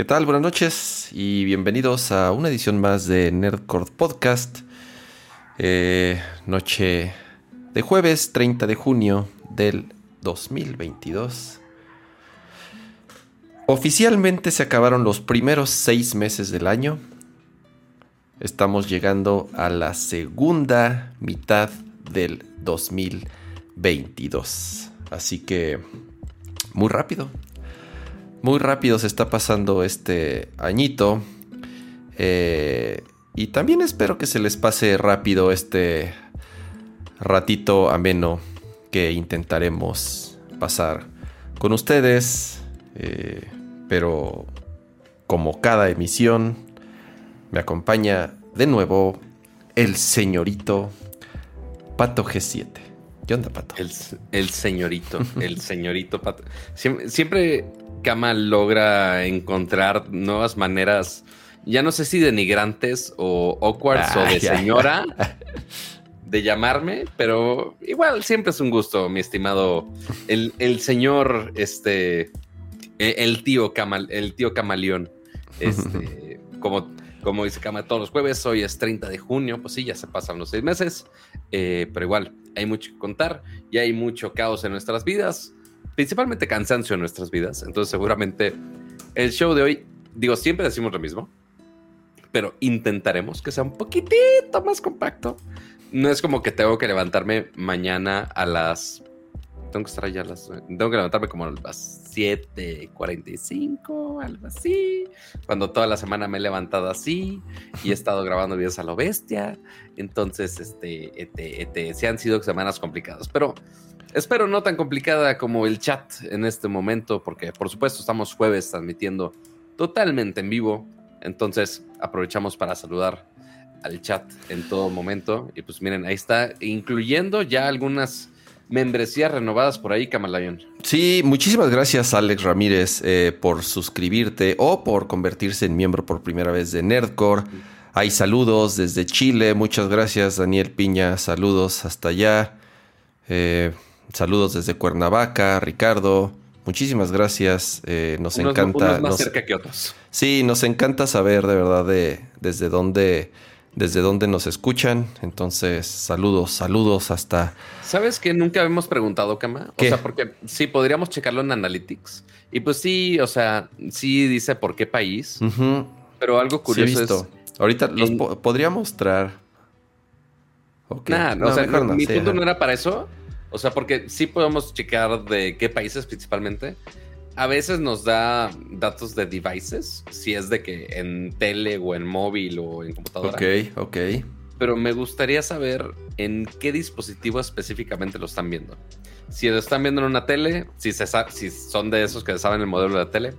¿qué tal? Buenas noches y bienvenidos a una edición más de Nerdcore Podcast. Eh, noche de jueves 30 de junio del 2022. Oficialmente se acabaron los primeros seis meses del año. Estamos llegando a la segunda mitad del 2022. Así que muy rápido, muy rápido se está pasando este añito. Eh, y también espero que se les pase rápido este ratito ameno que intentaremos pasar con ustedes. Eh, pero como cada emisión, me acompaña de nuevo el señorito Pato G7. ¿Qué onda, Pato? El, señorito, el señorito Pato. siempre Kama logra encontrar nuevas maneras, ya no sé si denigrantes o awkward o de señora, de llamarme, pero igual siempre es un gusto, mi estimado, el, señor, este, e, el tío Camal, el tío Camaleón, este, como, como dice Kama todos los jueves, hoy es 30 de junio, pues sí, ya se pasan los seis meses, eh, pero igual hay mucho que contar y hay mucho caos en nuestras vidas principalmente cansancio en nuestras vidas. Entonces, seguramente el show de hoy, digo, siempre decimos lo mismo, pero intentaremos que sea un poquitito más compacto. No es como que tengo que levantarme mañana a las. Tengo que estar allá a las. Tengo que levantarme como a las 7:45, algo así. Cuando toda la semana me he levantado así y he estado grabando videos a lo bestia. Entonces, este, este, este, se han sido semanas complicadas. Pero Espero no tan complicada como el chat en este momento, porque por supuesto estamos jueves transmitiendo totalmente en vivo. Entonces aprovechamos para saludar al chat en todo momento. Y pues miren, ahí está, incluyendo ya algunas membresías renovadas por ahí, Camalayon. Sí, muchísimas gracias Alex Ramírez eh, por suscribirte o por convertirse en miembro por primera vez de Nerdcore. Hay saludos desde Chile, muchas gracias Daniel Piña, saludos hasta allá. Eh, Saludos desde Cuernavaca, Ricardo. Muchísimas gracias. Eh, nos encanta. más cerca que otros. Sí, nos encanta saber de verdad de desde dónde, desde dónde nos escuchan. Entonces, saludos, saludos hasta. ¿Sabes que nunca hemos preguntado, Kama? O sea, porque sí, podríamos checarlo en Analytics. Y pues sí, o sea, sí dice por qué país. Pero algo curioso es. Ahorita los podría mostrar. Okay. no, o sea, mi punto no era para eso. O sea, porque sí podemos checar de qué países principalmente. A veces nos da datos de devices, si es de que en tele o en móvil o en computadora. Ok, ok. Pero me gustaría saber en qué dispositivo específicamente lo están viendo. Si lo están viendo en una tele, si, se si son de esos que saben el modelo de la tele,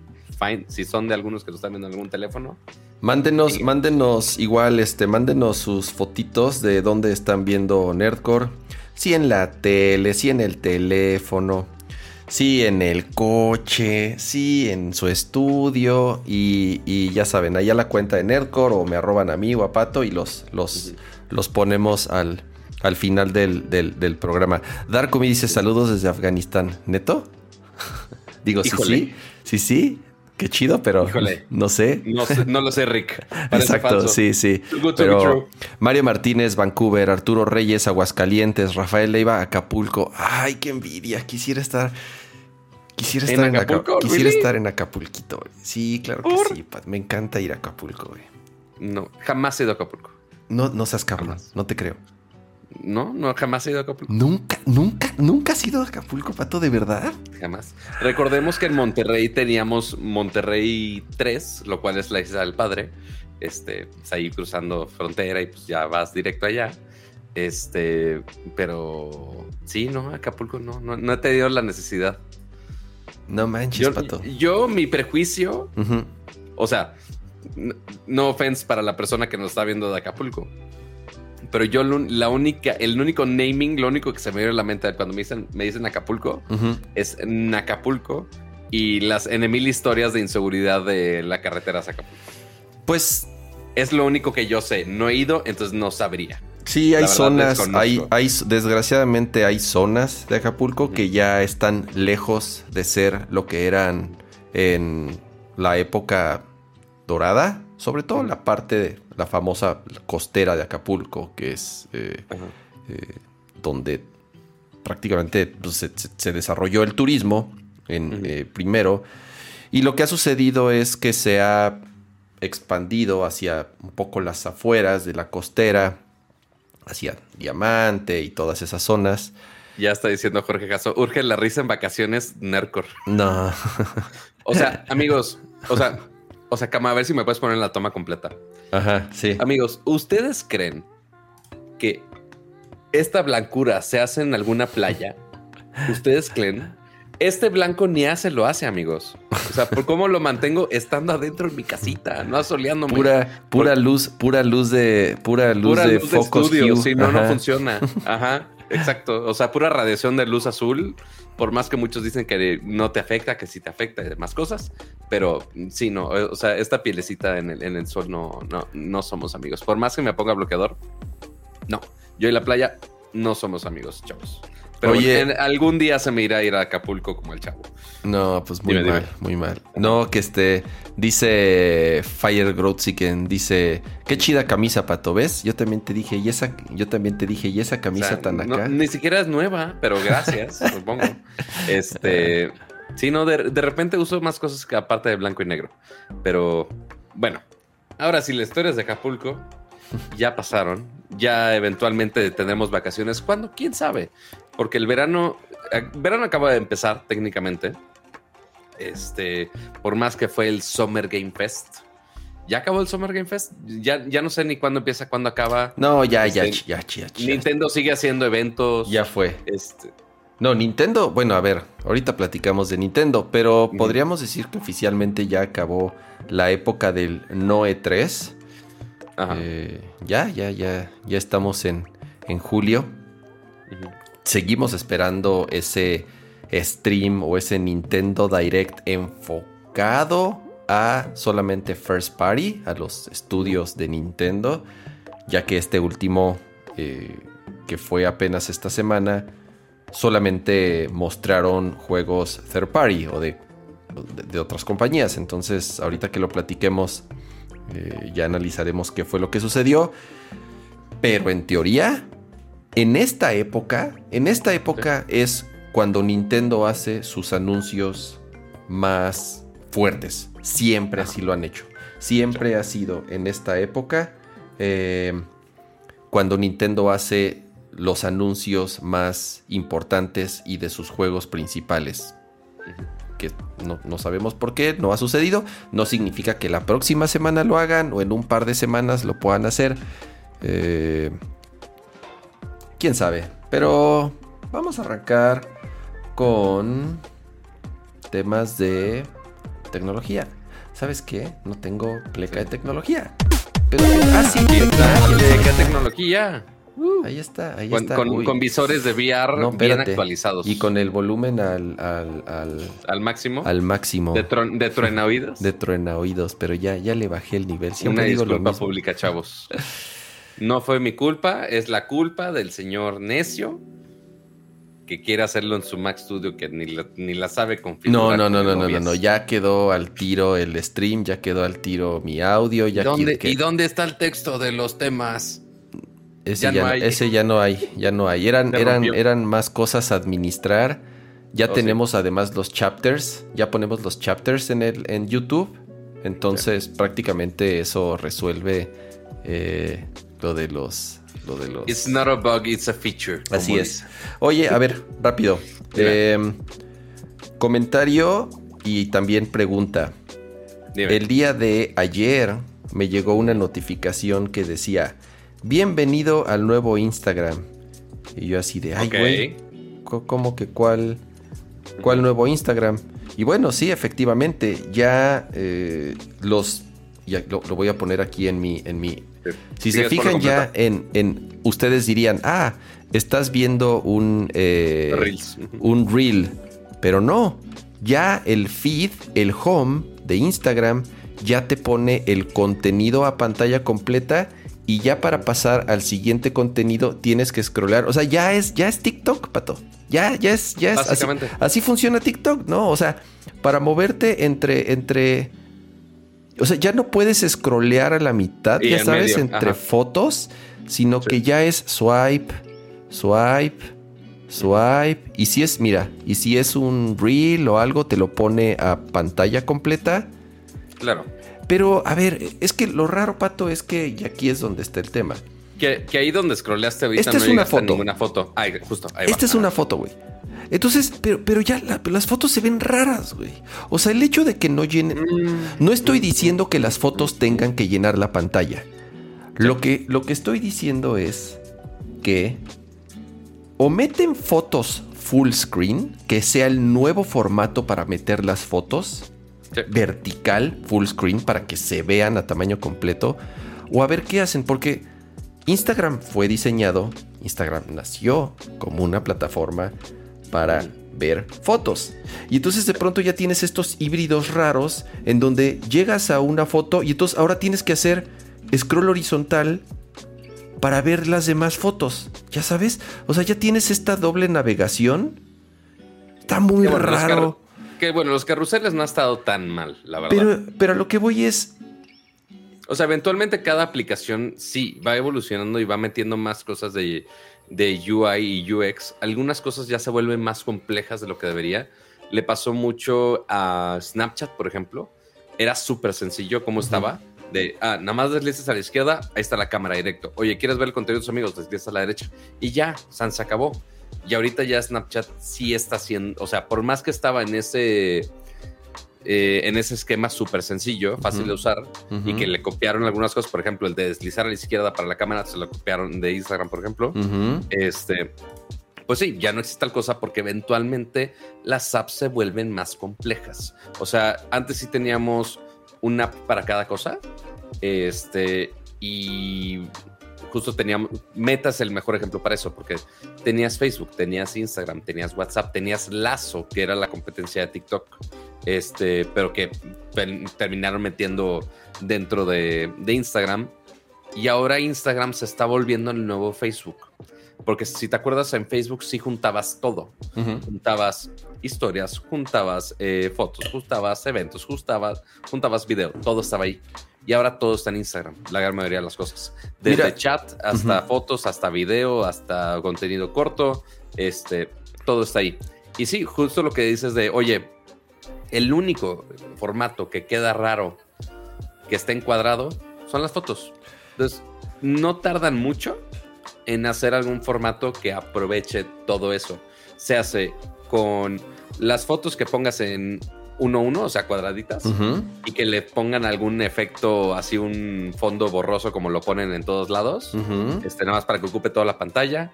Si son de algunos que lo están viendo en algún teléfono. Mándenos, mándenos igual, este, mándenos sus fotitos de dónde están viendo Nerdcore si en la tele, si en el teléfono, si en el coche, si en su estudio y, ya saben, allá la cuenta de Nerdcore o me arroban a mí o a Pato y los, los, los ponemos al, al final del, del, programa. Darko me dice saludos desde Afganistán. ¿Neto? Digo, sí, sí, sí, sí. Qué chido, pero no sé. No, lo sé, Rick. Exacto, sí, sí. Pero Mario Martínez, Vancouver, Arturo Reyes, Aguascalientes, Rafael Leiva, Acapulco. Ay, qué envidia. Quisiera estar. Quisiera estar en, Acapulco. Quisiera estar en Acapulquito. Sí, claro que sí. Me encanta ir a Acapulco, güey. No, jamás he ido a Acapulco. No, no seas cabrón. No te creo. No, no, jamás he ido a Acapulco. Nunca, nunca, nunca has ido a Acapulco, Pato, ¿de verdad? Jamás. Recordemos que en Monterrey teníamos Monterrey 3, lo cual es la isla del padre. Este, pues ahí cruzando frontera y pues ya vas directo allá. Este, pero sí, no, Acapulco no, no, he tenido la necesidad. No manches, Pato. Yo, mi prejuicio, o sea, no offense para la persona que nos está viendo de Acapulco pero yo la única, el único naming, lo único que se me viene a la mente cuando me dicen, me dicen Acapulco es Nacapulco y las en mil historias de inseguridad de la carretera a Acapulco. Pues es lo único que yo sé. No he ido, entonces no sabría. Sí, hay zonas, hay, hay, desgraciadamente hay zonas de Acapulco que ya están lejos de ser lo que eran en la época dorada, sobre todo la parte de la famosa costera de Acapulco, que es eh, eh, donde prácticamente pues, se, desarrolló el turismo en, eh, primero. Y lo que ha sucedido es que se ha expandido hacia un poco las afueras de la costera, hacia Diamante y todas esas zonas. Ya está diciendo Jorge Caso, urge la risa en vacaciones, Nercor. No. o sea, amigos, o sea, o sea, Cama, a ver si me puedes poner la toma completa. Ajá, sí. Amigos, ¿ustedes creen que esta blancura se hace en alguna playa? ¿Ustedes creen? Este blanco ni hace lo hace, amigos. O sea, ¿por cómo lo mantengo estando adentro en mi casita, no asoleándome? Pura, pura luz, pura luz de, pura luz de focos. Si no, no funciona. Ajá, exacto. O sea, pura radiación de luz azul por más que muchos dicen que no te afecta, que sí te afecta y demás cosas, pero sí, no, o sea, esta pielecita en el, en el sol no, no, no somos amigos. Por más que me ponga bloqueador, no, yo y la playa no somos amigos, chavos. Pero Oye, algún día se me irá a ir a Acapulco como el chavo. No, pues muy mal, muy mal. No, que este, dice Fire Growth dice, qué chida camisa, Pato, ¿ves? Yo también te dije, y esa, yo también te dije, y esa camisa tan acá. ni siquiera es nueva, pero gracias, supongo. Este, sí, no, de, repente uso más cosas que aparte de blanco y negro. Pero, bueno, ahora sí, las historias de Acapulco ya pasaron. Ya eventualmente tenemos vacaciones. ¿Cuándo? ¿Quién sabe? Porque el verano, eh, verano acaba de empezar técnicamente. Este, por más que fue el Summer Game Fest. ¿Ya acabó el Summer Game Fest? Ya, ya no sé ni cuándo empieza, cuándo acaba. No, ya, ya, este, ya, ya, Nintendo sigue haciendo eventos. Ya fue. Este. No, Nintendo, bueno, a ver, ahorita platicamos de Nintendo, pero podríamos decir que oficialmente ya acabó la época del No E3. Eh, ya, ya, ya, ya estamos en, en julio. Seguimos esperando ese stream o ese Nintendo Direct enfocado a solamente First Party, a los estudios de Nintendo, ya que este último, eh, que fue apenas esta semana, solamente mostraron juegos Third Party o de, de, otras compañías. Entonces, ahorita que lo platiquemos, eh, ya analizaremos qué fue lo que sucedió. Pero en teoría, en esta época, en esta época es cuando Nintendo hace sus anuncios más fuertes. Siempre así lo han hecho. Siempre ha sido en esta época eh, cuando Nintendo hace los anuncios más importantes y de sus juegos principales. Que no, sabemos por qué, no ha sucedido. No significa que la próxima semana lo hagan o en un par de semanas lo puedan hacer. Eh, quién sabe. Pero vamos a arrancar con temas de tecnología. ¿Sabes qué? No tengo pleca de tecnología. Pero, ah, sí, ¿Qué tecnología? Uh, ahí está, ahí con, está. Con, visores de VR bien actualizados. Y con el volumen al... Al, al, máximo. Al máximo. De, tron, de truenaoídos. De truenaoídos, pero ya, ya le bajé el nivel. Siempre Una digo disculpa pública, chavos. No fue mi culpa, es la culpa del señor necio que quiere hacerlo en su Mac Studio que ni la, ni la sabe configurar. No, no, no, no, no, no, no, ya quedó al tiro el stream, ya quedó al tiro mi audio. Ya ¿Dónde, ¿Y dónde está el texto de los temas? Ese ya, no hay. ese ya no hay, ya no hay. Eran, eran, eran más cosas a administrar. Ya oh, tenemos además los chapters, ya ponemos los chapters en, el, en YouTube. Entonces prácticamente eso resuelve eh, lo de los. Lo de los... It's not a bug, it's a feature. Así es. Oye, a ver, rápido. Em, comentario y también pregunta. El día de ayer me llegó una notificación que decía: Bienvenido al nuevo Instagram. Y yo así de, ay, güey, ¿cómo que cuál, cuál nuevo Instagram? Y bueno, sí, efectivamente, ya eh, los, ya lo, lo, voy a poner aquí en mi, en mi, si se fijan ya en, ustedes dirían, ah, estás viendo un, eh, un reel, pero no, ya el feed, el home de Instagram, ya te pone el contenido a pantalla completa y ya para pasar al siguiente contenido tienes que scrollar. O sea, ya es, ya es TikTok, pato. Ya, ya es, ya es. Así, así, funciona TikTok, ¿no? O sea, para moverte entre, entre O sea, ya no puedes scrollear a la mitad, ya sabes, entre fotos, sino que ya es swipe, swipe, swipe. Y si es, mira, y si es un reel o algo, te lo pone a pantalla completa. Claro. Pero, a ver, es que lo raro, Pato, es que y aquí es donde está el tema. Que, ahí donde scrolleaste ahorita Esta es una foto. ninguna foto. justo, Esta es una foto, güey. Entonces, pero, pero ya las fotos se ven raras, güey. O sea, el hecho de que no llenen. Mm. No estoy diciendo que las fotos tengan que llenar la pantalla. Lo, que, lo que estoy diciendo es que o meten fotos full screen, que sea el nuevo formato para meter las fotos, vertical, full screen, para que se vean a tamaño completo, o a ver qué hacen, porque Instagram fue diseñado, Instagram nació como una plataforma para ver fotos. Y entonces de pronto ya tienes estos híbridos raros en donde llegas a una foto y entonces ahora tienes que hacer scroll horizontal para ver las demás fotos. Ya sabes, o sea, ya tienes esta doble navegación. Está muy raro. Que bueno, los carruseles no ha estado tan mal, la verdad. Pero, pero lo que voy es. O sea, eventualmente cada aplicación sí va evolucionando y va metiendo más cosas de, de UI y UX, algunas cosas ya se vuelven más complejas de lo que debería. Le pasó mucho a Snapchat, por ejemplo. Era súper sencillo cómo estaba. De, ah, nada más deslizas a la izquierda, ahí está la cámara directo. Oye, ¿quieres ver el contenido de tus amigos? Deslizas a la derecha. Y ya, San se acabó. Y ahorita ya Snapchat sí está haciendo, o sea, por más que estaba en ese eh, en ese esquema súper sencillo, fácil de usar, y que le copiaron algunas cosas, por ejemplo, el de deslizar a la izquierda para la cámara, se lo copiaron de Instagram, por ejemplo. Este, pues sí, ya no existe tal cosa porque eventualmente las apps se vuelven más complejas. O sea, antes sí teníamos una app para cada cosa, este, y justo teníamos, Metas el mejor ejemplo para eso, porque tenías Facebook, tenías Instagram, tenías WhatsApp, tenías Lazo, que era la competencia de TikTok este, pero que terminaron metiendo dentro de, Instagram. Y ahora Instagram se está volviendo el nuevo Facebook. Porque si te acuerdas, en Facebook sí juntabas todo. Juntabas historias, juntabas eh, fotos, juntabas eventos, juntabas, juntabas video, todo estaba ahí. Y ahora todo está en Instagram, la gran mayoría de las cosas. Desde chat hasta fotos, hasta video, hasta contenido corto, este, todo está ahí. Y sí, justo lo que dices de, oye, el único formato que queda raro que esté encuadrado son las fotos. Entonces, no tardan mucho en hacer algún formato que aproveche todo eso. Se hace con las fotos que pongas en 1-1, o sea, cuadraditas, y que le pongan algún efecto, así un fondo borroso como lo ponen en todos lados, este, nada más para que ocupe toda la pantalla,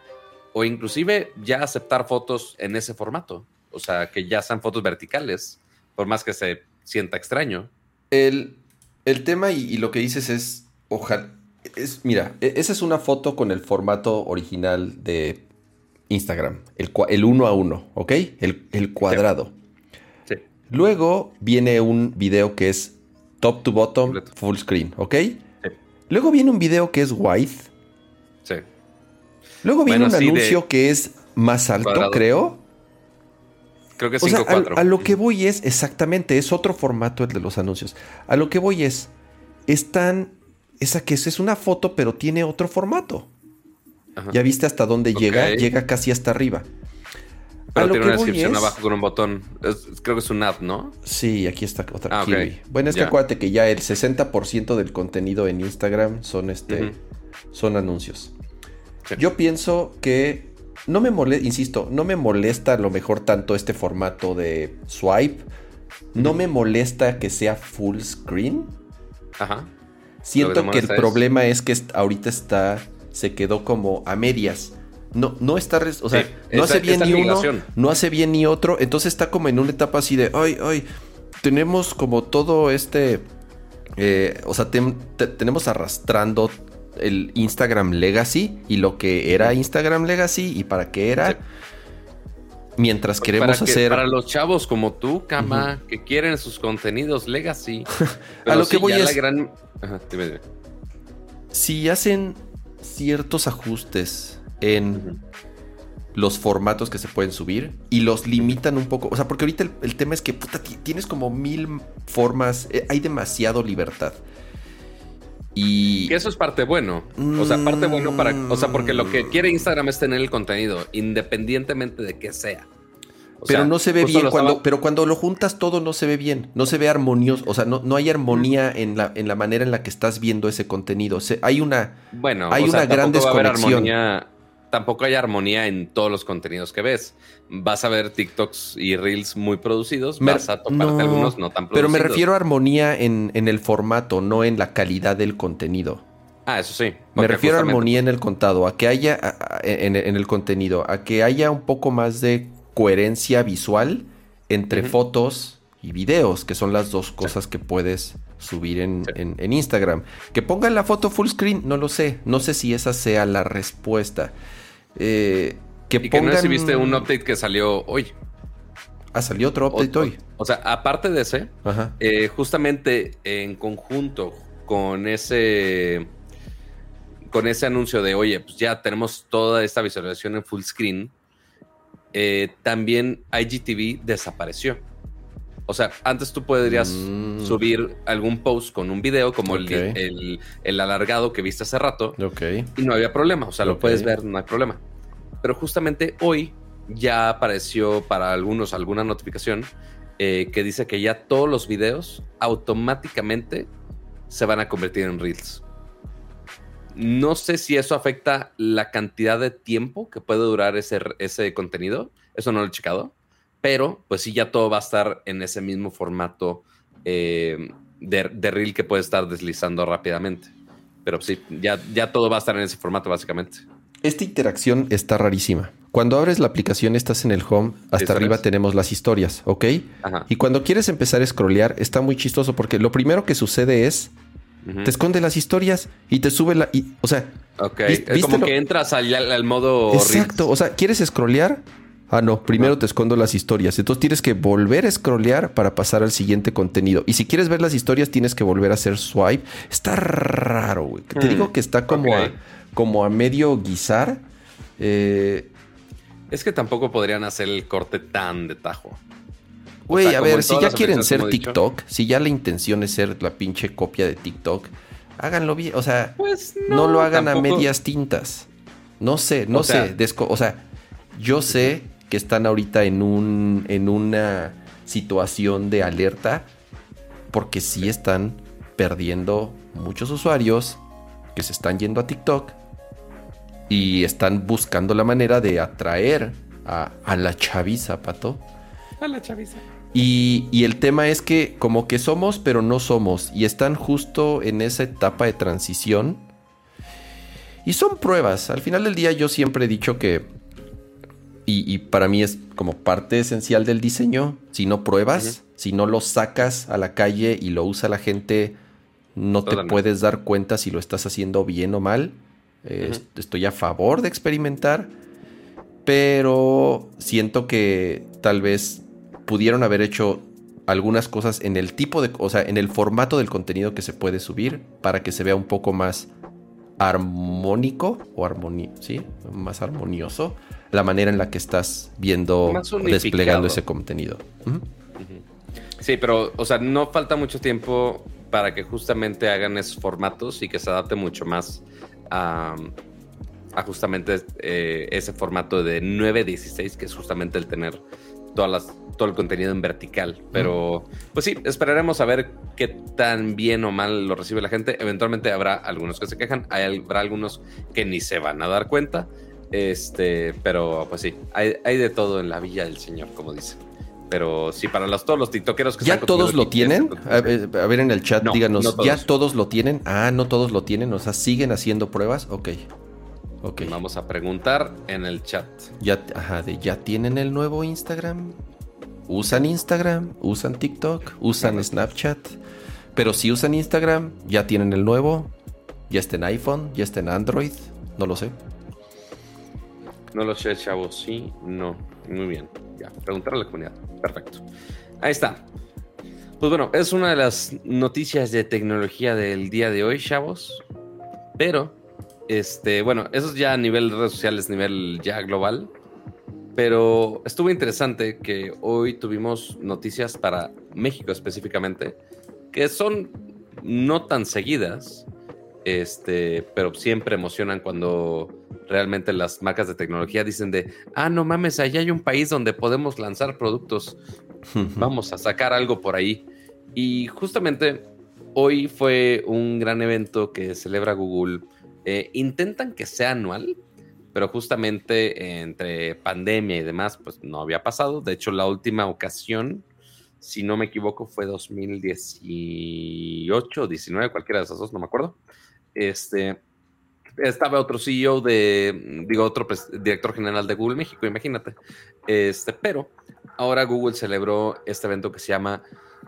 o inclusive ya aceptar fotos en ese formato, o sea, que ya sean fotos verticales por más que se sienta extraño. El, tema y, lo que dices es, ojalá, es, mira, e, esa es una foto con el formato original de Instagram, el, el uno a uno, ¿ok? El, cuadrado. Luego viene un video que es top to bottom, full screen, ¿ok? Sí. Luego viene un video que es wide. Sí. Luego viene un anuncio que es más alto, creo. Creo que 5-4. a, lo que voy es, exactamente, es otro formato el de los anuncios. A lo que voy es, están, esa que es, una foto, pero tiene otro formato. Ya viste hasta dónde llega, llega casi hasta arriba. Pero tiene una descripción abajo con un botón. creo que es un ad, ¿no? Sí, aquí está otra. Ah, Bueno, es que acuérdate que ya el 60% del contenido en Instagram son este. Son anuncios. Yo pienso que no me molesta, insisto, no me molesta a lo mejor tanto este formato de swipe. No me molesta que sea full screen. Ajá. Siento que, el problema es que ahorita está. Se quedó como a medias. No, no está. O sea, no hace bien ni uno. No hace bien ni otro. Entonces está como en una etapa así de. Ay, ay. Tenemos como todo este. Eh, o sea, tenemos arrastrando el Instagram Legacy y lo que era Instagram Legacy y para qué era. Mientras queremos hacer. Para los chavos como tú, Kama, que quieren sus contenidos Legacy. a lo que voy es. gran... Si hacen ciertos ajustes en los formatos que se pueden subir y los limitan un poco. O sea, porque ahorita el, tema es que puta, tienes como mil formas, eh, hay demasiado libertad. Y eso es parte bueno. O sea, parte bueno para. O sea, porque lo que quiere Instagram es tener el contenido, independientemente de qué sea. pero no se ve bien cuando, pero cuando lo juntas todo no se ve bien, no se ve armonioso, o sea, no, no hay armonía en la, en la manera en la que estás viendo ese contenido. hay una, bueno, hay una gran desconexión tampoco hay armonía en todos los contenidos que ves. Vas a ver TikToks y Reels muy producidos, vas a toparte algunos no tan producidos. Pero me refiero a armonía en, el formato, no en la calidad del contenido. Ah, eso sí. Me refiero a armonía en el contado, a que haya, en, el contenido, a que haya un poco más de coherencia visual entre fotos y videos, que son las dos cosas que puedes subir en, en, Instagram. Que pongan la foto full screen, no lo sé. No sé si esa sea la respuesta. Eh, que y que no viste un update que salió hoy. Ah, salió otro update hoy. O sea, aparte de ese, eh, justamente en conjunto con ese con ese anuncio de oye, pues ya tenemos toda esta visualización en full screen, eh, también IGTV desapareció. O sea, antes tú podrías mm. subir algún post con un video como el, alargado que viste hace rato. Y no había problema. O sea, lo puedes ver, no hay problema. Pero justamente hoy ya apareció para algunos alguna notificación eh, que dice que ya todos los videos automáticamente se van a convertir en reels. No sé si eso afecta la cantidad de tiempo que puede durar ese, ese contenido. Eso no lo he checado pero pues sí, ya todo va a estar en ese mismo formato eh, de, reel que puede estar deslizando rápidamente. Pero sí, ya, ya todo va a estar en ese formato básicamente. Esta interacción está rarísima. Cuando abres la aplicación, estás en el home, hasta arriba tenemos las historias, ¿ok? Y cuando quieres empezar a scrollear, está muy chistoso porque lo primero que sucede es, te esconde las historias y te sube la... o sea... Ok, es como que entras al, al modo... Exacto, o sea, quieres scrollear, Ah, no, primero te escondo las historias. Entonces tienes que volver a scrollear para pasar al siguiente contenido. Y si quieres ver las historias, tienes que volver a hacer swipe. Está raro, güey. Te hmm, digo que está como, a, como a medio guisar. Eh, es que tampoco podrían hacer el corte tan de tajo. Güey, a ver, si ya quieren ser TikTok, si ya la intención es ser la pinche copia de TikTok, háganlo bien. O sea, pues no, lo hagan a medias tintas. No sé, no sé. o sea, yo sé que están ahorita en, un, en una situación de alerta porque sí están perdiendo muchos usuarios que se están yendo a TikTok y están buscando la manera de atraer a, la chaviza, Pato. A la chaviza. Y, y, el tema es que como que somos, pero no somos. Y están justo en esa etapa de transición. Y son pruebas. Al final del día yo siempre he dicho que y, para mí es como parte esencial del diseño. Si no pruebas, si no lo sacas a la calle y lo usa la gente, no te puedes dar cuenta si lo estás haciendo bien o mal. Estoy a favor de experimentar, pero siento que tal vez pudieron haber hecho algunas cosas en el tipo de, o sea, en el formato del contenido que se puede subir para que se vea un poco más armónico o sí, más armonioso la manera en la que estás viendo, desplegando ese contenido. Sí, pero, o sea, no falta mucho tiempo para que justamente hagan esos formatos y que se adapte mucho más a, justamente eh, ese formato de 9.16, que es justamente el tener todas las, todo el contenido en vertical. Pero, pues sí, esperaremos a ver qué tan bien o mal lo recibe la gente. Eventualmente habrá algunos que se quejan, habrá algunos que ni se van a dar cuenta. Este, pero pues sí, hay, de todo en la Villa del Señor, como dicen. Pero sí, para los, todos los tiktokeros que ¿Ya todos lo tienen? A ver, en el chat, díganos, ¿ya todos lo tienen? Ah, no todos lo tienen, o sea, ¿siguen haciendo pruebas? Ok. Ok. Vamos a preguntar en el chat. Ya, ajá, de ¿ya tienen el nuevo Instagram? ¿Usan Instagram? ¿Usan TikTok? ¿Usan Snapchat? Pero si usan Instagram, ¿ya tienen el nuevo? ¿Ya está en iPhone? ¿Ya está en Android? No lo sé. No lo sé, chavos. Sí, no. Muy bien. Ya, preguntar a la comunidad. Perfecto. Ahí está. Pues bueno, es una de las noticias de tecnología del día de hoy, chavos. Pero, este, bueno, eso es ya a nivel de redes sociales, nivel ya global. Pero estuvo interesante que hoy tuvimos noticias para México específicamente, que son no tan seguidas, este, pero siempre emocionan cuando realmente las marcas de tecnología dicen de, ah, no mames, allá hay un país donde podemos lanzar productos, vamos a sacar algo por ahí. Y justamente hoy fue un gran evento que celebra Google. Eh, intentan que sea anual, pero justamente entre pandemia y demás, pues no había pasado. De hecho, la última ocasión, si no me equivoco, fue 2018 o 19, cualquiera de esas dos, no me acuerdo. Este, estaba otro CEO de, digo, otro director general de Google México, imagínate. Este, pero ahora Google celebró este evento que se llama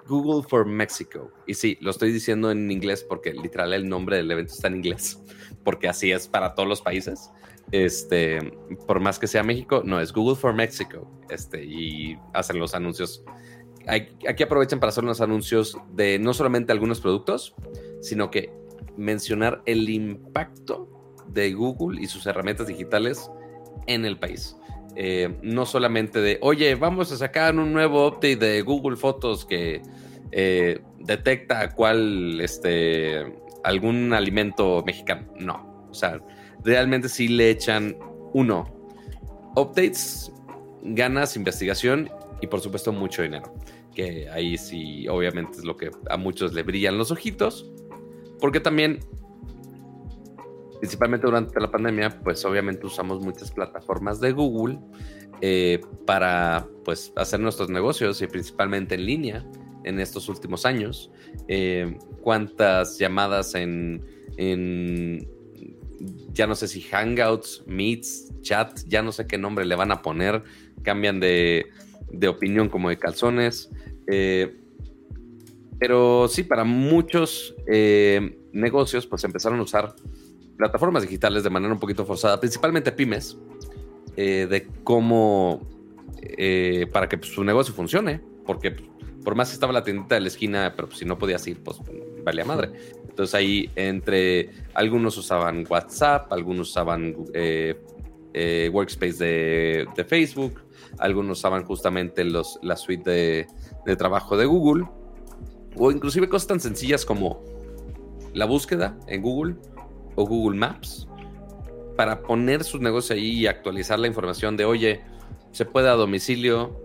Google for Mexico. Y sí, lo estoy diciendo en inglés porque literal el nombre del evento está en inglés, porque así es para todos los países. Este, por más que sea México, no, es Google for Mexico. Este, y hacen los anuncios. Aquí aprovechan para hacer unos anuncios de no solamente algunos productos, sino que mencionar el impacto de Google y sus herramientas digitales en el país. Eh, no solamente de, oye, vamos a sacar un nuevo update de Google Fotos que eh, detecta cuál, este, algún alimento mexicano. No, o sea, realmente sí le echan, uno, updates, ganas, investigación y por supuesto mucho dinero. Que ahí sí, obviamente es lo que a muchos le brillan los ojitos. Porque también principalmente durante la pandemia, pues obviamente usamos muchas plataformas de Google eh, para pues hacer nuestros negocios y principalmente en línea en estos últimos años. Eh, cuántas llamadas en, en, ya no sé si Hangouts, Meets, Chat, ya no sé qué nombre le van a poner, cambian de, de opinión como de calzones. Eh, pero sí, para muchos negocios, pues empezaron a usar plataformas digitales de manera un poquito forzada, principalmente pymes, eh, de cómo, eh, para que su negocio funcione, porque por más que estaba la tiendita de la esquina, pero pues, si no podías ir, pues valía madre. Entonces ahí entre algunos usaban WhatsApp, algunos usaban eh, Workspace de, Facebook, algunos usaban justamente los, la suite de, de trabajo de Google, o inclusive cosas tan sencillas como la búsqueda en Google o Google Maps para poner sus negocios ahí y actualizar la información de, oye, se puede a domicilio,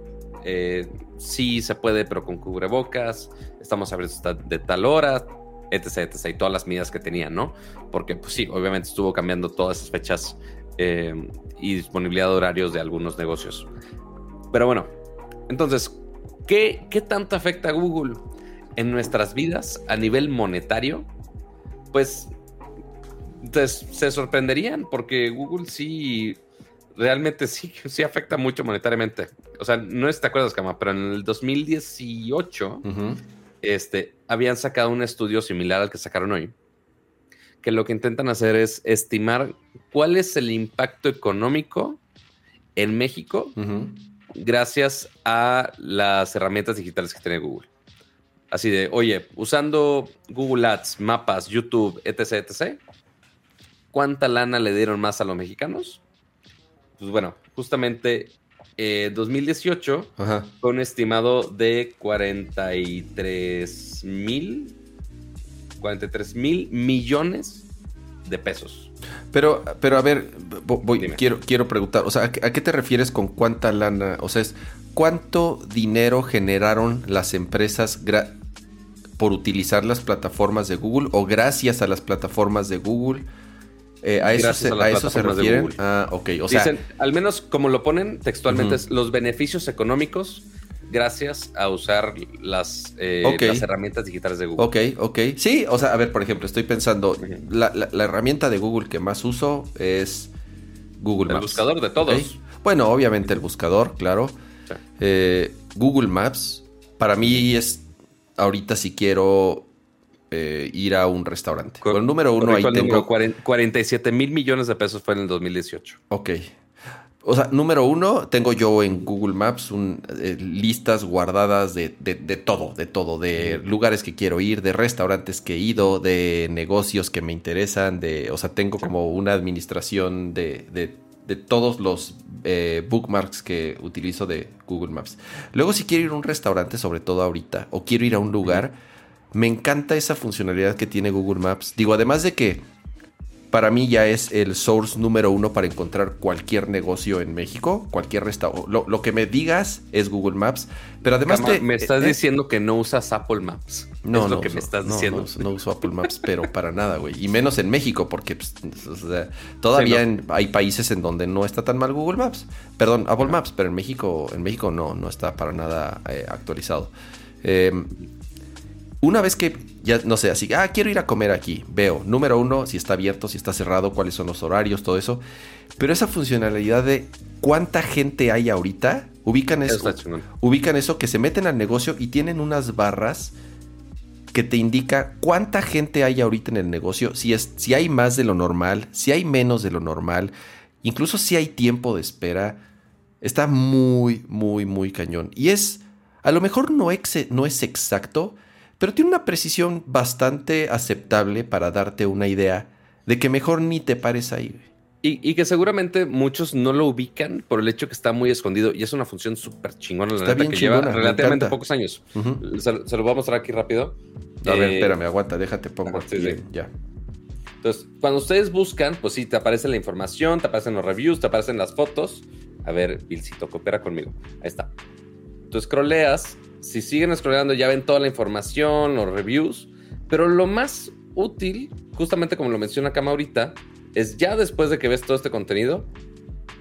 eh, sí se puede, pero con cubrebocas, estamos abiertos de tal hora, etc, etc, y todas las medidas que tenían, ¿no? Porque, pues sí, obviamente estuvo cambiando todas esas fechas eh, y disponibilidad de horarios de algunos negocios. Pero bueno, entonces, ¿qué, ¿qué tanto afecta a Google en nuestras vidas a nivel monetario? Pues entonces se sorprenderían porque Google sí, realmente sí, sí afecta mucho monetariamente. O sea, no te acuerdas, Cama, pero en el 2018 este, habían sacado un estudio similar al que sacaron hoy, que lo que intentan hacer es estimar cuál es el impacto económico en México gracias a las herramientas digitales que tiene Google. Así de, oye, usando Google Ads, mapas, YouTube, etc., etc., ¿Cuánta lana le dieron más a los mexicanos? Pues bueno, justamente eh, 2018 fue un estimado de 43 mil 43 mil millones de pesos. Pero, pero a ver, voy, quiero, quiero preguntar, o sea, ¿a qué te refieres con cuánta lana? O sea, es cuánto dinero generaron las empresas por utilizar las plataformas de Google o gracias a las plataformas de Google. Eh, a, eso se, a, eso se, refieren. Ah, ok. O sea, Dicen, al menos como lo ponen textualmente, es los beneficios económicos gracias a usar las, eh, las, herramientas digitales de Google. Ok, ok. Sí, o sea, a ver, por ejemplo, estoy pensando, la, la, herramienta de Google que más uso es Google Maps. El buscador de todos. Bueno, obviamente el buscador, claro. Eh, Google Maps, para mí es ahorita si quiero eh, ir a un restaurante. Con el número uno ahí tengo... 47 mil millones de pesos fue en el 2018. Ok. O sea, número uno, tengo yo en Google Maps un, eh, listas guardadas de, todo, de todo, de lugares que quiero ir, de restaurantes que he ido, de negocios que me interesan, de, o sea, tengo como una administración de, de todos los eh, bookmarks que utilizo de Google Maps. Luego si quiero ir a un restaurante, sobre todo ahorita, o quiero ir a un lugar, me encanta esa funcionalidad que tiene Google Maps. Digo, además de que para mí ya es el source número uno para encontrar cualquier negocio en México, cualquier restaurante. Lo, que me digas es Google Maps, pero además me estás eh, diciendo que no usas Apple Maps. No, es lo que me estás diciendo. No, uso Apple Maps, pero para nada, güey. Y menos en México, porque pues, todavía hay países en donde no está tan mal Google Maps. Perdón, Apple Maps, pero en México, en México no, no está para nada eh, actualizado. Eh, una vez que ya no sé, así, ah, quiero ir a comer aquí, veo, número uno, si está abierto, si está cerrado, cuáles son los horarios, todo eso. Pero esa funcionalidad de cuánta gente hay ahorita, ubican eso, ubican eso, que se meten al negocio y tienen unas barras que te indica cuánta gente hay ahorita en el negocio, si, es, si hay más de lo normal, si hay menos de lo normal, incluso si hay tiempo de espera. Está muy, muy, muy cañón. Y es, a lo mejor no, no es exacto, pero tiene una precisión bastante aceptable para darte una idea de que mejor ni te pares ahí. Y, que seguramente muchos no lo ubican por el hecho que está muy escondido y es una función súper chingona, la bien que lleva relativamente pocos años. se, lo voy a mostrar aquí rápido. A ver, eh, espérame, aguanta, déjate, pongo aquí. Ya. Entonces, cuando ustedes buscan, pues sí, te aparece la información, te aparecen los reviews, te aparecen las fotos. A ver, Vilcito, coopera conmigo. Ahí está. Tú scrolleas si siguen scrollando ya ven toda la información, los reviews, pero lo más útil, justamente como lo menciona Cama ahorita, es ya después de que ves todo este contenido,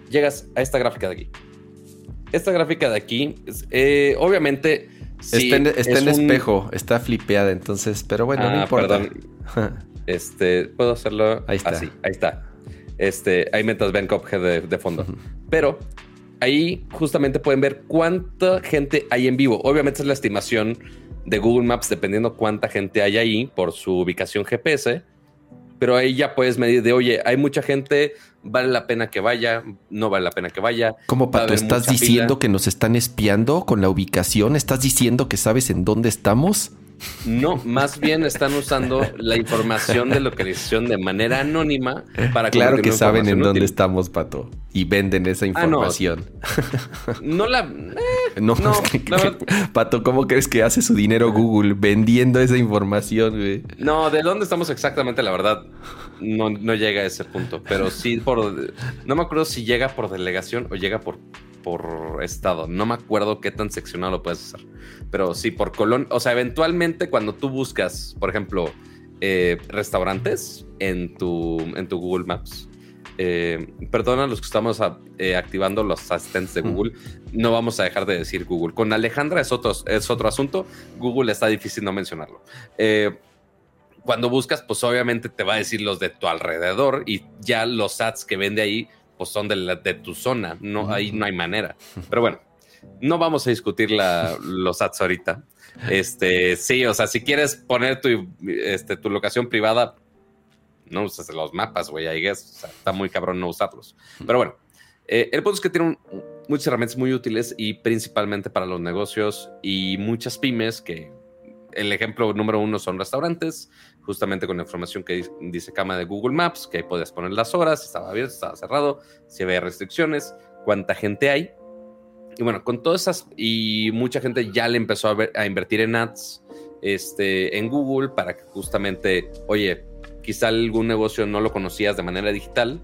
llegas a esta gráfica de aquí. Esta gráfica de aquí, eh, obviamente... está en, espejo, está flipeada, entonces, pero bueno, no ah, importa. este, puedo hacerlo ahí está. así, ahí está. Este, ahí metas Ben Cophead de, fondo. Pero ahí justamente pueden ver cuánta gente hay en vivo. Obviamente es la estimación de Google Maps dependiendo cuánta gente hay ahí por su ubicación GPS. Pero ahí ya puedes medir de, oye, hay mucha gente, vale la pena que vaya, no vale la pena que vaya. ¿Cómo, Pato? ¿Estás diciendo que nos están espiando con la ubicación? ¿Estás diciendo que sabes en dónde estamos? No, más bien están usando la información de localización de manera anónima para Claro que saben en dónde estamos, Pato. Y venden esa ah, información. no. la. Eh, no, Pato, ¿cómo crees que hace su dinero Google vendiendo esa información, güey? No, de dónde estamos exactamente, la verdad, no, no llega a ese punto. Pero sí por. No me acuerdo si llega por delegación o llega por por estado. No me acuerdo qué tan seccionado lo puedes hacer. Pero sí, por colon. O sea, eventualmente cuando tú buscas, por ejemplo, eh, restaurantes en tu, en tu Google Maps. Eh, perdona los que estamos eh, activando los asistentes de Google. No vamos a dejar de decir Google. Con Alejandra es otro, es otro asunto. Google está difícil no mencionarlo. cuando buscas, pues obviamente te va a decir los de tu alrededor y ya los ads que vende ahí pues son de, de tu zona, no, ahí no hay manera. Pero bueno, no vamos a discutir los ads ahorita. Este, sí, o sea, si quieres poner tu, este, tu locación privada, no uses los mapas, güey, ahí es, está muy cabrón no usarlos. Pero bueno, eh, el punto es que tiene muchas herramientas muy útiles y principalmente para los negocios y muchas pymes que el ejemplo número uno son restaurantes, justamente con la información que dice cama de Google Maps, que ahí podías poner las horas, si estaba abierto, estaba cerrado, si había restricciones, cuánta gente hay. Y bueno, con todas esas, y mucha gente ya le empezó a, a invertir en ads este, en Google para que justamente, oye, quizá algún negocio no lo conocías de manera digital,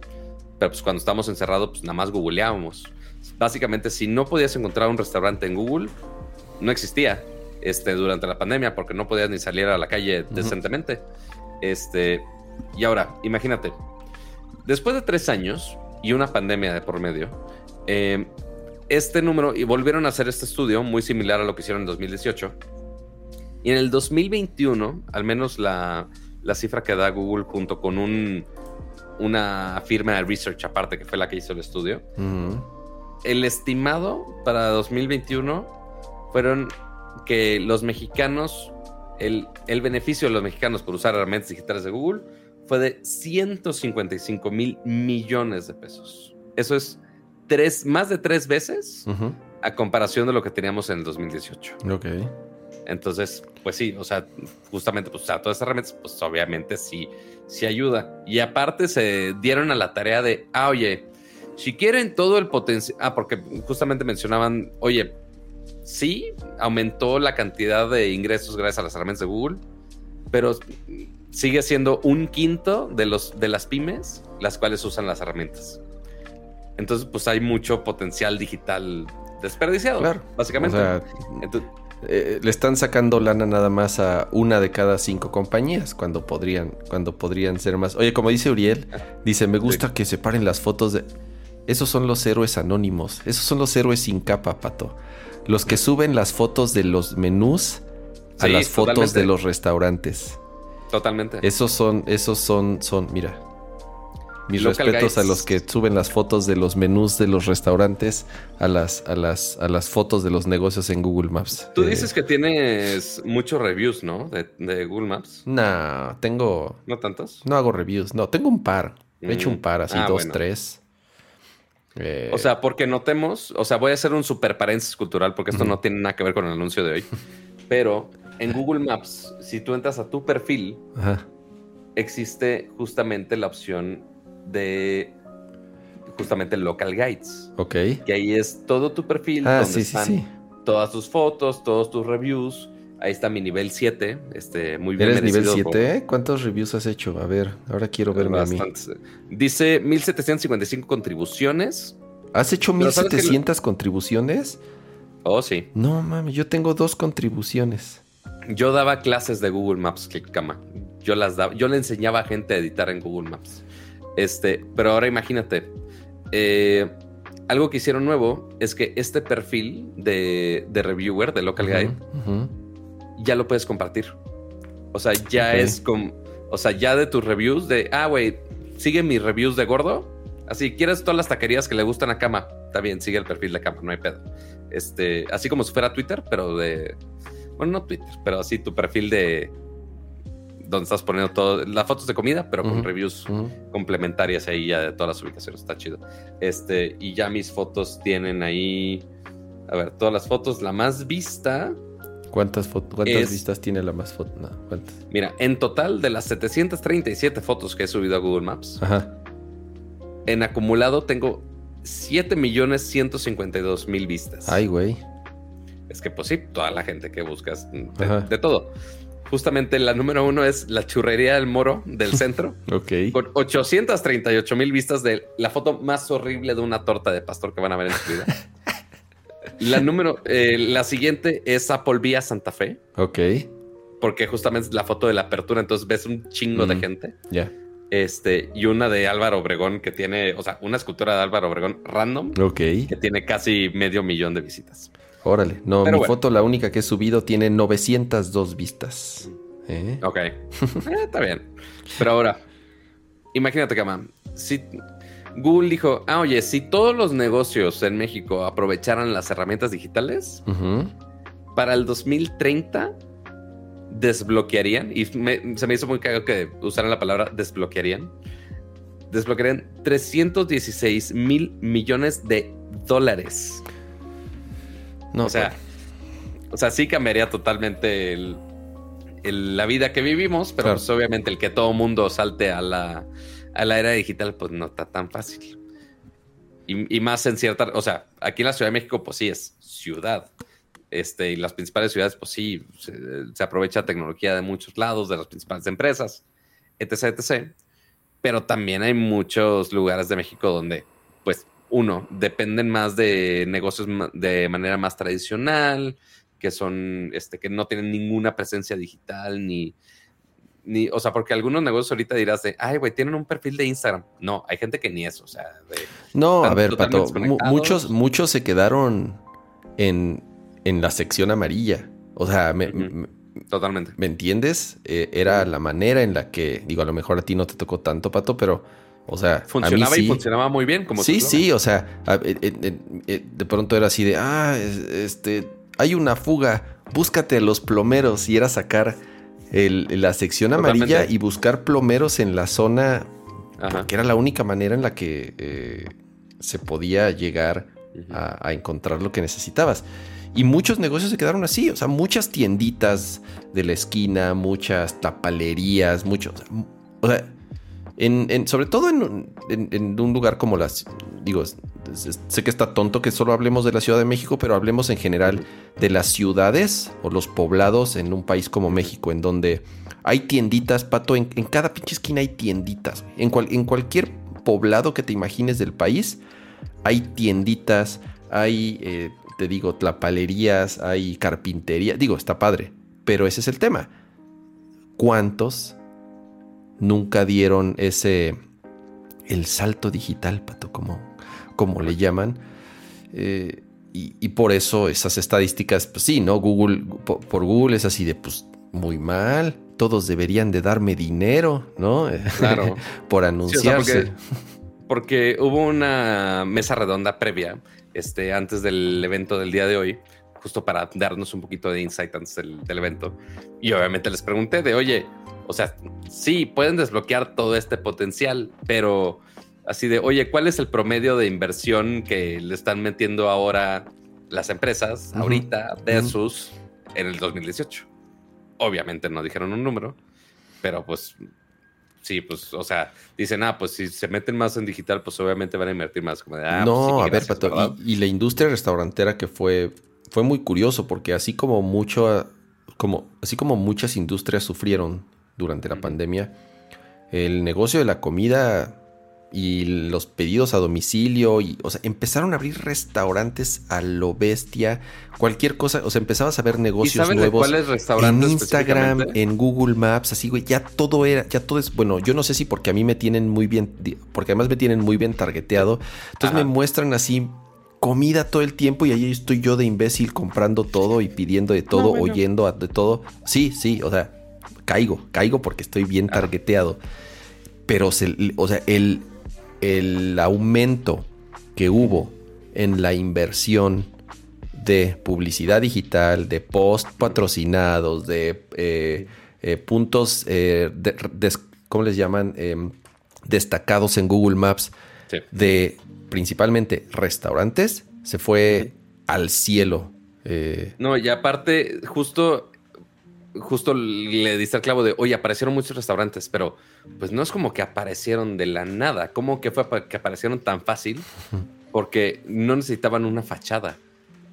pero pues cuando estamos encerrados, pues nada más googleábamos. Básicamente, si no podías encontrar un restaurante en Google, no existía este, durante la pandemia porque no podías ni salir a la calle decentemente. Este, y ahora, imagínate, después de tres años y una pandemia de por medio, em, este número, y volvieron a hacer este estudio muy similar a lo que hicieron en 2018. Y en el 2021, al menos la, la cifra que da Google junto con un, una firma de research aparte que fue la que hizo el estudio, el estimado para 2021 fueron que los mexicanos, el, el, beneficio de los mexicanos por usar herramientas digitales de Google fue de 155 mil millones de pesos. Eso es tres, más de tres veces a comparación de lo que teníamos en el 2018. Ok. Entonces, pues sí, o sea, justamente, pues, todas esas herramientas, pues obviamente sí, sí ayuda. Y aparte se dieron a la tarea de, ah, oye, Si quieren todo el potencial. Ah, porque justamente mencionaban, oye, sí, aumentó la cantidad de ingresos gracias a las herramientas de Google, pero sigue siendo un quinto de, los, de las pymes las cuales usan las herramientas. Entonces, pues hay mucho potencial digital desperdiciado, claro. básicamente. Eh, le están sacando lana nada más a una de cada cinco compañías cuando podrían, cuando podrían ser más. Oye, como dice Uriel, dice, me gusta que separen las fotos de... Esos son los héroes anónimos, esos son los héroes sin capa, Pato. Los que suben las fotos de los menús a las fotos de los restaurantes. Totalmente. Esos son, esos son, son, mira. Mis respetos a los que suben las fotos de los menús de los restaurantes a las, a las, a las fotos de los negocios en Google Maps. Tú eh, dices que tienes muchos reviews, ¿no? De, Google Maps. No, tengo. ¿No tantos? No hago reviews. No, tengo un par. He hecho un mm. par, así, ah, dos, tres. O sea, porque notemos, o sea, voy a hacer un super paréntesis cultural porque esto no tiene nada que ver con el anuncio de hoy. Pero en Google Maps, si tú entras a tu perfil, existe justamente la opción de justamente local guides. Ok. Que ahí es todo tu perfil, ah, donde están todas tus fotos, todos tus reviews. Ahí está mi nivel 7, este, muy bien ¿Eres nivel 7? ¿Cuántos reviews has hecho? A ver, ahora quiero verme a mí. Dice 1755 contribuciones. ¿Has hecho 1700 contribuciones? Oh, sí. No, mami, yo tengo dos contribuciones. Yo daba clases de Google Maps, que cama. Yo las daba, yo le enseñaba a gente a editar en Google Maps. Este, pero ahora imagínate, eh, algo que hicieron nuevo es que este perfil de, reviewer, de Local Guide, ya lo puedes compartir. O sea, ya es como, o sea, ya de tus reviews de, ah, güey, sigue mis reviews de gordo. Así, quieres todas las taquerías que le gustan a Cama, está bien, sigue el perfil de Cama, no hay pedo. Este, así como si fuera Twitter, pero de, bueno, no Twitter, pero así tu perfil de, donde estás poniendo todo, las fotos de comida, pero con reviews complementarias ahí ya de todas las ubicaciones. Está chido. Este, y ya mis fotos tienen ahí, a ver, todas las fotos, la más vista. ¿Cuántas, cuántas vistas tiene la más foto? Mira, en total de las 737 fotos que he subido a Google Maps, en acumulado tengo 7.152.000 vistas. Ay, güey. Es que pues sí, toda la gente que buscas de todo. Justamente la número uno es la churrería del Moro del centro. ok. Con 838 mil vistas de la foto más horrible de una torta de pastor que van a ver en su vida. la número, eh, la siguiente es Vía Santa Fe. Ok. Porque justamente es la foto de la apertura, entonces ves un chingo de gente. Ya. Este, y una de Álvaro Obregón que tiene, o sea, una escultura de Álvaro Obregón random. Ok. Que tiene casi medio millón de visitas. Órale, no, mi foto, la única que he subido, tiene 902 vistas. ¿Eh? Ok, eh, está bien. Pero ahora, imagínate, Cama, si Google dijo, ah, oye, si todos los negocios en México aprovecharan las herramientas digitales, para el 2030 desbloquearían, y se me hizo muy cagado que usaran la palabra desbloquearían, desbloquearían 316 mil millones de dólares. No, o sea, o sea, sí cambiaría totalmente la vida que vivimos, pero pues, obviamente el que todo mundo salte a la, a la era digital, pues no está tan fácil. Y, más en cierta, o sea, aquí en la Ciudad de México, pues sí es ciudad. Este, y las principales ciudades, pues sí, se, se aprovecha tecnología de muchos lados, de las principales empresas, etc, etc. Pero también hay muchos lugares de México donde, pues, uno, dependen más de negocios de manera más tradicional, que son, este, que no tienen ninguna presencia digital, ni, ni, o sea, porque algunos negocios ahorita dirás de, ay, güey, tienen un perfil de Instagram. No, hay gente que ni eso, o sea, No, a ver, Pato, muchos, muchos se quedaron en, en la sección amarilla. O sea, totalmente. ¿Me entiendes? Eh, era la manera en la que, digo, a lo mejor a ti no te tocó tanto, Pato, pero o sea, funcionaba y funcionaba muy bien. Como sí, sí, o sea, eh, eh, de pronto era así de, ah, este, hay una fuga, búscate a los plomeros y era sacar la sección amarilla y buscar plomeros en la zona, que era la única manera en la que se podía llegar a, encontrar lo que necesitabas. Y muchos negocios se quedaron así, o sea, muchas tienditas de la esquina, muchas tapalerías, muchos, o sea Sobre todo en, un lugar como las... Digo, sé que está tonto que solo hablemos de la Ciudad de México, pero hablemos en general de las ciudades o los poblados en un país como México, en donde hay tienditas, pato, en, cada pinche esquina hay tienditas. En, en cualquier poblado que te imagines del país, hay tienditas, hay, eh, te digo, tlapalerías, hay carpintería. Digo, está padre, pero ese es el tema. ¿Cuántos nunca dieron ese, el salto digital, pato, como, como le llaman. Eh, y, por eso esas estadísticas, pues sí, ¿no? Google, por, Google es así de, pues, muy mal. Todos deberían de darme dinero, ¿no? Claro. por anunciarse. porque, hubo una mesa redonda previa, este, antes del evento del día de hoy, justo para darnos un poquito de insight antes del, del evento. Y obviamente les pregunté de, oye, o sea, sí, pueden desbloquear todo este potencial, pero así de, oye, ¿cuál es el promedio de inversión que le están metiendo ahora las empresas ahorita versus en el 2018? Obviamente no dijeron un número, pero pues sí, pues, o sea, dicen, ah, pues si se meten más en digital, pues obviamente van a invertir más. Como ah, no, pues a ver, Pato, y, la industria restaurantera que fue, fue muy curioso, porque así como mucho, como, así como muchas industrias sufrieron durante la pandemia, el negocio de la comida y los pedidos a domicilio y o sea, empezaron a abrir restaurantes a lo bestia, cualquier cosa, o sea, empezabas a ver negocios nuevos en Instagram, en Google Maps, así güey, ya todo era, ya todo es, bueno, yo no sé si porque a mí me tienen muy bien porque además me tienen muy bien targeteado, entonces me muestran así comida todo el tiempo y ahí estoy yo de imbécil comprando todo y pidiendo de todo, oyendo de todo. Sí, sí, o sea, caigo, caigo porque estoy bien targeteado. Pero, o sea, el, el aumento que hubo en la inversión de publicidad digital, de post patrocinados, de eh, eh, puntos, eh, ¿cómo les llaman? Em, destacados en Google Maps, de principalmente restaurantes, se fue al cielo. No, y aparte, justo justo le diste al clavo de, oye, aparecieron muchos restaurantes, pero pues no es como que aparecieron de la nada. ¿Cómo que fue que aparecieron tan fácil? Porque no necesitaban una fachada.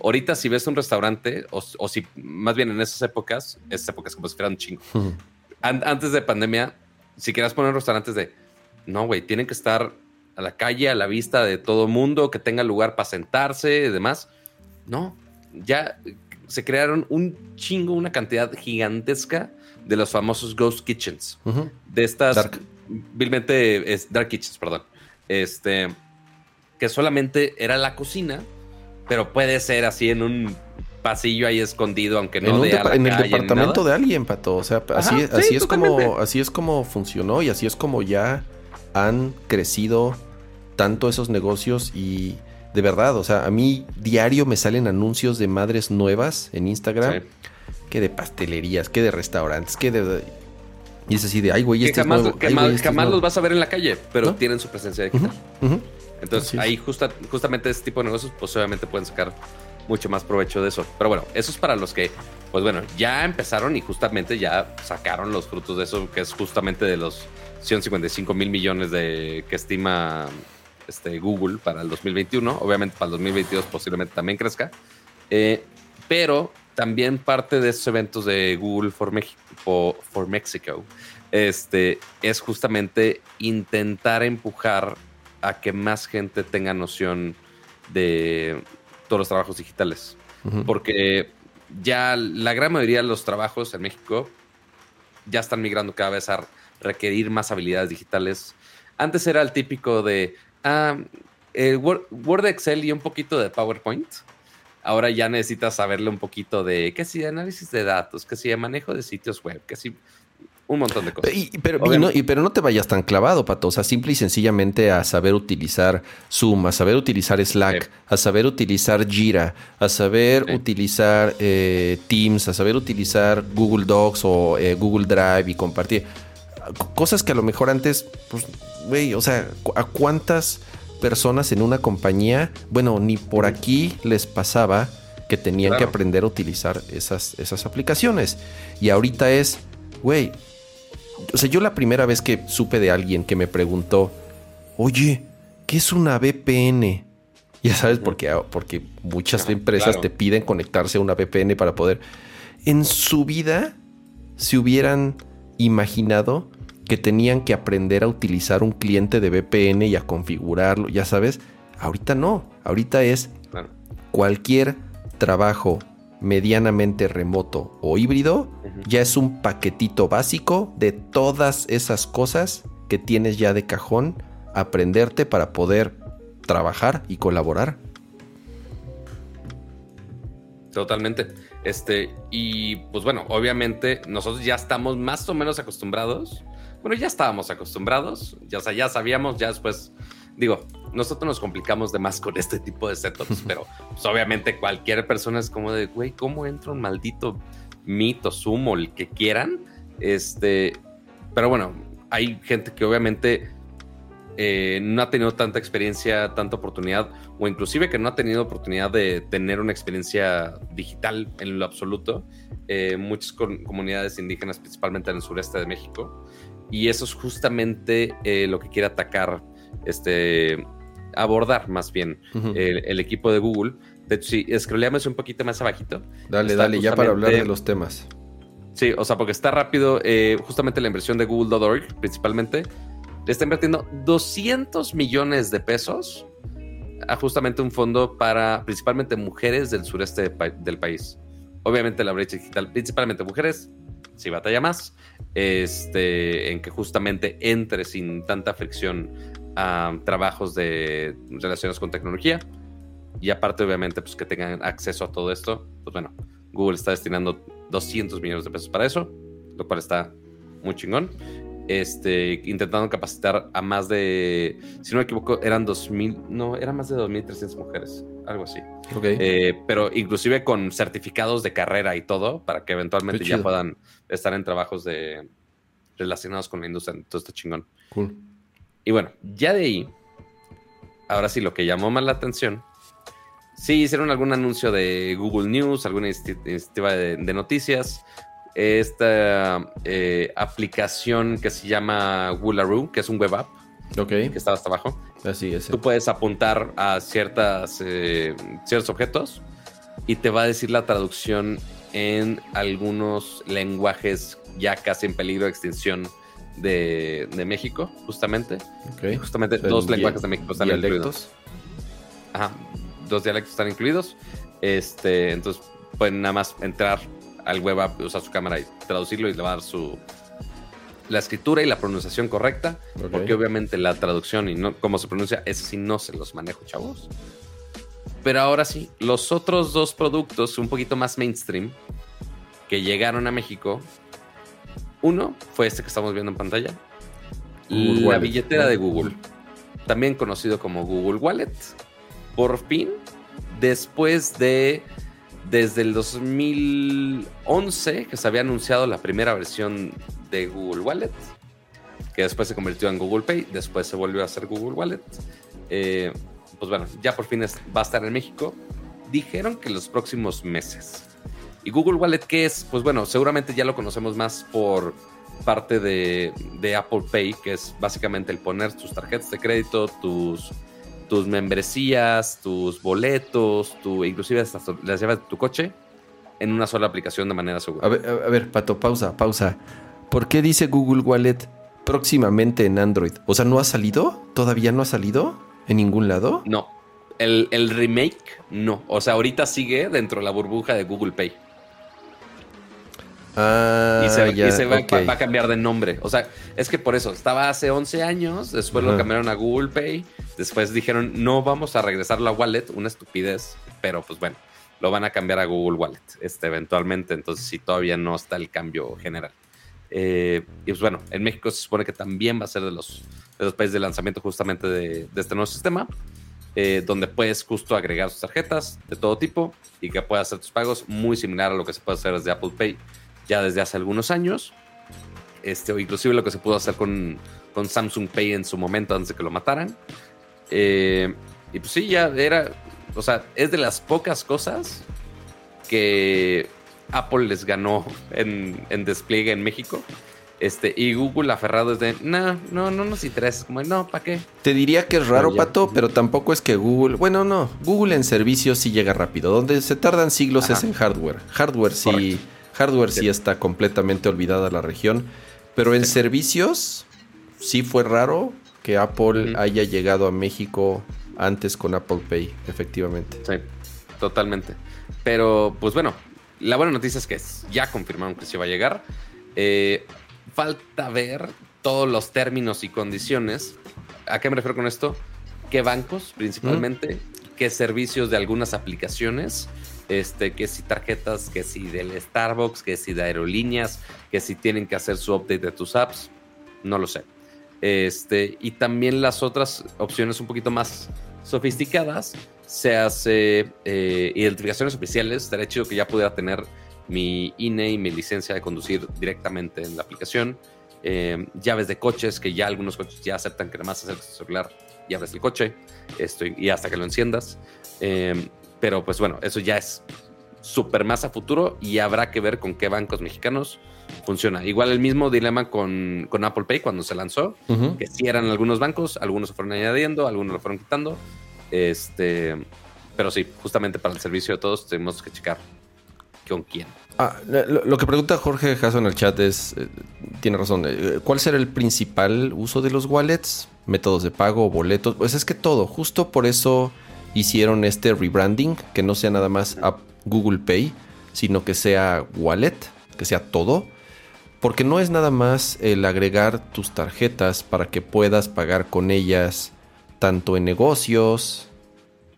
Ahorita si ves un restaurante, o, si más bien en esas épocas, esas épocas como si fueran un chingo, antes de pandemia, si quieras poner restaurantes de, no, güey, tienen que estar a la calle, a la vista de todo mundo, que tenga lugar para sentarse y demás. No, ya se crearon un chingo, una cantidad gigantesca de los famosos Ghost Kitchens. De estas. Dark. Vilmente es Dark Kitchens, perdón. Este. Que solamente era la cocina, pero puede ser así en un pasillo ahí escondido, aunque no en, en el departamento de alguien, pato. O sea, así, así es como, así es como funcionó y así es como ya han crecido tanto esos negocios y de verdad, o sea, a mí diario me salen anuncios de madres nuevas en Instagram. Que de pastelerías, que de restaurantes, que de... Y es así de, ay, güey, este jamás, es Que este jamás los vas a ver en la calle, pero tienen su presencia digital. Entonces, ahí justa, justamente este tipo de negocios, pues obviamente pueden sacar mucho más provecho de eso. Pero bueno, eso es para los que, pues bueno, ya empezaron y justamente ya sacaron los frutos de eso, que es justamente de los 155 mil millones de que estima este, Google para el 2021. Obviamente para el 2022 posiblemente también crezca. Eh, pero también parte de esos eventos de Google for, Mexico, for Mexico este, es justamente intentar empujar a que más gente tenga noción de todos los trabajos digitales. Porque ya la gran mayoría de los trabajos en México ya están migrando cada vez a requerir más habilidades digitales. Antes era el típico de, Ah, Word, Excel y un poquito de PowerPoint. Ahora ya necesitas saberle un poquito de qué si análisis de datos, qué si de manejo de sitios web, qué si un montón de cosas. pero, no, pero no te vayas tan clavado, Pato. O sea, simple y sencillamente a saber utilizar Zoom, a saber utilizar Slack, a saber utilizar Jira, a saber utilizar eh, Teams, a saber utilizar Google Docs o eh, Google Drive y compartir. Cosas que a lo mejor antes, pues, güey, o sea, ¿a cuántas personas en una compañía, bueno, ni por aquí les pasaba que tenían que aprender a utilizar esas, esas aplicaciones? Y ahorita es, güey, o sea, yo la primera vez que supe de alguien que me preguntó, oye, ¿qué es una VPN? Ya sabes, porque, porque muchas empresas te piden conectarse a una VPN para poder. En su vida se hubieran imaginado que tenían que aprender a utilizar un cliente de VPN y a configurarlo, ya sabes. Ahorita no, ahorita es cualquier trabajo medianamente remoto o híbrido, ya es un paquetito básico de todas esas cosas que tienes ya de cajón, aprenderte para poder trabajar y colaborar. Totalmente. Este, y pues bueno, obviamente nosotros ya estamos más o menos acostumbrados. Bueno, ya estábamos acostumbrados, ya, ya sabíamos, ya después digo, nosotros nos complicamos de más con este tipo de setups, pero pues, obviamente cualquier persona es como de, güey, ¿cómo entra un maldito mito, sumo, el que quieran? Este, pero bueno, hay gente que obviamente eh, no ha tenido tanta experiencia, tanta oportunidad, o inclusive que no ha tenido oportunidad de tener una experiencia digital en lo absoluto. Eh, muchas comunidades indígenas, principalmente en el sureste de México, y eso es justamente eh, lo que quiere atacar este, abordar más bien el, equipo de Google. De hecho, si scrolleamos un poquito más abajito. Dale, dale, ya para hablar de los temas. Sí, o sea, porque está rápido, eh, justamente la inversión de Google.org principalmente, le está invirtiendo 200 millones de pesos a justamente un fondo para principalmente mujeres del sureste del país. Obviamente la brecha digital, principalmente mujeres, si batalla más, este, en que justamente entre sin tanta fricción a trabajos de relaciones con tecnología. Y aparte, obviamente, pues que tengan acceso a todo esto. Pues bueno, Google está destinando 200 millones de pesos para eso, lo cual está muy chingón. Este, intentando capacitar a más de, si no me equivoco, eran 2000, no, eran más de 2.300 mujeres, algo así. Eh, pero inclusive con certificados de carrera y todo, para que eventualmente ya puedan estar en trabajos de relacionados con la industria. Todo está chingón. Cool. Y bueno, ya de ahí, ahora sí, lo que llamó más la atención, sí hicieron algún anuncio de Google News, alguna iniciativa de, noticias, esta eh, aplicación que se llama Woolaroo, que es un web app, que está hasta abajo. Así es. Tú puedes apuntar a ciertas, eh, ciertos objetos y te va a decir la traducción en algunos lenguajes ya casi en peligro de extinción de, México, justamente. Justamente dos lenguajes de México están incluidos. Ajá, dos dialectos están incluidos. Este, entonces pueden nada más entrar al web app, usar su cámara y traducirlo y le va a dar su la escritura y la pronunciación correcta, porque obviamente la traducción y no cómo se pronuncia, ese sí no se los manejo, chavos. Pero ahora sí, los otros dos productos un poquito más mainstream que llegaron a México uno fue este que estamos viendo en pantalla. la billetera de Google, también conocido como Google Wallet. Por fin, después de desde el 2011 que se había anunciado la primera versión de Google Wallet, que después se convirtió en Google Pay, después se volvió a hacer Google Wallet. Eh, pues bueno, ya por fin va a estar en México. Dijeron que los próximos meses. ¿Y Google Wallet qué es? Pues bueno, seguramente ya lo conocemos más por parte de, Apple Pay, que es básicamente el poner tus tarjetas de crédito, tus, tus membresías, tus boletos, tu, inclusive hasta las llaves de tu coche en una sola aplicación de manera segura. A ver, a ver, Pato, pausa, pausa. ¿Por qué dice Google Wallet próximamente en Android? O sea, ¿no ha salido? ¿Todavía no ha salido en ningún lado? No. El, el remake, no. O sea, ahorita sigue dentro de la burbuja de Google Pay. Ah, y se, va, a cambiar de nombre. O sea, es que por eso estaba hace 11 años, después lo cambiaron a Google Pay, después dijeron no vamos a regresarlo a Wallet, una estupidez, pero pues bueno, lo van a cambiar a Google Wallet este, eventualmente, entonces si todavía no está el cambio general. Eh, y pues bueno, en México se supone que también va a ser de los, de los países de lanzamiento justamente de, este nuevo sistema. Eh, donde puedes justo agregar sus tarjetas de todo tipo y que puedas hacer tus pagos muy similar a lo que se puede hacer desde Apple Pay ya desde hace algunos años. Este, o inclusive lo que se pudo hacer con, con Samsung Pay en su momento antes de que lo mataran. Eh, y pues sí, ya era, o sea, es de las pocas cosas que Apple les ganó en, en despliegue en México. Este, y Google aferrado es de, no, no, no nos interesa. Como, no, ¿para qué? Te diría que es raro, Pato, pero tampoco es que Google. Bueno, no. Google en servicios sí llega rápido. Donde se tardan siglos es en hardware. Hardware sí. Hardware sí. está completamente olvidada la región. Pero en servicios sí fue raro que Apple haya llegado a México antes con Apple Pay, efectivamente. Sí, totalmente. Pero, pues bueno, la buena noticia es que ya confirmaron que se va a llegar. Eh, falta ver todos los términos y condiciones. ¿A qué me refiero con esto? ¿Qué bancos principalmente? ¿Qué servicios de algunas aplicaciones? Este, que si tarjetas, que si del Starbucks, que si de aerolíneas, que si tienen que hacer su update de tus apps, no lo sé. Este, y también las otras opciones un poquito más sofisticadas, se hace eh, identificaciones oficiales. Estaría chido que ya pudiera tener mi INE y mi licencia de conducir directamente en la aplicación. Eh, llaves de coches, que ya algunos coches ya aceptan que nada más acerques tu celular y abres el coche esto, y hasta que lo enciendas. Eh, pero pues bueno, eso ya es súper más a futuro y habrá que ver con qué bancos mexicanos funciona. Igual el mismo dilema con, Apple Pay cuando se lanzó, que sí eran algunos bancos, algunos se fueron añadiendo, algunos lo fueron quitando. Este, pero sí, justamente para el servicio de todos tenemos que checar con quién. Ah, lo, que pregunta Jorge Jasso en el chat es, eh, tiene razón, eh, ¿cuál será el principal uso de los wallets? ¿Métodos de pago, boletos? Pues es que todo, justo por eso hicieron este rebranding, que no sea nada más a Google Pay, sino que sea wallet, que sea todo. Porque no es nada más el agregar tus tarjetas para que puedas pagar con ellas tanto en negocios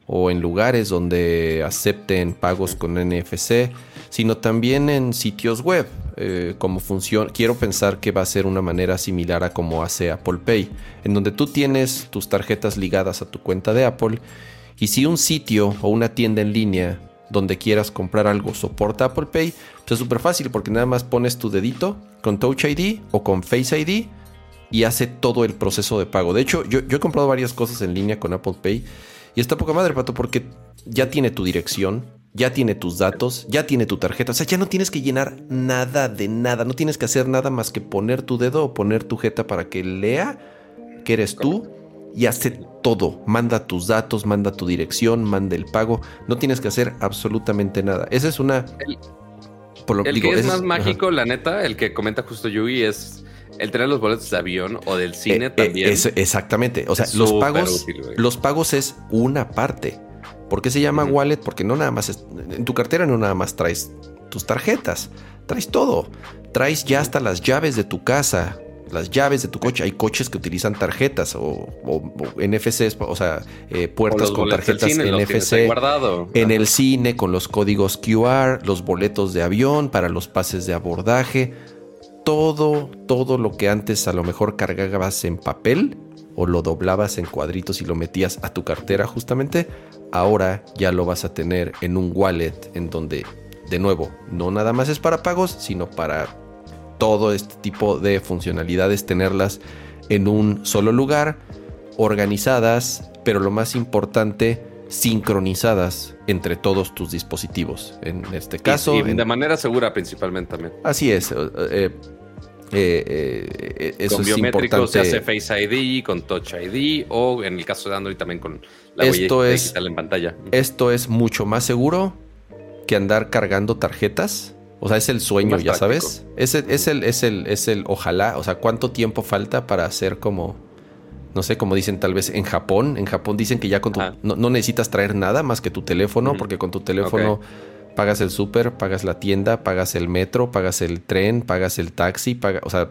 o en lugares donde acepten pagos con NFC, sino también en sitios web. Eh, como funciona, quiero pensar que va a ser una manera similar a como hace Apple Pay, en donde tú tienes tus tarjetas ligadas a tu cuenta de Apple y si un sitio o una tienda en línea donde quieras comprar algo soporta Apple Pay, pues es súper fácil porque nada más pones tu dedito con Touch ID o con Face ID y hace todo el proceso de pago. De hecho, yo, he comprado varias cosas en línea con Apple Pay y está poca madre, pato, porque ya tiene tu dirección, ya tiene tus datos, ya tiene tu tarjeta. O sea, ya no tienes que llenar nada de nada. No tienes que hacer nada más que poner tu dedo o poner tu jeta para que lea que eres tú y hace todo. Manda tus datos, manda tu dirección, manda el pago. No tienes que hacer absolutamente nada. Esa es una. El, que es más mágico, la neta, el que comenta justo Yugi es el tener los boletos de avión o del cine eh, eh, también. exactamente. O sea, los pagos, los pagos es una parte. ¿Por qué se llama wallet? Porque no nada más en tu cartera no nada más traes tus tarjetas, traes todo. Traes ya hasta las llaves de tu casa, las llaves de tu coche. Hay coches que utilizan tarjetas o, NFCs, o sea, eh, puertas con tarjetas NFC. Guardado. En el cine con los códigos QR, los boletos de avión para los pases de abordaje. Todo, todo lo que antes a lo mejor cargabas en papel o lo doblabas en cuadritos y lo metías a tu cartera justamente, ahora ya lo vas a tener en un wallet en donde, de nuevo, no nada más es para pagos, sino para todo este tipo de funcionalidades, tenerlas en un solo lugar, organizadas, pero lo más importante, sincronizadas entre todos tus dispositivos. En este caso. Y, de manera segura principalmente también. Así es. Eh, eh, eh, eso con biométricos se hace Face ID, con Touch ID o en el caso de Android también con la esto huella digital en pantalla. Esto es mucho más seguro que andar cargando tarjetas. O sea, es el sueño, ya sabes. Es el, es el, es el, es el, ojalá, o sea, ¿cuánto tiempo falta para hacer como, no sé, como dicen tal vez en Japón? En Japón dicen que ya con tu, no, necesitas traer nada más que tu teléfono, porque con tu teléfono pagas el súper, pagas la tienda, pagas el metro, pagas el tren, pagas el taxi, paga, o sea,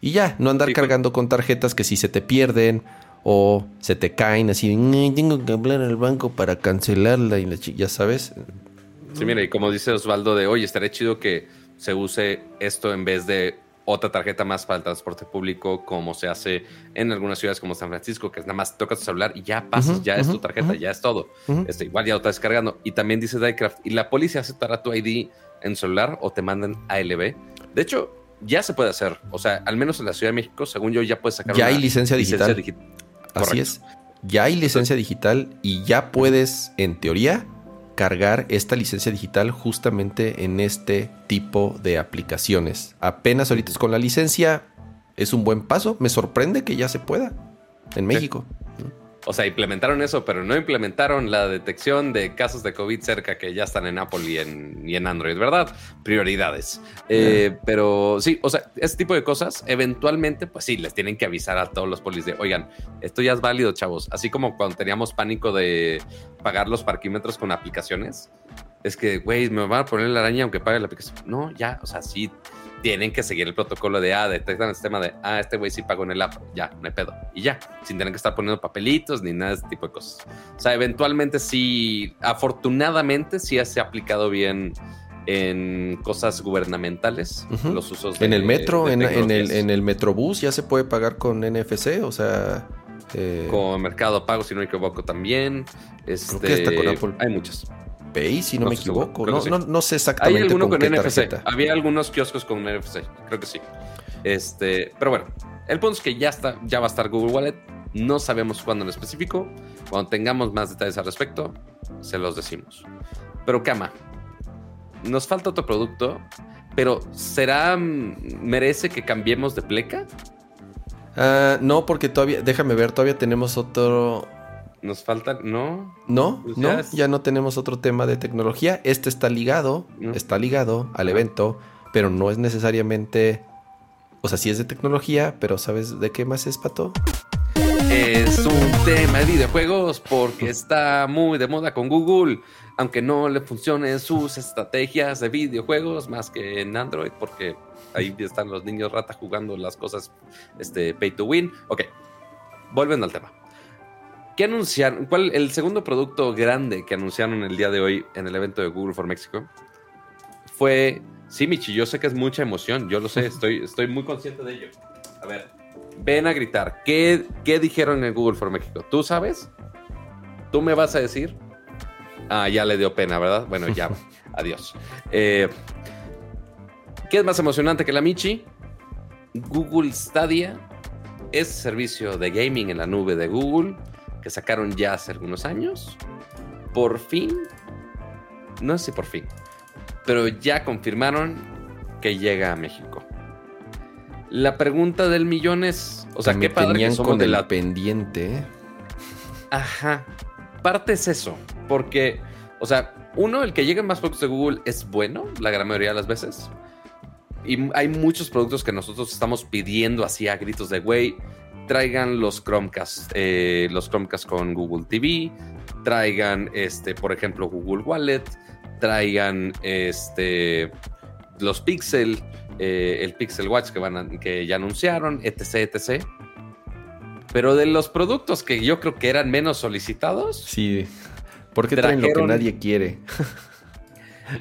y ya, no andar cargando con tarjetas que si se te pierden o se te caen así, tengo que hablar al banco para cancelarla y ya sabes. Sí, mira, y como dice Osvaldo de, oye, estaría chido que se use esto en vez de otra tarjeta más para el transporte público, como se hace en algunas ciudades como San Francisco, que es nada más tocas tu celular y ya pasas, ya es tu tarjeta, ya es todo. este, igual ya lo estás descargando. Y también dice Diecraft, y la policía aceptará tu ID en celular o te mandan ALB. De hecho, ya se puede hacer. O sea, al menos en la Ciudad de México, según yo, ya puedes sacar ya hay licencia digital. Así es. Ya hay licencia digital y ya puedes, en teoría, recargar esta licencia digital justamente en este tipo de aplicaciones. Apenas ahorita es con la licencia, es un buen paso. Me sorprende que ya se pueda en México. O sea, implementaron eso, pero no implementaron la detección de casos de COVID cerca que ya están en Apple y en, y en Android, ¿verdad? Prioridades. Eh, pero sí, o sea, este tipo de cosas, eventualmente, pues sí, les tienen que avisar a todos los polis de, oigan, esto ya es válido, chavos. Así como cuando teníamos pánico de pagar los parquímetros con aplicaciones. Es que, güey, me van a poner la araña aunque pague la aplicación. No, ya, o sea, sí tienen que seguir el protocolo de, ah, detectan el sistema de, ah, este güey sí pagó en el app, ya, no hay pedo. Y ya, sin tener que estar poniendo papelitos ni nada de ese tipo de cosas. O sea, eventualmente sí, afortunadamente sí se ha aplicado bien en cosas gubernamentales, los usos En el metro, en, el, en el metrobús ya se puede pagar con NFC, o sea... Eh... Con Mercado Pago, si no me equivoco, también. Este, con Apple. Hay muchas. Pay, si no, me equivoco. No, sé exactamente. Hay alguno con, NFC. Había algunos kioscos con NFC, creo que sí. Este, pero bueno, el punto es que ya está, ya va a estar Google Wallet. No sabemos cuándo en específico. Cuando tengamos más detalles al respecto, se los decimos. Pero Kama, nos falta otro producto, pero ¿será merece que cambiemos de pleca? Ah, no, porque todavía, déjame ver, todavía tenemos otro nos falta, ¿no? No, pues no, ya, no tenemos otro tema de tecnología. Este está ligado, está ligado al evento, pero no es necesariamente, o sea, sí es de tecnología, pero ¿sabes de qué más es, Pato? Es un tema de videojuegos porque está muy de moda con Google, aunque no le funcionen sus estrategias de videojuegos más que en Android, porque ahí están los niños rata jugando las cosas este, pay to win. Ok, volviendo al tema. ¿Qué anunciaron? ¿Cuál el segundo producto grande que anunciaron el día de hoy en el evento de Google for México? Fue, sí, Michi, yo sé que es mucha emoción, yo lo sé, estoy, estoy muy consciente de ello. A ver, ven a gritar. ¿Qué, ¿Qué dijeron en Google for México? ¿Tú sabes? ¿Tú me vas a decir? Ah, ya le dio pena, ¿verdad? Bueno, ya, adiós. Eh, ¿Qué es más emocionante que la Michi? Google Stadia es servicio de gaming en la nube de Google que sacaron ya hace algunos años, por fin, no sé si por fin, pero ya confirmaron que llega a México. La pregunta del millón es, o sea, ¿qué padre que con de la pendiente? Ajá. Parte es eso, porque, o sea, uno, el que lleguen más productos de Google es bueno, la gran mayoría de las veces. Y hay muchos productos que nosotros estamos pidiendo así a gritos de, güey, traigan los Chromecast, eh, los Chromecast con Google TV, traigan, este, por ejemplo, Google Wallet, traigan este, los Pixel, eh, el Pixel Watch que, van que ya anunciaron, etc, etc. Pero de los productos que yo creo que eran menos solicitados. Sí. porque traen lo que nadie quiere?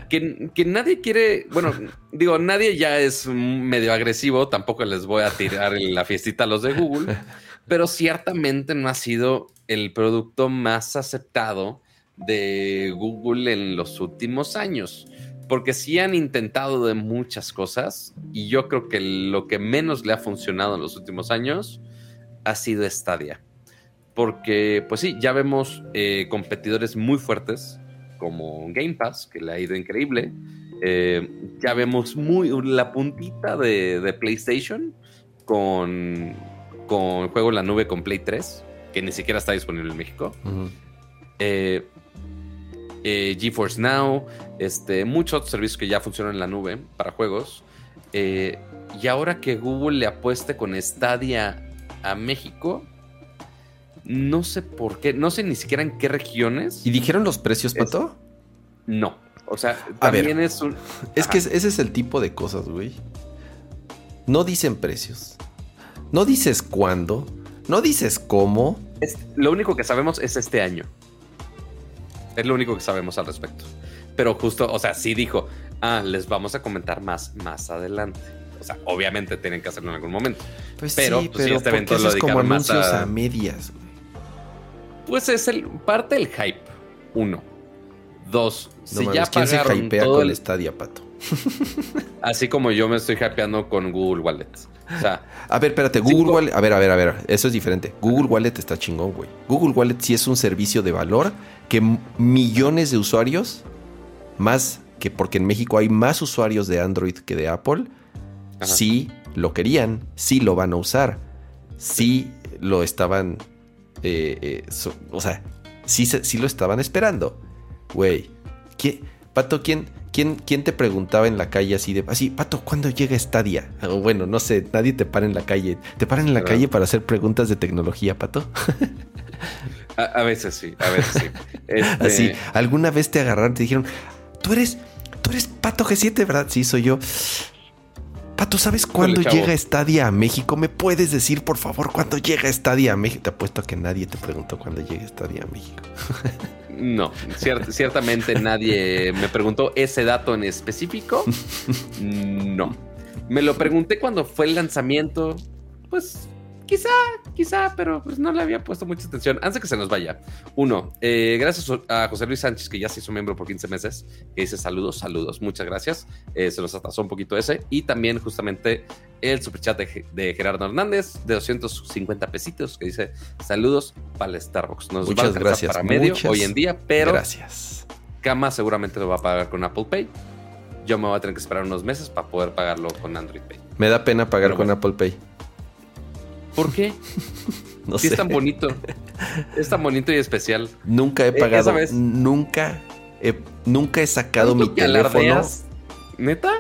que, nadie quiere, bueno, digo, nadie ya es medio agresivo, tampoco les voy a tirar la fiestita a los de Google, pero ciertamente no ha sido el producto más aceptado de Google en los últimos años, porque sí han intentado de muchas cosas y yo creo que lo que menos le ha funcionado en los últimos años ha sido Stadia. Porque, pues sí, ya vemos eh, competidores muy fuertes como Game Pass, que le ha ido increíble. Eh, ya vemos muy la puntita de, PlayStation con, con juego en la nube con Play 3, que ni siquiera está disponible en México. Eh, eh, GeForce Now, este, muchos otros servicios que ya funcionan en la nube para juegos. y ahora que Google le apueste con Stadia a México, no sé por qué, no sé ni siquiera en qué regiones. ¿Y dijeron los precios, Pato? no. O sea, también es un. Es que ese es el tipo de cosas, güey. No dicen precios. No dices cuándo. No dices cómo. lo único que sabemos es este año. Es lo único que sabemos al respecto. Pero justo, o sea, sí dijo, ah, les vamos a comentar más más adelante. O sea, obviamente tienen que hacerlo en algún momento. Pues pero, sí, pues, pero este evento lo es como anuncios a, medias. Güey? Pues es el parte del hype. Uno. Dos. si ya ¿quién se hypea con el... Stadia, Pato? Así como yo me estoy hypeando con Google Wallet. O sea, a ver, espérate, Google Wallet. A ver, a ver, a ver. Eso es diferente. Google Wallet está chingón, güey. Google Wallet sí es un servicio de valor que millones de usuarios, más que porque en México hay más usuarios de Android que de Apple, sí lo querían, sí lo van a usar, sí lo estaban. Eh, eh, o sea, sí, sí lo estaban esperando. Güey. Pato, ¿quién, quién, ¿quién te preguntaba en la calle así de, así, Pato, ¿cuándo llega Stadia? O bueno, no sé, nadie te para en la calle. ¿Te paran en la calle para hacer preguntas de tecnología, Pato? a, veces sí, a veces sí. Este así, alguna vez te agarraron, te dijeron, tú eres, tú eres Pato G7, ¿verdad? Sí, soy yo. Pato, ¿sabes cuándo llega Stadia a México? ¿Me puedes decir, por favor, cuándo llega Stadia a México? Te apuesto a que nadie te preguntó cuándo llega Stadia a México. No, ciertamente nadie me preguntó ese dato en específico. No. Me lo pregunté cuando fue el lanzamiento. Pues Quizá, quizá, pero pues no le había puesto mucha atención. Antes de que se nos vaya, uno, eh, gracias a José Luis Sánchez, que ya se hizo miembro por 15 meses, que dice saludos, saludos, muchas gracias. Eh, se nos atrasó un poquito ese. Y también, justamente, el superchat de, de Gerardo Hernández, de 250 pesitos, que dice saludos para el Starbucks. Nos muchas va a gracias. Para medio hoy en día, pero. Gracias. Kama seguramente lo va a pagar con Apple Pay. Yo me voy a tener que esperar unos meses para poder pagarlo con Android Pay. Me da pena pagar con Apple Pay. ¿Por qué? no sé. Es tan bonito. Es tan bonito y especial. Nunca he eh, pagado. Nunca, he, nunca he sacado mi teléfono. ¿Neta?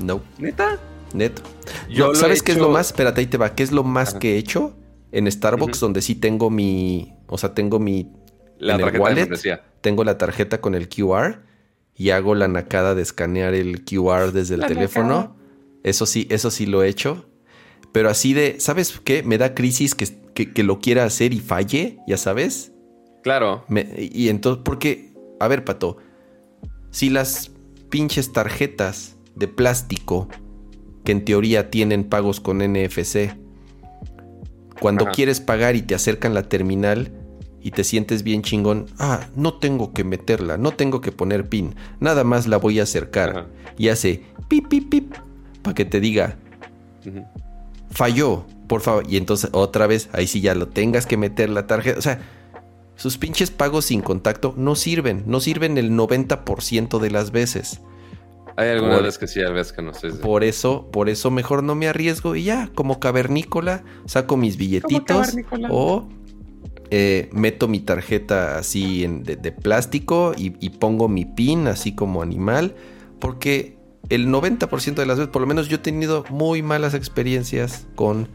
No. ¿Neta? Neto. Yo ¿Sabes qué es lo más? Espérate, ahí te va. ¿Qué es lo más que he hecho? En Starbucks, donde sí tengo mi. O sea, tengo mi. La tarjeta wallet, Tengo la tarjeta con el QR y hago la nacada de escanear el QR desde el teléfono. Eso sí, eso sí lo he hecho. Pero así de, ¿sabes qué? Me da crisis que, que, lo quiera hacer y falle, ya sabes. Claro. y entonces, porque, a ver, Pato, si las pinches tarjetas de plástico, que en teoría tienen pagos con NFC, cuando quieres pagar y te acercan la terminal y te sientes bien chingón, ah, no tengo que meterla, no tengo que poner pin, nada más la voy a acercar. Y hace pip, pip, pip, para que te diga, falló, por favor. Y entonces otra vez, ahí sí ya lo tengas que meter la tarjeta. O sea, sus pinches pagos sin contacto no sirven, no sirven el 90% de las veces. Hay algunas veces que sí, hay veces que no sé. Por eso, por eso mejor no me arriesgo y ya, como cavernícola, saco mis billetitos o eh, meto mi tarjeta así de, plástico y, y, pongo mi pin así como animal, porque el 90% de las veces, por lo menos yo he tenido muy malas experiencias con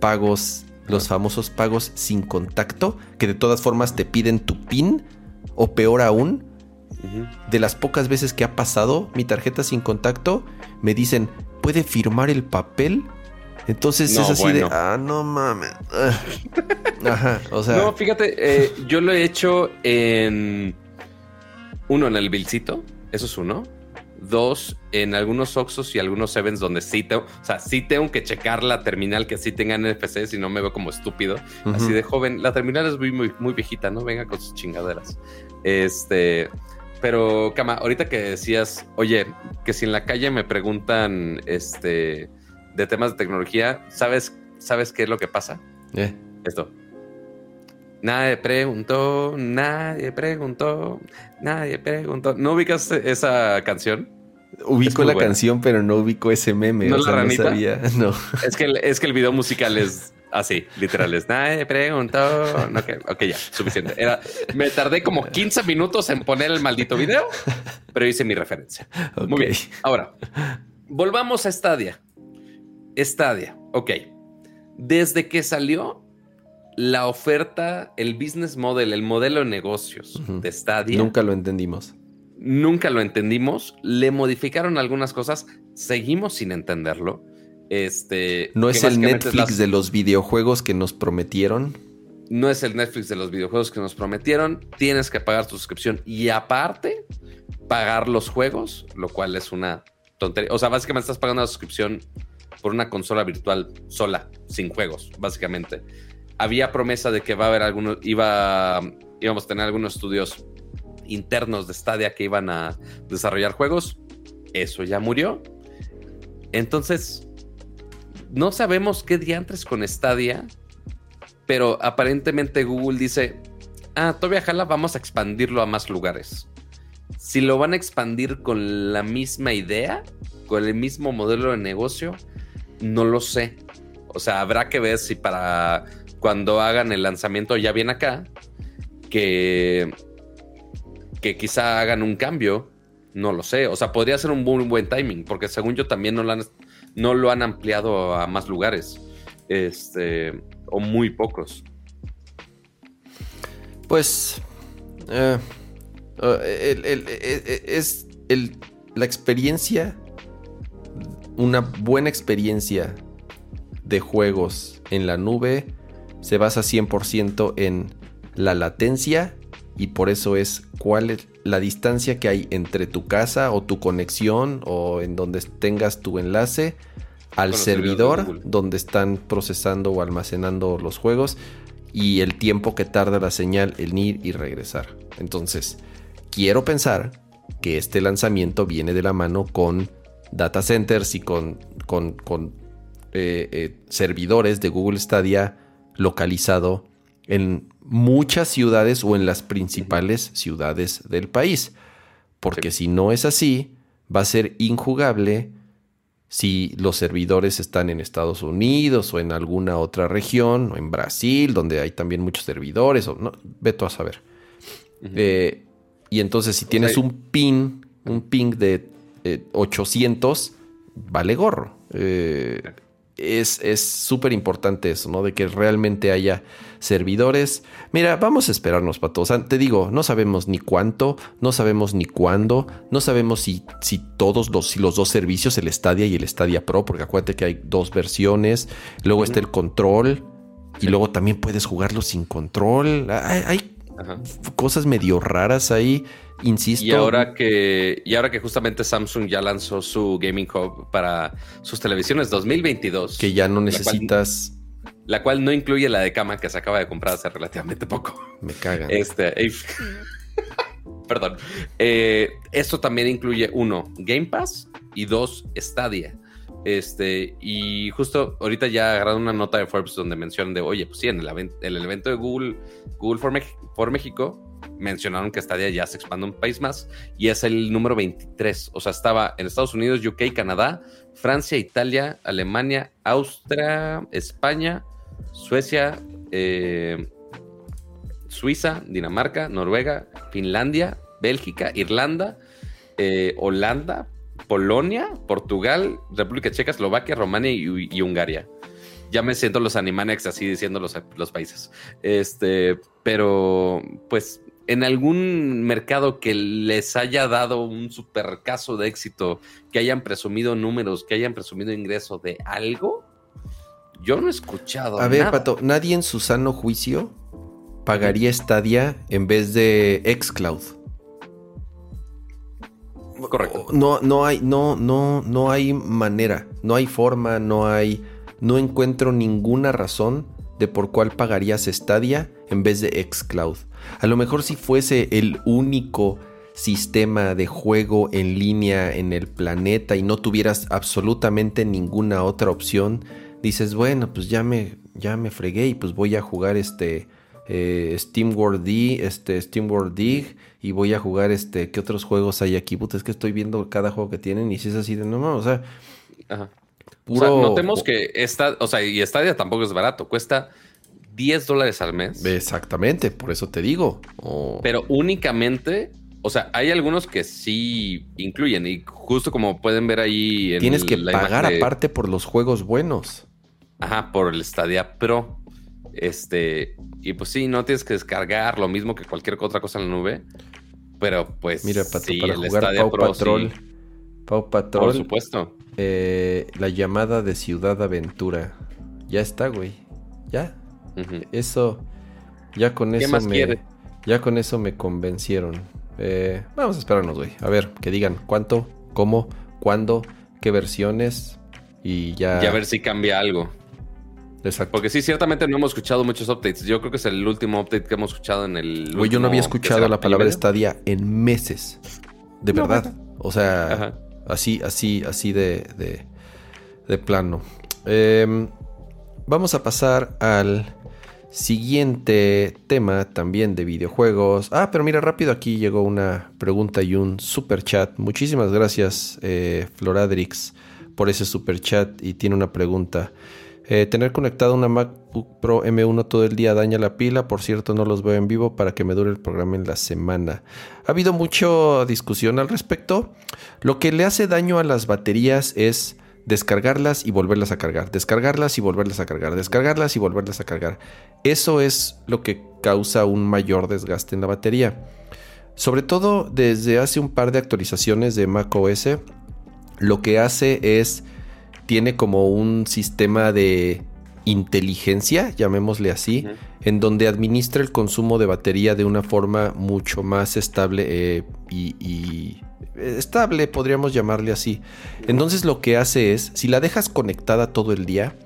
pagos, los famosos pagos sin contacto, que de todas formas te piden tu PIN, o peor aún, de las pocas veces que ha pasado mi tarjeta sin contacto, me dicen, ¿puede firmar el papel? Entonces es así de, ah, no mames. Ajá, o sea. No, fíjate, eh, yo lo he hecho en. Uno, en el Vilcito, eso es uno. Dos, en algunos Oxos y algunos Sevens donde sí tengo, o sea, sí tengo que checar la terminal que sí tenga NFC, si no me veo como estúpido. Así de joven, la terminal es muy, muy, muy viejita, ¿no? Venga con sus chingaderas. Este, pero, Cama, ahorita que decías, oye, que si en la calle me preguntan, este, de temas de tecnología, ¿sabes, ¿sabes qué es lo que pasa? Eh. Esto. Nadie preguntó, nadie preguntó, nadie preguntó. ¿No ubicas esa canción? Ubico la canción, pero no ubico ese meme. ¿No la ranita? No sabía. No. Es que, el, es que el video musical es así, literal. Es nadie preguntó. ok, ya, suficiente. me tardé como 15 minutos en poner el maldito video, pero hice mi referencia. Muy bien. Ahora, volvamos a Stadia. Stadia, ok. Desde que salió, la oferta, el business model, el modelo de negocios de Stadia. Nunca lo entendimos. Nunca lo entendimos. Le modificaron algunas cosas. Seguimos sin entenderlo. Este. No es el Netflix de los videojuegos que nos prometieron. No es el Netflix de los videojuegos que nos prometieron. Tienes que pagar tu suscripción y aparte pagar los juegos, lo cual es una tontería. O sea, básicamente estás pagando la suscripción por una consola virtual sola, sin juegos, básicamente había promesa de que va a haber algunos, iba, íbamos a tener algunos estudios internos de Stadia que iban a desarrollar juegos. eso ya murió. Entonces, no sabemos qué diantres con Stadia, pero aparentemente Google dice, ah, todavía jala, vamos a expandirlo a más lugares. Si lo van a expandir con la misma idea, con el mismo modelo de negocio, no lo sé. O sea, habrá que ver si para cuando hagan el lanzamiento ya bien acá, que, que quizá hagan un cambio. No lo sé. O sea, podría ser un muy buen timing, porque según yo también no lo han, no lo han ampliado a más lugares. Este, o muy pocos. Pues. Eh, eh, es la experiencia. Una buena experiencia de juegos en la nube se basa 100% en la latencia y por eso es cuál es la distancia que hay entre tu casa o tu conexión o en donde tengas tu enlace al servidor donde están procesando o almacenando los juegos y el tiempo que tarda la señal en ir y regresar. Entonces, quiero pensar que este lanzamiento viene de la mano con data centers y con, con, con eh, eh, servidores de Google Stadia localizado en muchas ciudades o en las principales ciudades del país. Porque si no es así, va a ser injugable si los servidores están en Estados Unidos o en alguna otra región, o en Brasil, donde hay también muchos servidores, o no, veto a saber. Eh, y entonces si tienes un ping, un ping de 800, vale gorro es súper importante eso, ¿no? De que realmente haya servidores. Mira, vamos a esperarnos, Pato. O sea, te digo, no sabemos ni cuánto, no sabemos ni cuándo, no sabemos si, si todos los, si los dos servicios, el Stadia y el Stadia Pro, porque acuérdate que hay dos versiones. Luego está el control y luego también puedes jugarlo sin control. hay cosas medio raras ahí. Insisto. Y ahora que, y ahora que justamente Samsung ya lanzó su Gaming Hub para sus televisiones 2022. Que ya no necesitas. La cual, no incluye la de cama que se acaba de comprar hace relativamente poco. Me cagan. Este. perdón. Eh, esto también incluye uno, Game Pass y dos, Stadia. Este, y justo ahorita ya agarrado una nota de Forbes donde mencionan de, oye, pues sí, en el, evento de Google, Google for, México, mencionaron que Stadia ya se expande un país más y es el número 23. O sea, estaba en Estados Unidos, UK, Canadá, Francia, Italia, Alemania, Austria, España, Suecia, eh, Suiza, Dinamarca, Noruega, Finlandia, Bélgica, Irlanda, eh, Holanda, Polonia, Portugal, República Checa, Eslovaquia, Romania y, Hungría. Ya me siento los Animaniacs así diciendo los, los países. Este, pero pues en algún mercado que les haya dado un super caso de éxito, que hayan presumido números, que hayan presumido ingreso de algo, yo no he escuchado. A ver, Pato, nadie en su sano juicio pagaría Stadia en vez de Xcloud. Correcto. No, no hay, no, no, no hay manera, no hay forma, no hay, no encuentro ninguna razón de por cuál pagarías Stadia en vez de Xcloud. A lo mejor si fuese el único sistema de juego en línea en el planeta y no tuvieras absolutamente ninguna otra opción, dices, bueno, pues ya me, ya me fregué y pues voy a jugar este eh, Steam World D, este Steam World Dig y voy a jugar este, ¿qué otros juegos hay aquí? Puta, es que estoy viendo cada juego que tienen y si es así de no, no, o sea, notemos que esta, o sea, y Stadia tampoco es barato, cuesta 10 dólares al mes. Exactamente, por eso te digo. Pero únicamente, o sea, hay algunos que sí incluyen y justo como pueden ver ahí en Tienes que pagar aparte por los juegos buenos. Ajá, por el Stadia Pro. Este, y pues sí, no tienes que descargar lo mismo que cualquier otra cosa en la nube. Pero pues. Mira, Pato, para jugar Pau Patrol. Pau Patrol. Por supuesto. Eh, la llamada de Ciudad Aventura. Ya está, güey. Ya. Eso. Ya con eso más me. Quiere? Ya con eso me convencieron. Eh, vamos a esperarnos, güey. A ver, que digan cuánto, cómo, cuándo, qué versiones. Y ya. Y a ver si cambia algo. Exacto. Porque sí, ciertamente no hemos escuchado muchos updates. Yo creo que es el último update que hemos escuchado en el. yo no había escuchado la palabra estadia en meses. De verdad. O sea, Así, así, así de, de, plano. Em, vamos a pasar al siguiente tema también de videojuegos. Ah, pero mira, rápido aquí llegó una pregunta y un super chat. Muchísimas gracias, eh, Floradrix, por ese super chat y tiene una pregunta. Eh, tener conectado una MacBook Pro M1 todo el día daña la pila. Por cierto, no los veo en vivo para que me dure el programa en la semana. Ha habido mucha discusión al respecto. Lo que le hace daño a las baterías es descargarlas y volverlas a cargar. Descargarlas y volverlas a cargar. Descargarlas y volverlas a cargar. Eso es lo que causa un mayor desgaste en la batería. Sobre todo desde hace un par de actualizaciones de macOS, lo que hace es tiene como un sistema de inteligencia, llamémosle así, en donde administra el consumo de batería de una forma mucho más estable eh, y, estable, podríamos llamarle así. Entonces lo que hace es, si la dejas conectada todo el día,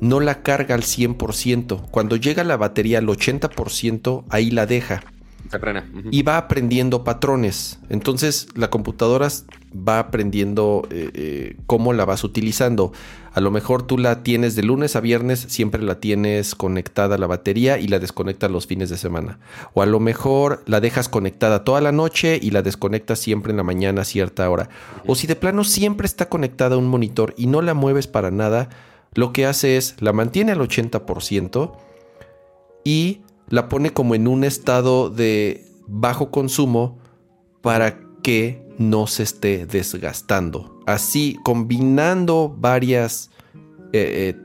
no la carga al 100%. Cuando llega la batería al 80%, ahí la deja. Y va aprendiendo patrones. Entonces la computadora va aprendiendo eh, eh, cómo la vas utilizando. A lo mejor tú la tienes de lunes a viernes, siempre la tienes conectada a la batería y la desconectas los fines de semana. O a lo mejor la dejas conectada toda la noche y la desconectas siempre en la mañana a cierta hora. O si de plano siempre está conectada a un monitor y no la mueves para nada, lo que hace es la mantiene al 80% y la pone como en un estado de bajo consumo para que no se esté desgastando. Así, combinando varias eh, eh,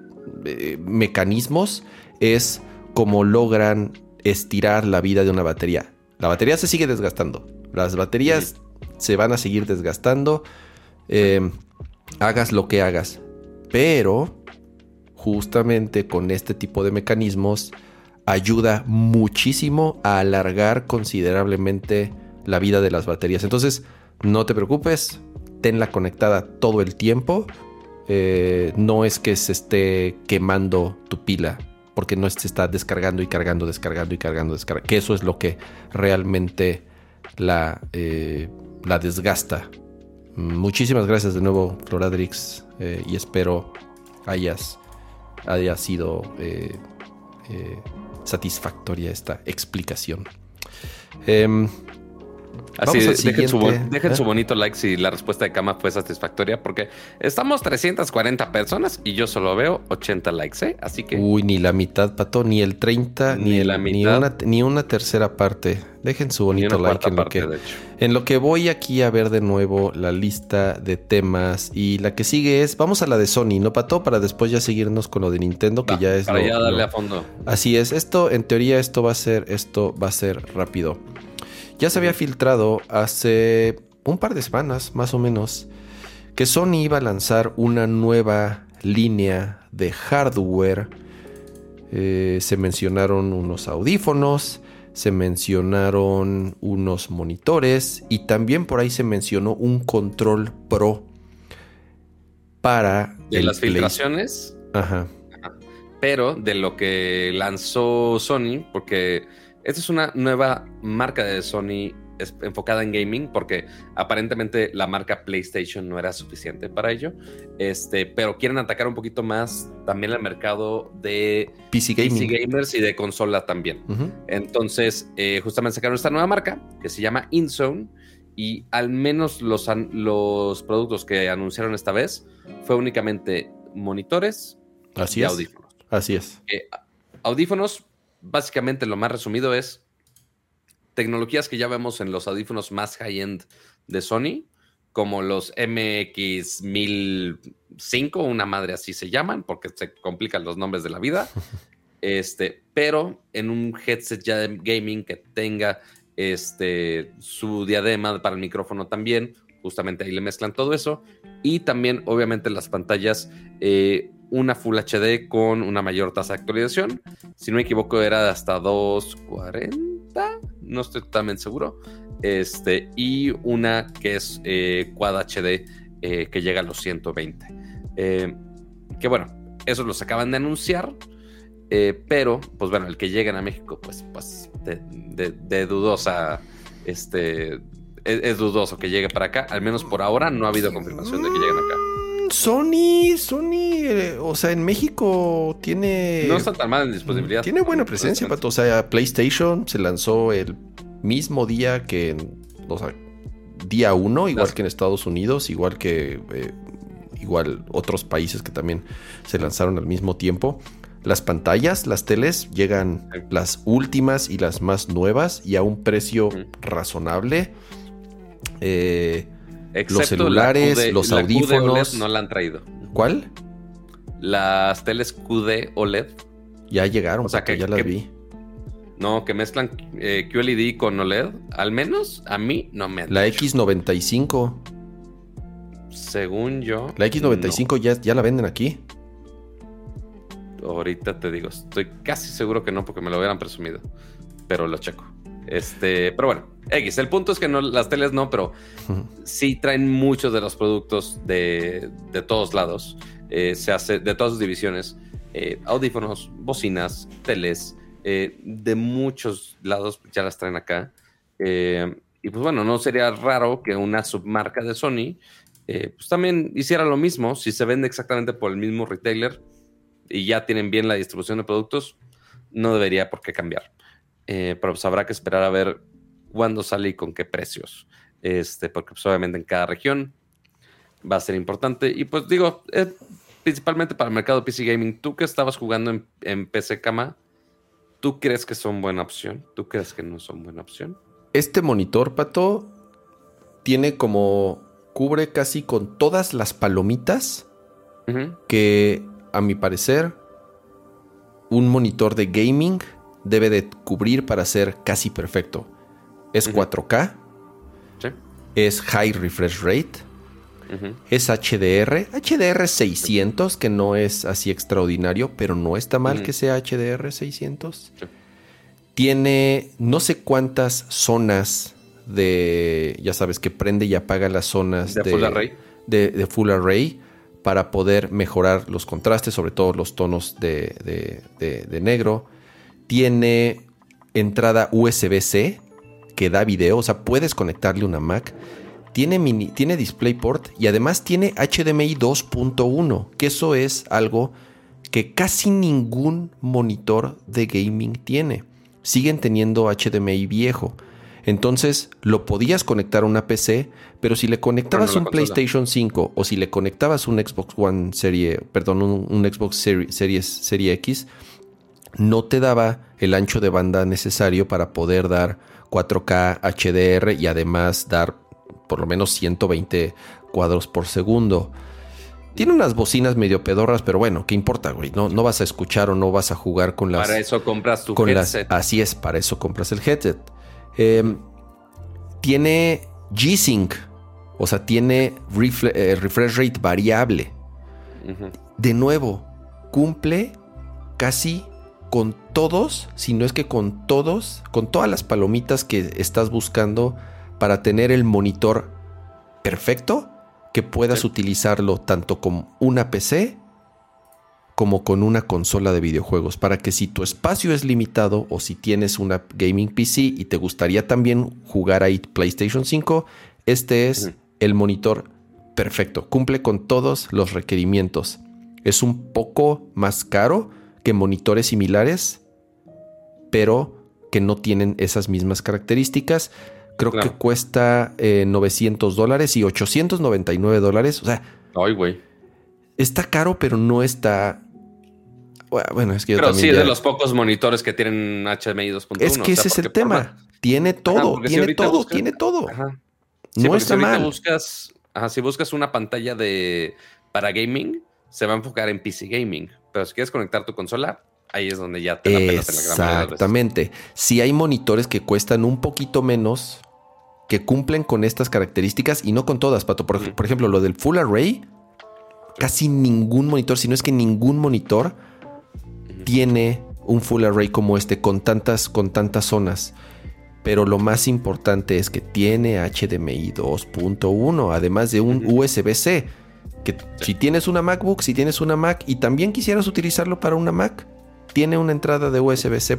eh, mecanismos, es como logran estirar la vida de una batería. La batería se sigue desgastando. Las baterías se van a seguir desgastando. hagas lo que hagas. Pero, justamente con este tipo de mecanismos, ayuda muchísimo a alargar considerablemente la vida de las baterías. Entonces, no te preocupes, tenla conectada todo el tiempo. Eh, no es que se esté quemando tu pila, porque no se está descargando y cargando, descargando y cargando, descargando. Que eso es lo que realmente la, eh, la desgasta. Muchísimas gracias de nuevo, Floradrix, eh, y espero hayas haya sido satisfactoria esta explicación. Así, dejen, su, dejen su, bonito like si la respuesta de Kama fue satisfactoria, porque estamos 340 personas y yo solo veo 80 likes, ¿eh? Así que. Uy, ni la mitad, pato, ni el 30, ni, la mitad. Ni una, tercera parte. Dejen su bonito like en lo, que, en lo que voy aquí a ver de nuevo la lista de temas. Y la que sigue es, vamos a la de Sony, ¿no, pato? Para después ya seguirnos con lo de Nintendo, que ya es. Para ya darle a fondo. Así es, esto, en teoría, esto va a ser, esto va a ser rápido. Ya se había filtrado hace un par de semanas, más o menos, que Sony iba a lanzar una nueva línea de hardware. Eh, se mencionaron unos audífonos, se mencionaron unos monitores y también por ahí se mencionó un control pro para... De las filtraciones. Ajá. Pero de lo que lanzó Sony, porque esta es una nueva marca de Sony enfocada en gaming porque aparentemente la marca PlayStation no era suficiente para ello, este, pero quieren atacar un poquito más también el mercado de PC, gamers y de consola también. Entonces, eh, justamente sacaron esta nueva marca que se llama InZone y al menos los, los productos que anunciaron esta vez fue únicamente monitores Así y audífonos. Así es. Eh, audífonos básicamente lo más resumido es tecnologías que ya vemos en los audífonos más high-end de Sony, como los MX1005, una madre así se llaman, porque se complican los nombres de la vida. Este, pero en un headset ya de gaming que tenga este, su diadema para el micrófono también, justamente ahí le mezclan todo eso. Y también, obviamente, las pantallas eh, una Full HD con una mayor tasa de actualización. Si no me equivoco, era de hasta 240, no estoy totalmente seguro. Este, y una que es eh, Quad HD eh, que llega a los 120. Eh, que bueno, eso los acaban de anunciar. pero, pues bueno, el que lleguen a México, pues, pues de, dudosa este, es, dudoso que llegue para acá. Al menos por ahora no ha habido confirmación de que lleguen acá. Sony, Sony, eh, o sea, en México tiene. No está tan mal en disponibilidad. Tiene buena presencia, Pato. O sea, PlayStation se lanzó el mismo día que. O sea, día uno, igual que en Estados Unidos, igual que. Eh, igual otros países que también se lanzaron al mismo tiempo. Las pantallas, las teles, llegan las últimas y las más nuevas y a un precio razonable. Eh, los celulares, los audífonos. no la han traído. ¿Cuál? Las teles QD OLED. Ya llegaron, o sea que ya las vi. No, que mezclan eh, QLED con OLED. Al menos a mí no me La X95. Según yo. La X95 ya, ya la venden aquí. Ahorita te digo, estoy casi seguro que no porque me lo hubieran presumido, pero lo checo. Este, pero bueno, X, el punto es que no, las teles no, pero sí traen muchos de los productos de, todos lados. Eh, se hace de todas sus divisiones, eh, audífonos, bocinas, teles, eh, de muchos lados ya las traen acá. y pues bueno, no sería raro que una submarca de Sony pues también hiciera lo mismo si se vende exactamente por el mismo retailer y ya tienen bien la distribución de productos, no debería por qué cambiar. Eh, pero pues habrá que esperar a ver cuándo sale y con qué precios. Este, porque pues, obviamente en cada región va a ser importante. Y pues digo, eh, principalmente para el mercado PC Gaming, tú que estabas jugando en, en, PC Cama, ¿tú crees que son buena opción? ¿Tú crees que no son buena opción? Este monitor, Pato, tiene como... cubre casi con todas las palomitas que a mi parecer, un monitor de gaming debe de cubrir para ser casi perfecto. Es 4K. Es High Refresh Rate. Es HDR. HDR 600, que no es así extraordinario, pero no está mal que sea HDR 600. Tiene no sé cuántas zonas de, ya sabes, que prende y apaga las zonas de, full array. de full array para poder mejorar los contrastes, sobre todo los tonos de, negro. Tiene entrada USB-C que da video, o sea, puedes conectarle una Mac. Tiene, mini, tiene DisplayPort y además tiene HDMI 2.1, que eso es algo que casi ningún monitor de gaming tiene. Siguen teniendo HDMI viejo. Entonces lo podías conectar a una PC, pero si le conectabas un PlayStation 5 o si le conectabas un Xbox One serie, perdón, un, Xbox Series, serie X, no te daba el ancho de banda necesario para poder dar 4K HDR y además dar por lo menos 120 cuadros por segundo. Tiene unas bocinas medio pedorras, pero bueno, ¿qué importa, güey? No, no vas a escuchar o no vas a jugar con las. Para eso compras tu headset. así es, para eso compras el headset. Em, tiene G-Sync, o sea, tiene eh, refresh rate variable. De nuevo, cumple casi con todos, si no es que con todos, con todas las palomitas que estás buscando para tener el monitor perfecto, que puedas utilizarlo tanto como una PC como con una consola de videojuegos, para que si tu espacio es limitado o si tienes una gaming PC y te gustaría también jugar ahí PlayStation 5, este es el monitor perfecto, cumple con todos los requerimientos. Es un poco más caro que monitores similares, pero que no tienen esas mismas características. Creo que cuesta 900 eh, dólares y 899 dólares. O sea, Ay, güey. Está caro, pero no está bueno, es que Pero sí, de los pocos monitores que tienen HDMI 2.1. Es que ese es el tema. Tiene todo, tiene todo, tiene todo. no está si mal. Buscas, si buscas una pantalla de para gaming, se va a enfocar en PC gaming. Pero si quieres conectar tu consola, ahí es donde ya te la pelas en la gran Exactamente. Si hay monitores que cuestan un poquito menos, que cumplen con estas características y no con todas, Pato. Por, por ejemplo, lo del Full Array, casi ningún monitor, si no es que ningún monitor tiene un full array como este con tantas, con tantas zonas. Pero lo más importante es que tiene HDMI 2.1, además de un USB-C. Que si tienes una MacBook, si tienes una Mac y también quisieras utilizarlo para una Mac, tiene una entrada de USB-C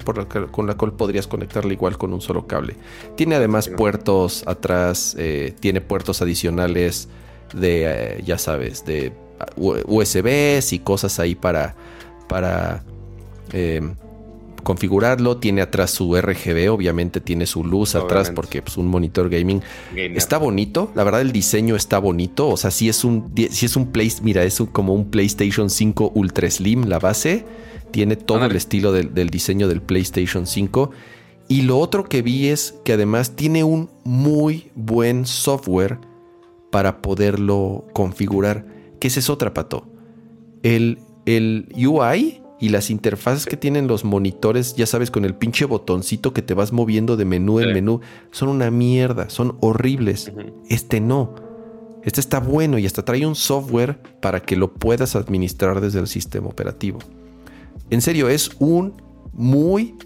con la cual podrías conectarla igual con un solo cable. Tiene además puertos atrás, eh, tiene puertos adicionales de, eh, ya sabes, de USBs y cosas ahí para, para configurarlo. Tiene atrás su RGB, obviamente tiene su luz atrás porque es pues, un monitor gaming. Está bonito, la verdad el diseño está bonito. O sea, si es un, si es un Play, mira, es como un PlayStation 5 Ultra Slim la base. Tiene todo el estilo del, del diseño del PlayStation 5. Y lo otro que vi es que además tiene un muy buen software para poderlo configurar. Que esa es otra, Pato. El, el UI y las interfaces que tienen los monitores, ya sabes, con el pinche botoncito que te vas moviendo de menú en menú, son una mierda, son horribles. Este no. Este está bueno y hasta trae un software para que lo puedas administrar desde el sistema operativo. En serio, es un muy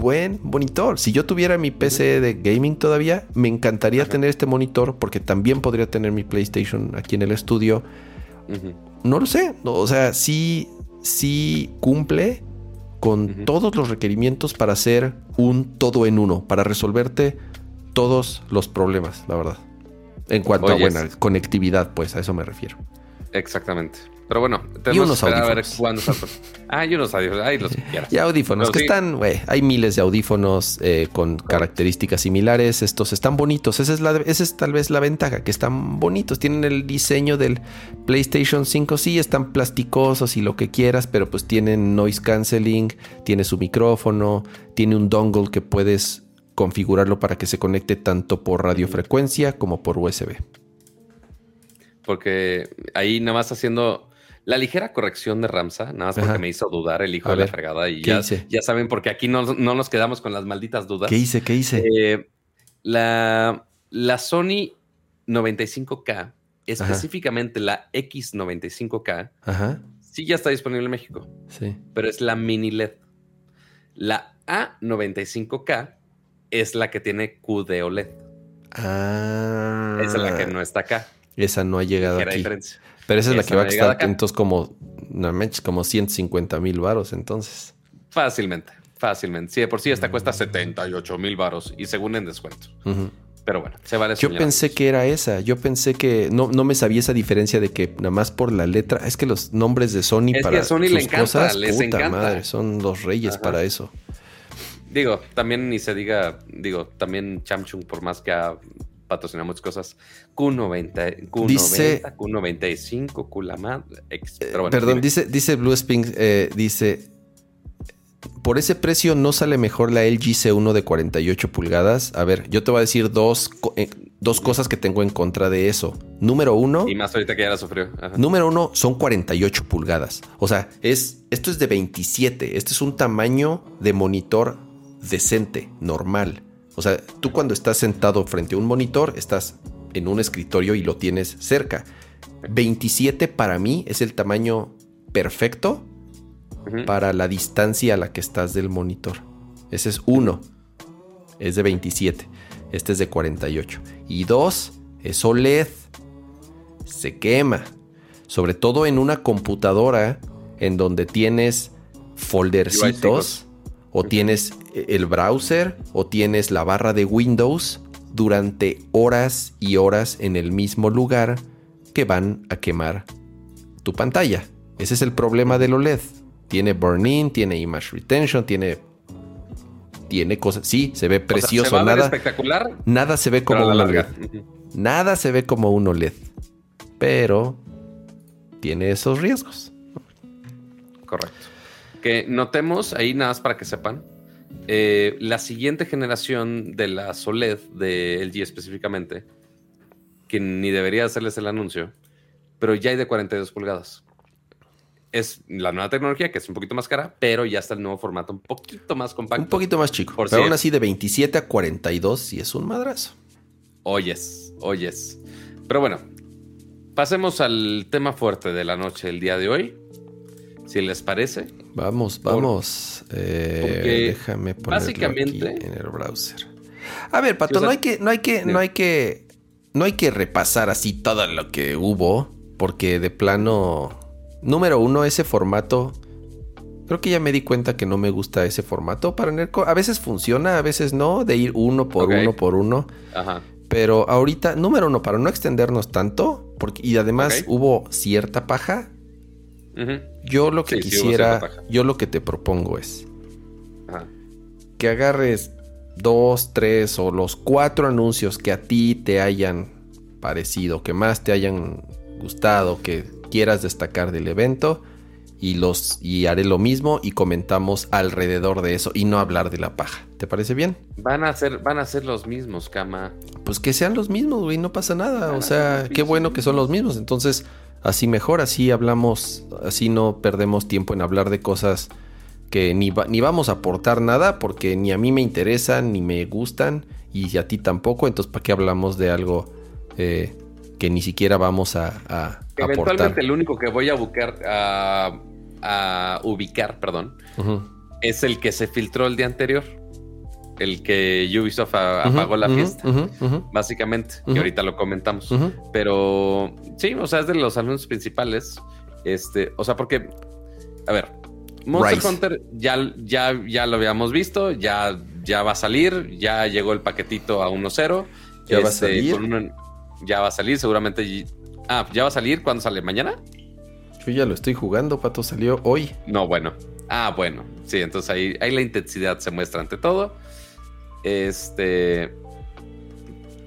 buen monitor. Si yo tuviera mi PC de gaming todavía, me encantaría tener este monitor porque también podría tener mi PlayStation aquí en el estudio. No lo sé. o sea, sí, sí cumple con todos los requerimientos para ser un todo en uno, para resolverte todos los problemas, la verdad. En cuanto a buena conectividad, pues a eso me refiero. Exactamente. Pero bueno, tenemos que esperar a ver cuándo Ah, y unos audífonos, ahí los quieras. Y audífonos, que están, güey, hay miles de audífonos eh, con características similares. Estos están bonitos. Esa es, la, esa es tal vez la ventaja, que están bonitos. Tienen el diseño del PlayStation 5. Sí, están plasticosos y lo que quieras, pero pues tienen noise canceling, tiene su micrófono, tiene un dongle que puedes configurarlo para que se conecte tanto por radiofrecuencia como por USB. Porque ahí nada más haciendo la ligera corrección de Ramsa, nada más porque me hizo dudar el hijo de la fregada. Y ya, ya, saben, porque aquí no, nos quedamos con las malditas dudas. ¿Qué hice? ¿Qué hice? Eh, la, la Sony 95K, específicamente la X95K, sí ya está disponible en México. Sí. Pero es la mini LED. La A95K es la que tiene QD OLED. Ah. Esa es la que no está acá. Esa no ha llegado aquí. Pero esa es la que va a estar entonces como, no como 150 mil varos entonces. Fácilmente, fácilmente. Sí, de por sí esta cuesta 78 mil varos y según en descuento. Pero bueno, se vale. Yo pensé que era esa. Yo pensé que no, no me sabía esa diferencia de que nada más por la letra. Es que los nombres de Sony para Sony sus le cosas, les puta madre, son los reyes para eso. Digo, también ni se diga, digo, también Chamchung, por más que ha patrocina muchas cosas. Q90, Q90, dice, Q95, Q perdón, dice, dice Blue Spring, eh, dice, por ese precio no sale mejor la LG C1 de 48 pulgadas. A ver, yo te voy a decir dos, eh, dos cosas que tengo en contra de eso. Número uno. Y más ahorita que ya la sufrió. Número uno son 48 pulgadas. O sea, es, esto es de 27. Este es un tamaño de monitor decente, normal. O sea, tú cuando estás sentado frente a un monitor, estás en un escritorio y lo tienes cerca. 27 para mí es el tamaño perfecto para la distancia a la que estás del monitor. Ese es uno. Es de 27. Este es de 48. Y dos, es OLED. Se quema. Sobre todo en una computadora en donde tienes foldercitos o tienes el browser o tienes la barra de Windows durante horas y horas en el mismo lugar que van a quemar tu pantalla. Ese es el problema del OLED. Tiene burn-in, tiene image retention, tiene tiene cosas. Sí, se ve precioso. nada, espectacular. Nada se ve como un OLED. Nada se ve como un OLED. Pero tiene esos riesgos. Correcto que notemos ahí nada más para que sepan. Eh, la siguiente generación de la OLED de LG específicamente, que ni debería hacerles el anuncio, pero ya hay de 42 pulgadas. Es la nueva tecnología que es un poquito más cara, pero ya está el nuevo formato un poquito más compacto. Un poquito más chico. pero aún así de 27 a 42 y es un madrazo. Oyes, oyes. Pero bueno, pasemos al tema fuerte de la noche el día de hoy si les parece. Vamos, vamos. Eh, déjame ponerlo básicamente, aquí en el browser. A ver, Pato, no hay que, no hay que, no hay que, no hay que repasar así todo lo que hubo, porque de plano, número uno, ese formato Creo que ya me di cuenta que no me gusta ese formato para Nerdcore. A veces funciona, a veces no, de ir uno por uno por uno. Ajá. Pero ahorita, número uno, para no extendernos tanto, porque, y además hubo cierta paja. Yo lo que quisiera, yo lo que te propongo es que agarres dos, tres o los cuatro anuncios que a ti te hayan parecido, que más te hayan gustado, que quieras destacar del evento y los y haré lo mismo y comentamos alrededor de eso y no hablar de la paja. ¿Te parece bien? Van a ser van a ser los mismos, cama. Pues que sean los mismos, güey, no pasa nada, o sea, qué bueno que son los mismos. Entonces, así mejor, así hablamos, así no perdemos tiempo en hablar de cosas que ni, ni vamos a aportar nada porque ni a mí me interesan ni me gustan y a ti tampoco, entonces ¿para qué hablamos de algo eh, que ni siquiera vamos a, a Eventualmente el único que voy a buscar a, ubicar, perdón, es el que se filtró el día anterior. El que Ubisoft apagó la fiesta, básicamente. Y ahorita lo comentamos. Pero sí, o sea, es de los anuncios principales. Este, o sea, porque, a ver, Monster Hunter ya, ya, ya lo habíamos visto, ya, ya va a salir, ya llegó el paquetito a 1.0. Ya va a este, salir. ya va a salir, seguramente Ah, ¿ya va a salir? ¿Cuándo sale? ¿Mañana? Yo ya lo estoy jugando, Pato. Salió hoy. No, bueno. Ah, bueno. Sí, entonces ahí, ahí la intensidad se muestra ante todo. Este.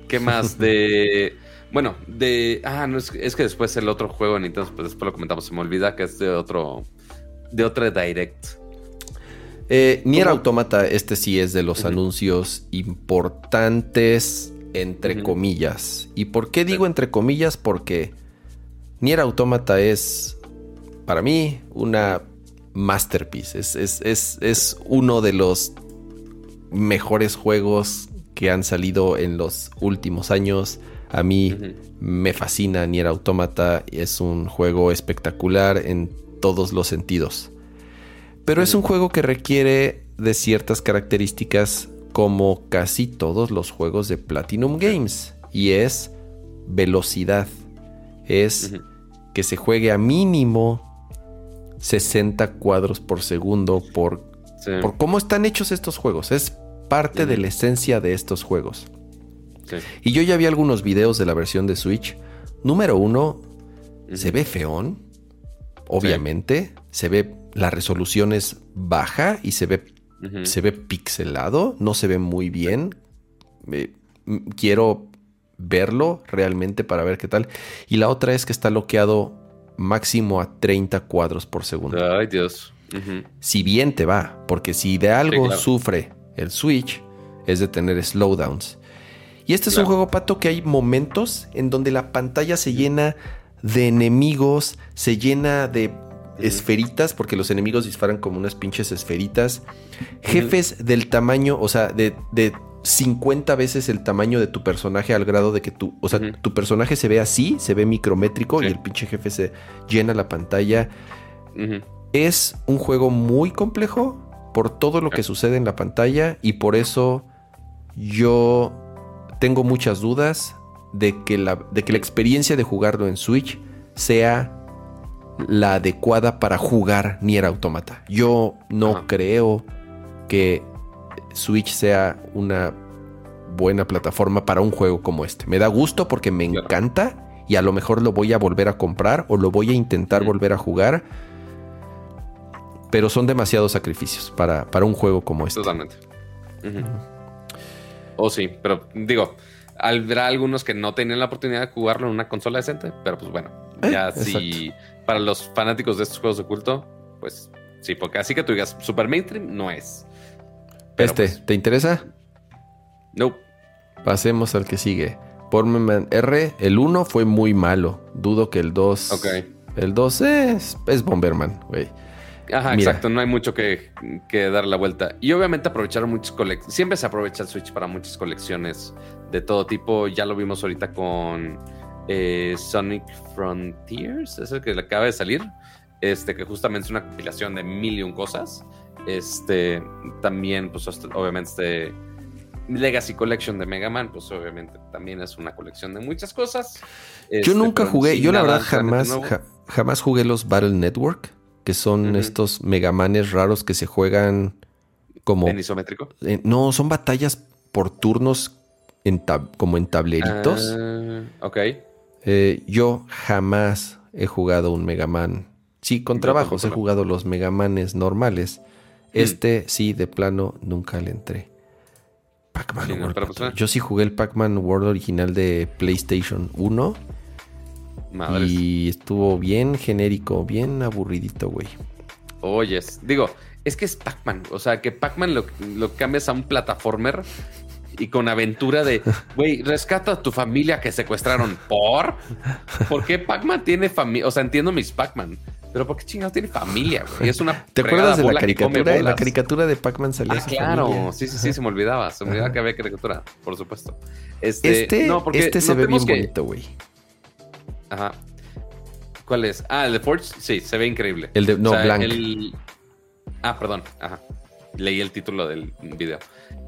¿Qué más? De. Bueno, de. Ah, no, es, que después el otro juego en Nintendo, pues después lo comentamos. Se me olvida que es de otro. De otro Direct. Eh, Nier Automata, este sí es de los anuncios importantes entre comillas. ¿Y por qué digo entre comillas? Porque Nier Automata es, para mí, una masterpiece. Es, es, uno de los mejores juegos que han salido en los últimos años. A mí me fascina Nier Automata. Es un juego espectacular en todos los sentidos. Pero es un juego que requiere de ciertas características como casi todos los juegos de Platinum Games. Y es velocidad. Es que se juegue a mínimo 60 cuadros por segundo por, por cómo están hechos estos juegos. Es parte de la esencia de estos juegos. Y yo ya vi algunos videos de la versión de Switch. Número uno, se ve feón. Obviamente, se ve, la resolución es baja y se ve se ve pixelado, no se ve muy bien. quiero verlo realmente para ver qué tal. Y la otra es que está bloqueado máximo a 30 cuadros por segundo. Ay, Dios. Si bien te va, porque si de algo sufre el Switch, es de tener slowdowns. Y este es un juego, Pato, que hay momentos en donde la pantalla se llena de enemigos, se llena de esferitas, porque los enemigos disparan como unas pinches esferitas. Jefes del tamaño, o sea, de, de 50 veces el tamaño de tu personaje al grado de que tu, o sea, tu personaje se ve así, se ve micrométrico y el pinche jefe se llena la pantalla. Es un juego muy complejo por todo lo que sucede en la pantalla y por eso yo tengo muchas dudas de que la, de que la experiencia de jugarlo en Switch sea la adecuada para jugar Nier Automata. Yo no creo que Switch sea una buena plataforma para un juego como este. Me da gusto porque me encanta y a lo mejor lo voy a volver a comprar o lo voy a intentar volver a jugar. Pero son demasiados sacrificios para, para un juego como este. Totalmente. O oh, sí, pero digo, habrá algunos que no tienen la oportunidad de jugarlo en una consola decente, pero pues bueno, eh, ya si para los fanáticos de estos juegos de culto, pues sí, porque así que tú digas super mainstream no es. este, pues, ¿te interesa? No. Pasemos al que sigue. Bomberman R, el 1 fue muy malo. Dudo que el 2. Ok. El 2 es, es Bomberman, güey. Ajá, exacto, no hay mucho que, que dar la vuelta. Y obviamente aprovecharon muchas colecciones. Siempre se aprovecha el Switch para muchas colecciones de todo tipo. Ya lo vimos ahorita con eh, Sonic Frontiers, es el que le acaba de salir, este, que justamente es una compilación de mil y un cosas. Este, también, pues obviamente, este Legacy Collection de Mega Man, pues obviamente también es una colección de muchas cosas. yo este, nunca jugué, yo la verdad jamás, jamás jugué los Battle Network. Que son estos megamanes raros que se juegan como... ¿En isométrico? Eh, no, son batallas por turnos en como en tableritos. Ah, ok. Eh, yo jamás he jugado un Megaman. Sí, con trabajos he jugado los Megamanes normales. Hmm. Este sí, de plano, nunca le entré. Pac-Man World. Yo sí jugué el Pac-Man World original de PlayStation 1. Y estuvo bien genérico, bien aburridito, güey. Oyes, digo, es que es Pac-Man. O sea, que Pac-Man lo, lo, cambias a un plataformer y con aventura de, güey, rescata a tu familia que secuestraron. ¿Por? ¿Por qué Pac-Man tiene familia? O sea, entiendo mis Pac-Man. Pero ¿por qué chingados tiene familia, güey? Es una ¿Te acuerdas de la caricatura? La caricatura de Pac-Man salía ah, claro. Sí, sí, sí, se me olvidaba. Se me olvidaba que había caricatura, por supuesto. Este, este, no, porque este se ve bien bonito, güey. Ajá. ¿Cuál es? Ah, el de Forge, sí, se ve increíble. El de, no, Blank. Ah, perdón, ajá. Leí el título del video.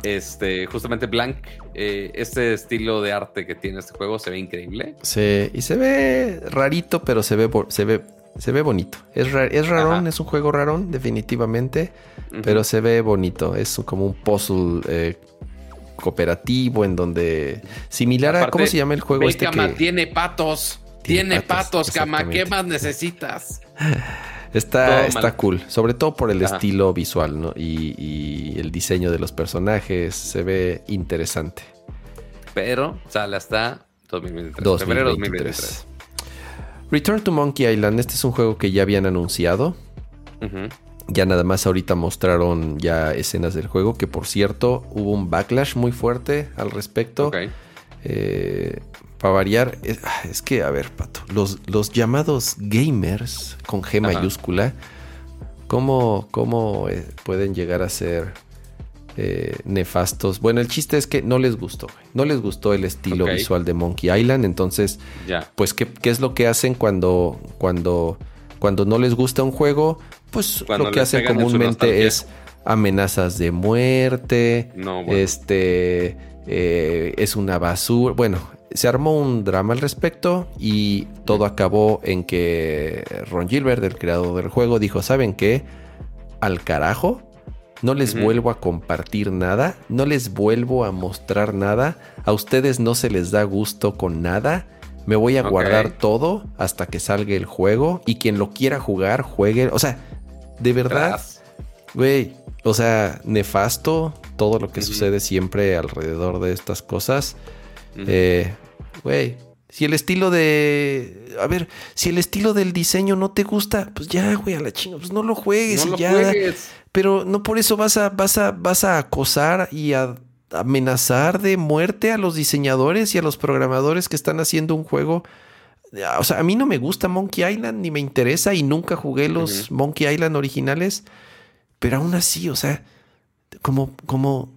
Este, justamente Blank, eh, este estilo de arte que tiene este juego se ve increíble. Sí, y se ve rarito, pero se ve, se ve, se ve bonito. Es, es rarón, es un juego rarón, definitivamente, pero se ve bonito. Es como un puzzle eh, cooperativo en donde similar a cómo se llama el juego este que tiene patos. Tiene, patos, Cama. ¿Qué más necesitas? Está, está cool, sobre todo por el estilo visual ¿no? y, el diseño de los personajes. Se ve interesante. Pero sale hasta 2023. Febrero 2023. Return to Monkey Island. Este es un juego que ya habían anunciado. Ya nada más ahorita mostraron ya escenas del juego. Que por cierto, hubo un backlash muy fuerte al respecto. Eh, para variar, ah, es, que, a ver, Pato, los, los llamados gamers con G mayúscula, ¿cómo, cómo eh, pueden llegar a ser eh, nefastos? Bueno, el chiste es que no les gustó, no les gustó el estilo visual de Monkey Island, entonces, pues, ¿qué, es lo que hacen cuando, cuando, cuando no les gusta un juego? Pues lo que hacen comúnmente es amenazas de muerte, este, eh, es una basura, bueno, se armó un drama al respecto y todo acabó en que Ron Gilbert, el creador del juego, dijo, ¿saben qué? Al carajo, no les vuelvo a compartir nada, no les vuelvo a mostrar nada, a ustedes no se les da gusto con nada, me voy a guardar todo hasta que salga el juego y quien lo quiera jugar, juegue. O sea, de verdad, güey, o sea, nefasto todo lo que sucede siempre alrededor de estas cosas. Eh, güey, si el estilo de. A ver, si el estilo del diseño no te gusta, pues ya, güey, a la chinga, pues no lo juegues y ya. Pero no por eso vas a, vas a, vas a acosar y a amenazar de muerte a los diseñadores y a los programadores que están haciendo un juego. O sea, a mí no me gusta Monkey Island, ni me interesa, y nunca jugué los Monkey Island originales. Pero aún así, o sea, como, como,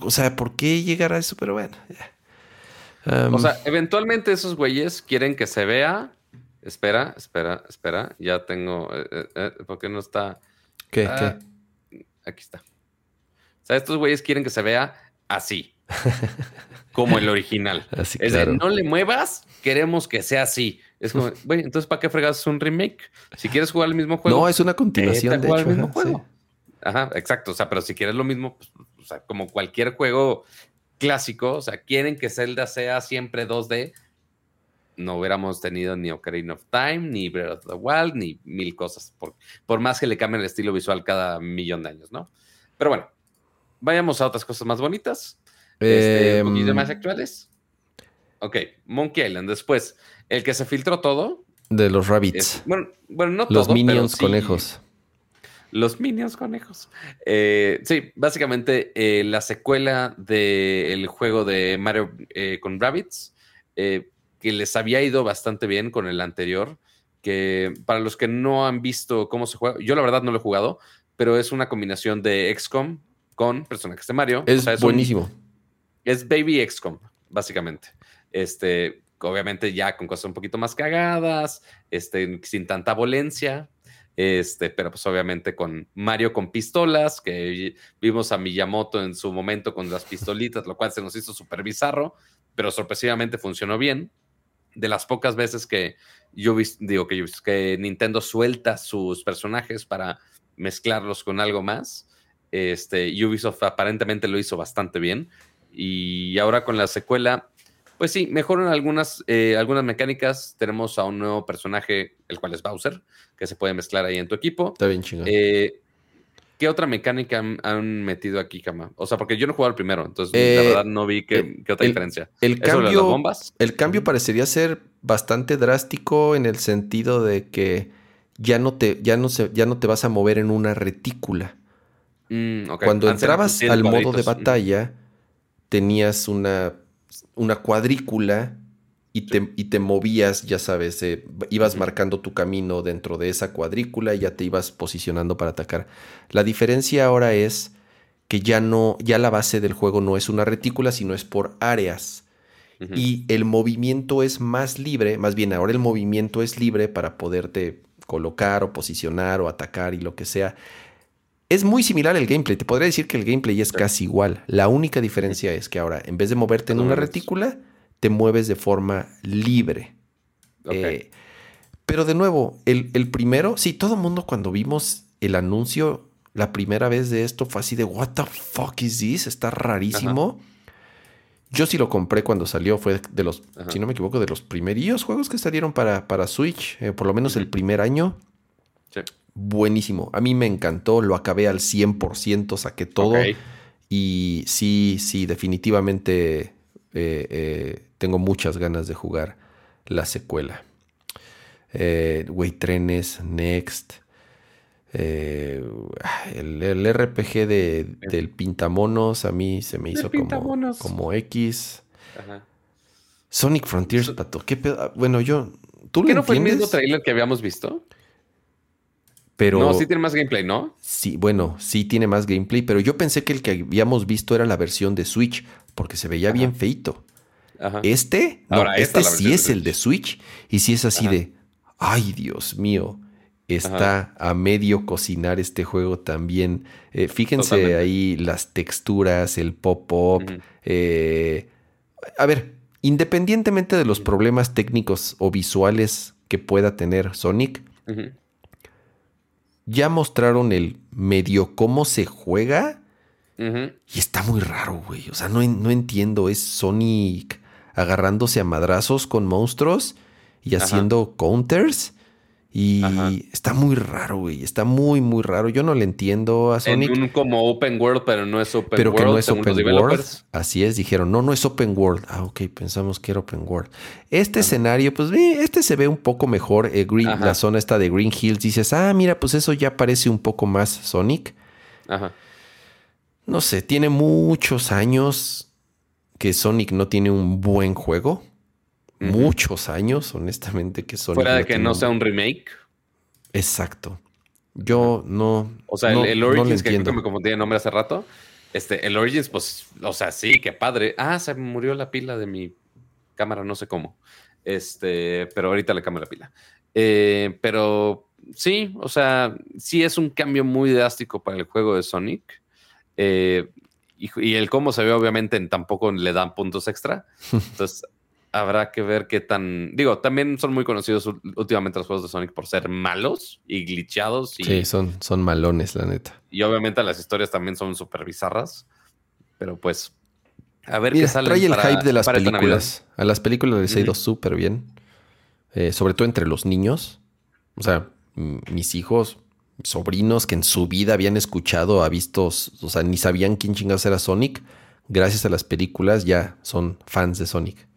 o sea, ¿por qué llegar a eso? Pero bueno, ya o sea, eventualmente esos güeyes quieren que se vea. Espera, espera, espera. Ya tengo. Eh, eh, eh, ¿Por qué no está? ¿Qué? Ah, aquí está. O sea, estos güeyes quieren que se vea así. como el original. Así, es decir, no le muevas, queremos que sea así. Es como, güey, entonces ¿para qué fregas un remake? Si quieres jugar el mismo juego. No, es una continuación de hecho, mismo juego. Ajá, exacto. O sea, pero si quieres lo mismo, pues, o sea, como cualquier juego clásico, o sea, quieren que Zelda sea siempre 2D, no hubiéramos tenido ni Ocarina of Time, ni Breath of the Wild, ni mil cosas, por, por más que le cambien el estilo visual cada millón de años, ¿no? Pero bueno, vayamos a otras cosas más bonitas, este, un poquito em, más actuales. Ok, Monkey Island, después, el que se filtró todo. De los rabbits. bueno, bueno, no Los minions conejos. Los Minions conejos. Eh, sí, básicamente eh, la secuela del juego de Mario eh, con Rabbits, que les había ido bastante bien con el anterior, que para los que no han visto cómo se juega, yo la verdad no lo he jugado, pero es una combinación de XCOM con personajes de Mario. Es, buenísimo. es Baby XCOM, básicamente. Este, obviamente ya con cosas un poquito más cagadas, este, sin tanta violencia, este, pero pues obviamente con Mario con pistolas, que vimos a Miyamoto en su momento con las pistolitas, lo cual se nos hizo súper bizarro, pero sorpresivamente funcionó bien. de las pocas veces que yo digo que, que Nintendo suelta sus personajes para mezclarlos con algo más. Este, Ubisoft aparentemente lo hizo bastante bien. Y ahora con la secuela, pues sí, mejoran algunas, eh, algunas mecánicas. Tenemos a un nuevo personaje, el cual es Bowser, que se puede mezclar ahí en tu equipo. Está bien chingón. Eh, ¿Qué otra mecánica han, metido aquí, Kama? O sea, porque yo no he jugado el primero, entonces la eh, verdad no vi qué, otra diferencia. El cambio, bombas? el cambio parecería ser bastante drástico en el sentido de que ya no te, ya no se, ya no te vas a mover en una retícula. Mm, Cuando entrabas al modo de batalla, tenías una, una cuadrícula y, te, y te, movías, ya sabes, eh, ibas marcando tu camino dentro de esa cuadrícula y ya te ibas posicionando para atacar. La diferencia ahora es que ya no, ya la base del juego no es una retícula, sino es por áreas. Y el movimiento es más libre, más bien ahora el movimiento es libre para poderte colocar o posicionar o atacar y lo que sea. Es muy similar el gameplay. Te podría decir que el gameplay es casi igual. La única diferencia es que ahora, en vez de moverte en una retícula, te mueves de forma libre. Eh, pero de nuevo, el, primero, sí, todo el mundo cuando vimos el anuncio la primera vez de esto fue así de, ¿What the fuck is this? Está rarísimo. Yo sí lo compré cuando salió, fue de los, si no me equivoco, de los primeros juegos que salieron para, para Switch, eh, por lo menos el primer año. Buenísimo. A mí me encantó, lo acabé al 100%, saqué todo. Y sí, sí, definitivamente eh, eh, tengo muchas ganas de jugar la secuela. Güey, trenes, Next. Eh, el, RPG de, del Pintamonos a mí se me hizo como, como, X. Sonic Frontiers, pato. ¿Qué Bueno, yo. ¿Tú ¿Qué no fue el mismo trailer que habíamos visto? Pero. No, sí tiene más gameplay, ¿no? Sí, bueno, sí tiene más gameplay, pero yo pensé que el que habíamos visto era la versión de Switch, porque se veía bien feito. Este, no, este sí es el de Switch, y sí es así de. Ay, Dios mío está a medio cocinar este juego también. Eh, fíjense ahí las texturas, el pop-up. Eh, a ver, independientemente de los problemas técnicos o visuales que pueda tener Sonic, ya mostraron el medio cómo se juega. Y está muy raro, güey. O sea, no, no entiendo. Es Sonic agarrándose a madrazos con monstruos y haciendo counters. Y está muy raro, güey. Está muy, muy raro. Yo no le entiendo a Sonic. En un como open world, pero no es open world. Pero que no es open world. Así es, dijeron, no, no es open world. Ah, ok, pensamos que era open world. Este escenario, pues este se ve un poco mejor. Eh, green, la zona está de Green Hills. Dices, ah, mira, pues eso ya parece un poco más Sonic. Ajá. No sé, tiene muchos años que Sonic no tiene un buen juego muchos años, honestamente, que son. Fuera de que no sea un remake. Exacto. Yo no. O sea, el, Origins, que me como tiene nombre hace rato. Este, el Origins, pues, o sea, sí, qué padre. Ah, se murió la pila de mi cámara, no sé cómo. Este, pero ahorita le cambio la pila. Eh, pero sí, o sea, sí es un cambio muy drástico para el juego de Sonic. Eh, y, y, el cómo se ve, obviamente, tampoco le dan puntos extra. Entonces, habrá que ver qué tan. Digo, también son muy conocidos últimamente los juegos de Sonic por ser malos y glitchados. Y, sí, son, son malones, la neta. Y obviamente las historias también son súper bizarras. Pero pues, a ver qué sale. Trae el hype de las películas. A las películas les ha ido súper bien. Eh, sobre todo entre los niños. O sea, mis hijos, sobrinos que en su vida habían escuchado, ha visto, o sea, ni sabían quién chingados era Sonic. Gracias a las películas ya son fans de Sonic.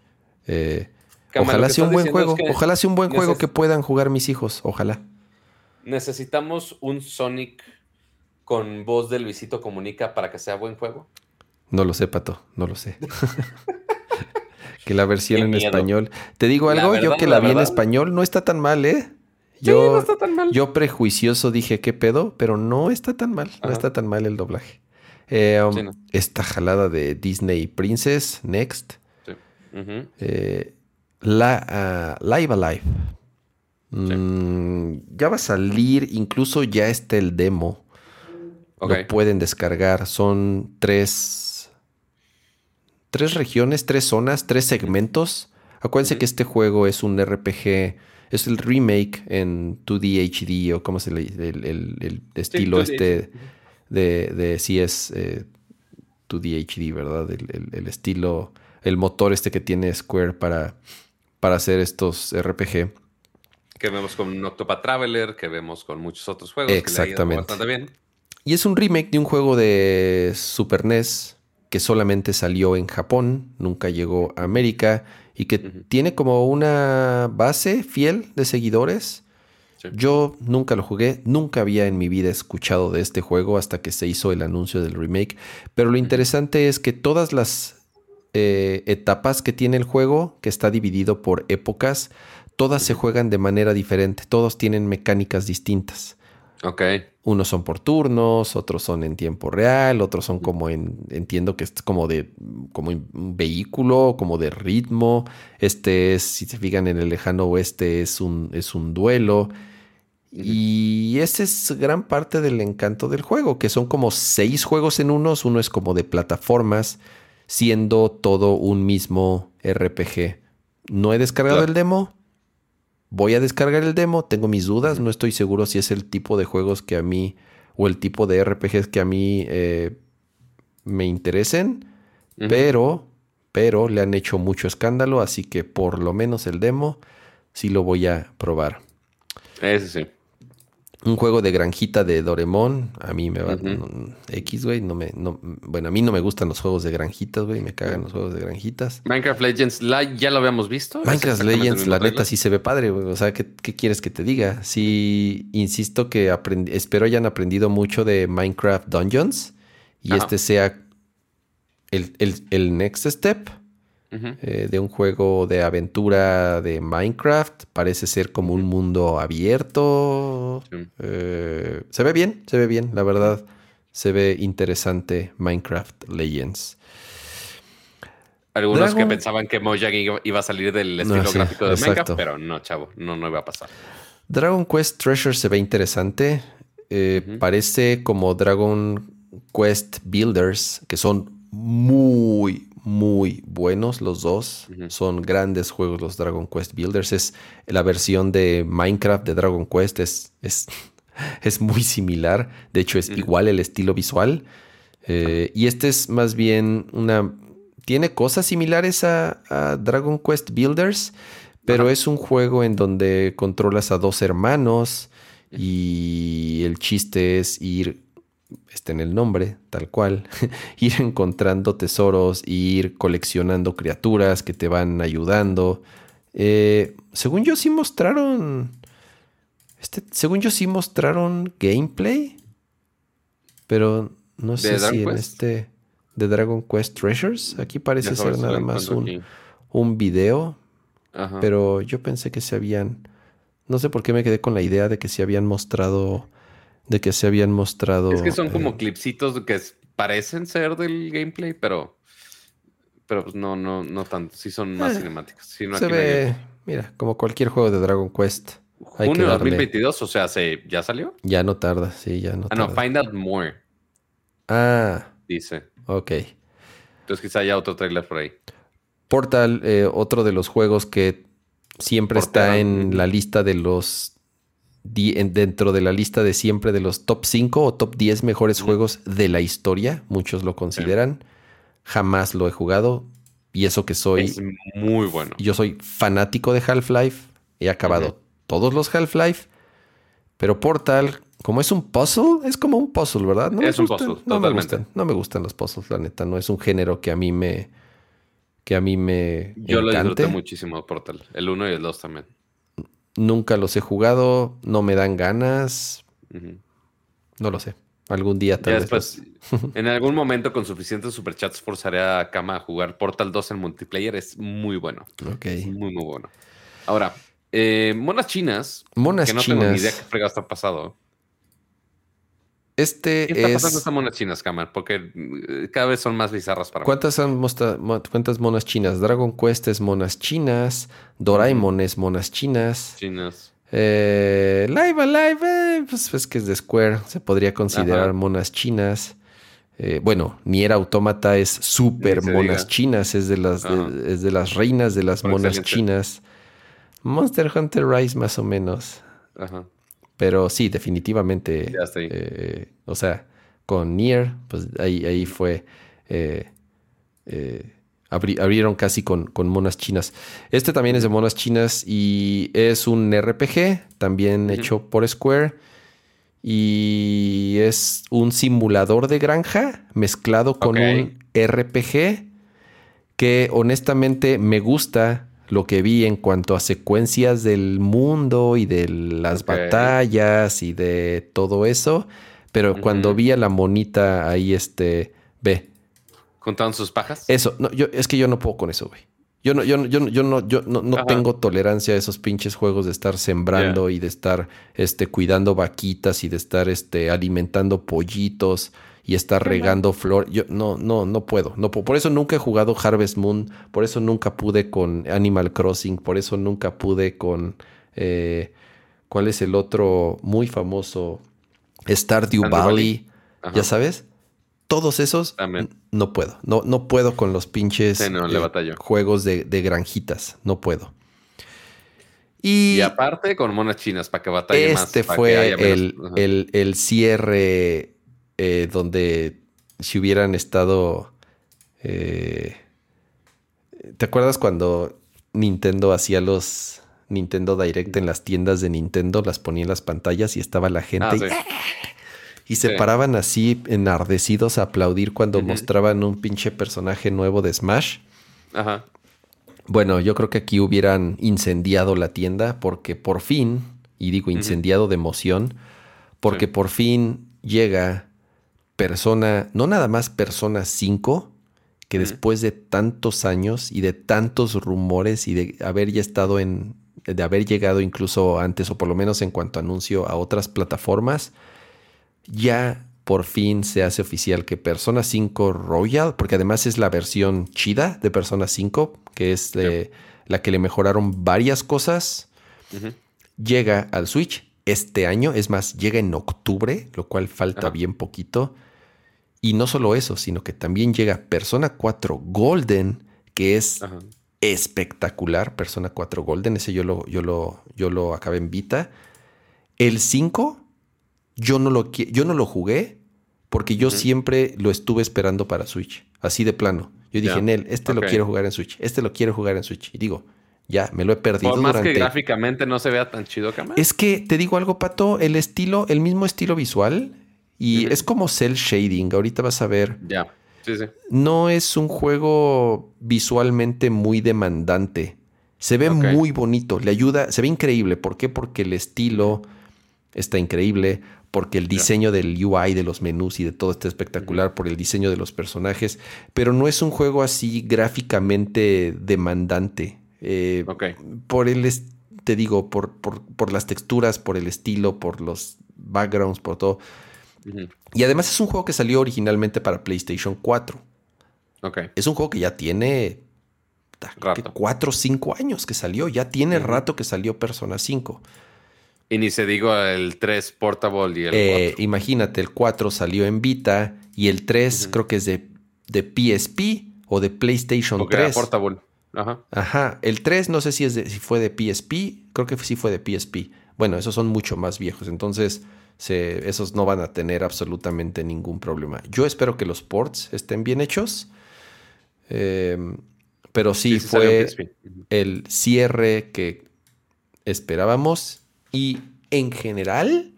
Eh, ojalá sea un buen juego. Ojalá sea un buen juego que puedan jugar mis hijos. Ojalá. ¿Necesitamos un Sonic con voz de Luisito Comunica para que sea buen juego? No lo sé, Pato. No lo sé. que la versión en español. Te digo algo, yo que la, vi en español no está tan mal, ¿eh? Yo, no está tan mal. yo prejuicioso dije, ¿qué pedo? Pero no está tan mal. No está tan mal el doblaje. Eh, um, esta jalada de Disney Princess, Next. Eh, la, uh, Live Alive. Mm, ya va a salir, incluso ya está el demo. Lo pueden descargar. Son tres, tres regiones, tres zonas, tres segmentos. Acuérdense que este juego es un RPG, es el remake en 2D HD o como se le dice, el, estilo este de, de sí es 2D eh, HD, ¿verdad? El, estilo, el motor este que tiene Square para, para hacer estos RPG. Que vemos con Octopath Traveler, que vemos con muchos otros juegos. Exactamente. bastante bien. Y es un remake de un juego de Super NES que solamente salió en Japón, nunca llegó a América y que tiene como una base fiel de seguidores. Yo nunca lo jugué, nunca había en mi vida escuchado de este juego hasta que se hizo el anuncio del remake. Pero lo interesante es que todas las eh, etapas que tiene el juego, que está dividido por épocas, todas se juegan de manera diferente, todos tienen mecánicas distintas. Ok. Unos son por turnos, otros son en tiempo real, otros son como en, entiendo que es como de, como un vehículo, como de ritmo. Este es, si se fijan en el lejano oeste, es un, es un duelo. Y ese es gran parte del encanto del juego, que son como seis juegos en unos, uno es como de plataformas, siendo todo un mismo RPG. No he descargado el demo, voy a descargar el demo, tengo mis dudas, no estoy seguro si es el tipo de juegos que a mí o el tipo de RPGs que a mí eh, me interesen, pero, pero le han hecho mucho escándalo, así que por lo menos el demo sí lo voy a probar. Ese sí un juego de granjita de Doremon, a mí me va X, güey, no me bueno, a mí no me gustan los juegos de granjitas, güey, me cagan los juegos de granjitas. Minecraft Legends ya lo habíamos visto. Minecraft Legends, la neta sí se ve padre, güey, o sea, ¿qué, quieres que te diga? Sí, insisto que espero hayan aprendido mucho de Minecraft Dungeons y este sea el, el next step eh, de un juego de aventura de Minecraft. Parece ser como un mundo abierto. Eh, se ve bien, se ve bien, la verdad. Se ve interesante Minecraft Legends. Algunos que pensaban que Mojang iba a salir del estilo gráfico de Minecraft, pero no, chavo, no, no iba a pasar. Dragon Quest Treasure se ve interesante. Eh, parece como Dragon Quest Builders, que son muy, muy buenos los dos. Son grandes juegos los Dragon Quest Builders. Es la versión de Minecraft de Dragon Quest es, es, es muy similar. De hecho, es igual el estilo visual. Eh, y este es más bien una... Tiene cosas similares a, Dragon Quest Builders, pero es un juego en donde controlas a dos hermanos y el chiste es ir está en el nombre, tal cual, ir encontrando tesoros, ir coleccionando criaturas que te van ayudando. Eh, según yo sí mostraron, este, según yo sí mostraron gameplay, pero no sé si en este de Dragon Quest Treasures, aquí parece ser nada más un, un video, pero yo pensé que se habían, no sé por qué me quedé con la idea de que se habían mostrado de que se habían mostrado. Es que son como eh, clipsitos que parecen ser del gameplay, pero. Pero pues no, no, no tanto. Sí son más eh, cinemáticos. se ve, mira, como cualquier juego de Dragon Quest. Hay Junio 2022, o sea, ¿se, ¿ya salió? Ya no tarda, sí, ya no tarda. Ah, no, Find Out More. Ah. Dice. Ok. Entonces quizá haya otro trailer por ahí. Portal, eh, otro de los juegos que siempre está en la lista de los dentro de la lista de siempre de los top 5 o top 10 mejores juegos de la historia. Muchos lo consideran. Jamás lo he jugado. Y eso que soy. Es muy bueno. Yo soy fanático de Half-Life. He acabado todos los Half-Life. Pero Portal, como es un puzzle, es como un puzzle, ¿verdad? No es un puzzle. No me gustan. No me gustan los puzzles, la neta. No es un género que a mí me. Que a mí me. Yo lo disfruté muchísimo, Portal. El 1 y el 2 también. Nunca los he jugado, no me dan ganas. No lo sé. Algún día tal vez. en algún momento con suficientes superchats forzaré a Kama a jugar Portal 2 en multiplayer. Es muy bueno. Ok. muy, muy bueno. Ahora, eh, monas chinas. Monas que no chinas. tengo ni idea qué fregado está pasado. Este ¿Qué está pasando estas monas chinas, Kamar? Porque eh, cada vez son más bizarras para ¿Cuántas mí. ¿Cuántas monas chinas? Dragon Quest es monas chinas. Doraemon es monas chinas. Chinas. Eh, live Alive, eh, pues es que es de Square. Se podría considerar monas chinas. Eh, bueno, Nier Automata es súper monas chinas, es de, las, es de las reinas de las monas chinas. Monster Hunter Rise más o menos. Ajá. Pero sí, definitivamente. Ya eh, o sea, con Nier, pues ahí, ahí fue. Eh, eh, abrieron casi con, con, monas chinas. Este también es de monas chinas y es un RPG, también hecho por Square. Y es un simulador de granja mezclado con un RPG que honestamente me gusta lo que vi en cuanto a secuencias del mundo y de las batallas y de todo eso. Pero cuando vi a la monita ahí, este, ve. ¿Contaban sus pajas? Eso, no, yo, es que yo no puedo con eso, güey. Yo no, yo, yo, yo no, yo no, no tengo tolerancia a esos pinches juegos de estar sembrando y de estar este, cuidando vaquitas y de estar este, alimentando pollitos y estar regando flor. Yo no, no, no puedo. No, por eso nunca he jugado Harvest Moon, por eso nunca pude con Animal Crossing, por eso nunca pude con eh, ¿cuál es el otro muy famoso? Stardew Valley. Ya sabes, todos esos no puedo. No, no puedo con los pinches eh, juegos de, granjitas. No puedo. Y, aparte con monas chinas para que batalle más. Este fue el, el, el, cierre eh, donde si hubieran estado... Eh, ¿Te acuerdas cuando Nintendo hacía los Nintendo Direct en las tiendas de Nintendo? Las ponía en las pantallas y estaba la gente... Ah, y, se paraban así enardecidos a aplaudir cuando mostraban un pinche personaje nuevo de Smash. Ajá. Bueno, yo creo que aquí hubieran incendiado la tienda porque por fin, y digo incendiado de emoción, porque por fin llega Persona, no nada más Persona 5, que después de tantos años y de tantos rumores y de haber ya estado en, de haber llegado incluso antes o por lo menos en cuanto anuncio a otras plataformas, ya por fin se hace oficial que Persona 5 Royal, porque además es la versión chida de Persona 5, que es la que le mejoraron varias cosas, llega al Switch este año, es más, llega en octubre, lo cual falta bien poquito. Y no solo eso, sino que también llega Persona 4 Golden, que es espectacular. Persona 4 Golden, ese yo lo, yo lo, yo lo acabé en Vita. El 5, yo no lo, yo no lo jugué porque yo siempre lo estuve esperando para Switch, así de plano. Yo dije, Nel, este lo quiero jugar en Switch, este lo quiero jugar en Switch. Y digo, ya, me lo he perdido. Por más que gráficamente no se vea tan chido, Cama. Es que te digo algo, Pato, el estilo, el mismo estilo visual y es como cel shading. Ahorita vas a ver. Ya. Sí, sí. No es un juego visualmente muy demandante. Se ve muy bonito. Le ayuda. Se ve increíble. ¿Por qué? Porque el estilo está increíble. Porque el diseño del UI, de los menús y de todo está espectacular. Por el diseño de los personajes. Pero no es un juego así gráficamente demandante. Eh, por el. Te digo, por, por, por las texturas, por el estilo, por los backgrounds, por todo y además es un juego que salió originalmente para PlayStation 4. Es un juego que ya tiene rato. 4 o 5 años que salió. Ya tiene rato que salió Persona 5. Y ni se digo el 3 Portable y el eh, Imagínate, el 4 salió en Vita y el 3 creo que es de, de, PSP o de PlayStation Porque 3. Portable. Ajá. Ajá. El 3 no sé si, es de, si fue de PSP. Creo que sí fue de PSP. Bueno, esos son mucho más viejos. Entonces, esos no van a tener absolutamente ningún problema. Yo espero que los ports estén bien hechos. Em, pero sí, fue el cierre que esperábamos. Y en general,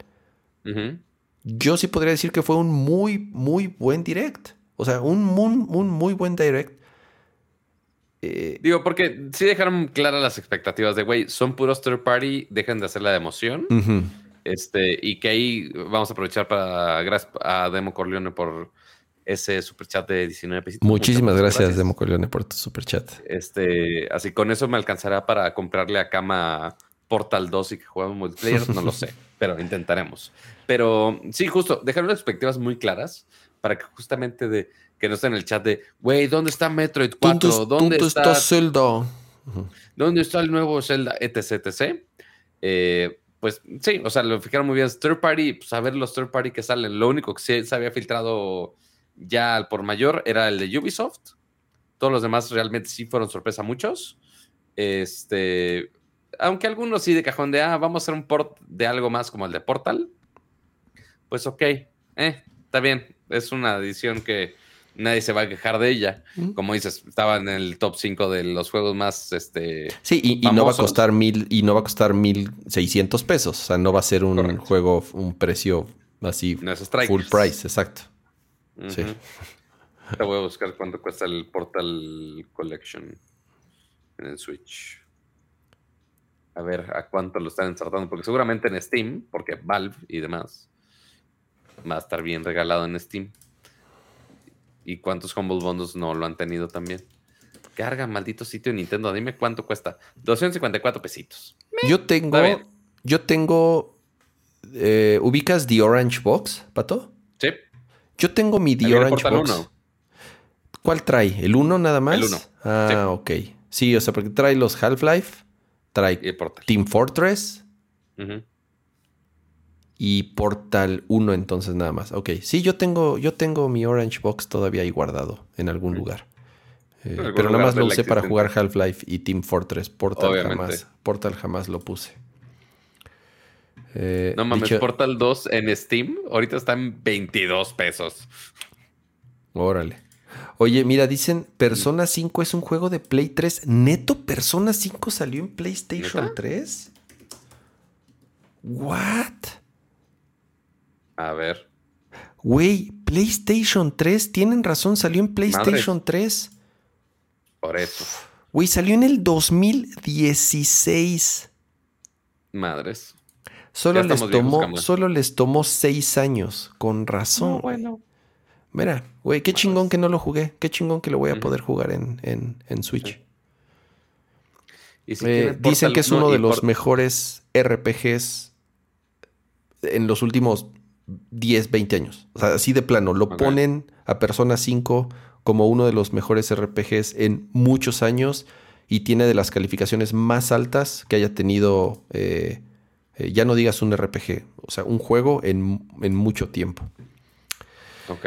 yo sí podría decir que fue un muy, muy buen direct. O sea, un muy, muy buen direct. Eh, Digo, porque sí dejaron claras las expectativas de, güey, son puros third party, dejen de hacer la emoción. Este, y que ahí vamos a aprovechar para gracias a Demo Corleone por ese superchat de 19 pesitos. Muchísimas gracias, Demo Corleone, por tu superchat. Este, así con eso me alcanzará para comprarle a Cama Portal 2 y que juguemos multiplayer, no lo sé, pero intentaremos. Pero sí, justo, dejaron las expectativas muy claras para que justamente de que no esté en el chat de, güey, ¿dónde está Metroid 4? ¿Dónde, está, Zelda? ¿Dónde está el nuevo Zelda? etc, etc. Eh, pues sí, o sea, lo fijaron muy bien. Third party, pues a ver los third party que salen. Lo único que se había filtrado ya al por mayor era el de Ubisoft. Todos los demás realmente sí fueron sorpresa muchos. Este, aunque algunos sí de cajón de, ah, vamos a hacer un port de algo más como el de Portal. Pues ok, eh, está bien. Es una edición que nadie se va a quejar de ella. Como dices, estaba en el top 5 de los juegos más este Sí, y, no va a costar mil, y no va a costar mil seiscientos pesos. O sea, no va a ser un juego, un precio así full price, exacto. Sí. Te voy a buscar cuánto cuesta el Portal Collection en el Switch. A ver a cuánto lo están ensartando, porque seguramente en Steam, porque Valve y demás, va a estar bien regalado en Steam. ¿Y cuántos Humble Bundles no lo han tenido también? Carga, maldito sitio de Nintendo. Dime cuánto cuesta. 254 pesitos. Yo tengo. Yo tengo. Eh, ¿Ubicas The Orange Box, Pato? Sí. Yo tengo mi The Orange Box. ¿Cuál trae? ¿El 1 nada más? El 1. Ah, ok. Sí, o sea, porque trae los Half-Life, trae Team Fortress y Portal 1 entonces nada más. Ok, sí, yo tengo, yo tengo mi Orange Box todavía ahí guardado en algún lugar. Eh, pero nada más lo usé para jugar Half-Life y Team Fortress. Portal jamás. Portal jamás lo puse. Eh, no mames, Portal 2 en Steam ahorita está en 22 pesos. Órale. Oye, mira, dicen Persona 5 es un juego de Play 3. ¿Neto Persona 5 salió en PlayStation 3? ¿What? A ver. Güey, PlayStation 3, tienen razón, salió en PlayStation 3. Por eso. Güey, salió en el 2016. Madres. Solo les, tomó, solo les tomó seis años, con razón. bueno. Mira, güey, qué chingón que no lo jugué. Qué chingón que lo voy a poder jugar en, Switch. Eh, dicen que es uno de los mejores RPGs en los últimos 10, 20 años. O sea, así de plano. Lo ponen a Persona 5 como uno de los mejores RPGs en muchos años y tiene de las calificaciones más altas que haya tenido, eh, eh, ya no digas un RPG, o sea, un juego en, mucho tiempo. Ok.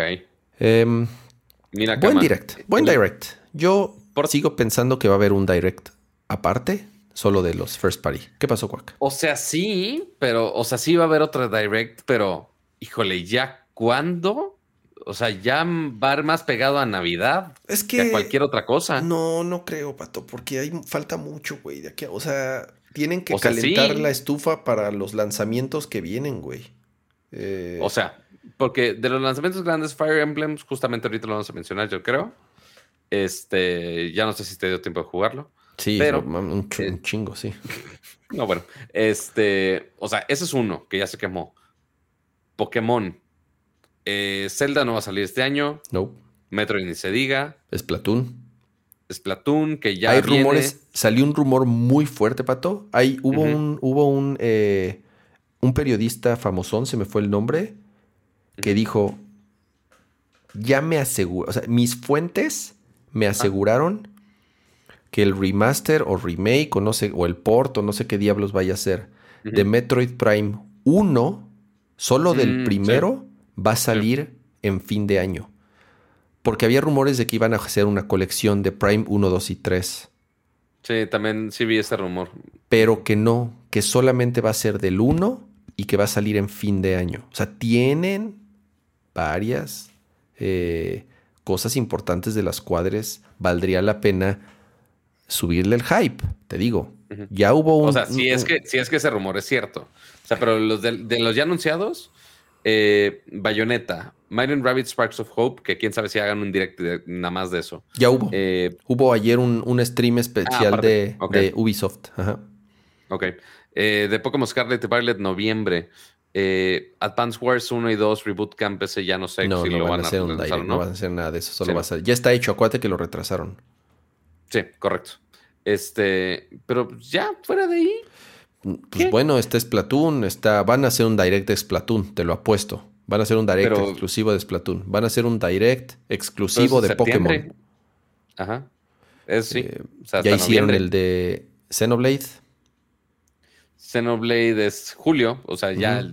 Em, Mira, buen direct, buen direct. Yo sigo pensando que va a haber un direct aparte, solo de los first party. ¿Qué pasó, Quack? O sea, sí, pero, o sea, sí va a haber otro direct, pero híjole, ¿ya cuándo? O sea, ya va a ir más pegado a Navidad es que, a cualquier otra cosa. No, no creo, Pato, porque hay falta mucho, güey. De aquí, o sea, tienen que calentar la estufa para los lanzamientos que vienen, güey. Eh, o sea, porque de los lanzamientos grandes, Fire Emblems, justamente ahorita lo vamos a mencionar, yo creo. Este, ya no sé si te dio tiempo de jugarlo. Sí, pero un, un chingo, sí. no, bueno, este, o sea, ese es uno que ya se quemó. Pokémon. Eh, Zelda no va a salir este año. No. Metroid ni se diga. Splatoon. Splatoon, que ya. Hay rumores. Salió un rumor muy fuerte, Pato. Hay, hubo un, hubo un, eh, un periodista famosón, se me fue el nombre, que dijo: Ya me aseguro. O sea, mis fuentes me ah. aseguraron que el remaster o remake o no sé, o el port o no sé qué diablos vaya a ser de Metroid Prime 1 Solo del mm, primero va a salir en fin de año. Porque había rumores de que iban a hacer una colección de Prime 1, 2 y 3. Sí, también sí vi ese rumor. Pero que no, que solamente va a ser del 1 y que va a salir en fin de año. O sea, tienen varias eh, cosas importantes de las cuales valdría la pena subirle el hype, te digo. Ya hubo un... O sea, si es, que, si es que ese rumor es cierto sea, pero los de, los ya anunciados, eh, Bayonetta, Mighty Rabbit Sparks of Hope, que quién sabe si hagan un direct nada más de eso. Ya hubo. Eh, hubo ayer un, stream especial ah, de, Ubisoft. Ajá. Ok. Eh, de Pokémon Scarlet y Violet, noviembre. Eh, Advance Wars 1 y 2, Reboot Camp, ese ya no sé no, si lo van, a hacer. Un ¿no? ¿no? van a hacer nada de eso. Solo va a ser. Ya está hecho, acuérdate que lo retrasaron. Sí, correcto. Este, pero ya fuera de ahí, pues bueno, este es Splatoon, está, van a hacer un direct de Splatoon, te lo apuesto. Van a hacer un direct exclusivo de Splatoon. Van a hacer un direct exclusivo de Pokémon. Ajá. Es, sí. Eh, ya hicieron el de Xenoblade. Xenoblade es julio, o sea, ya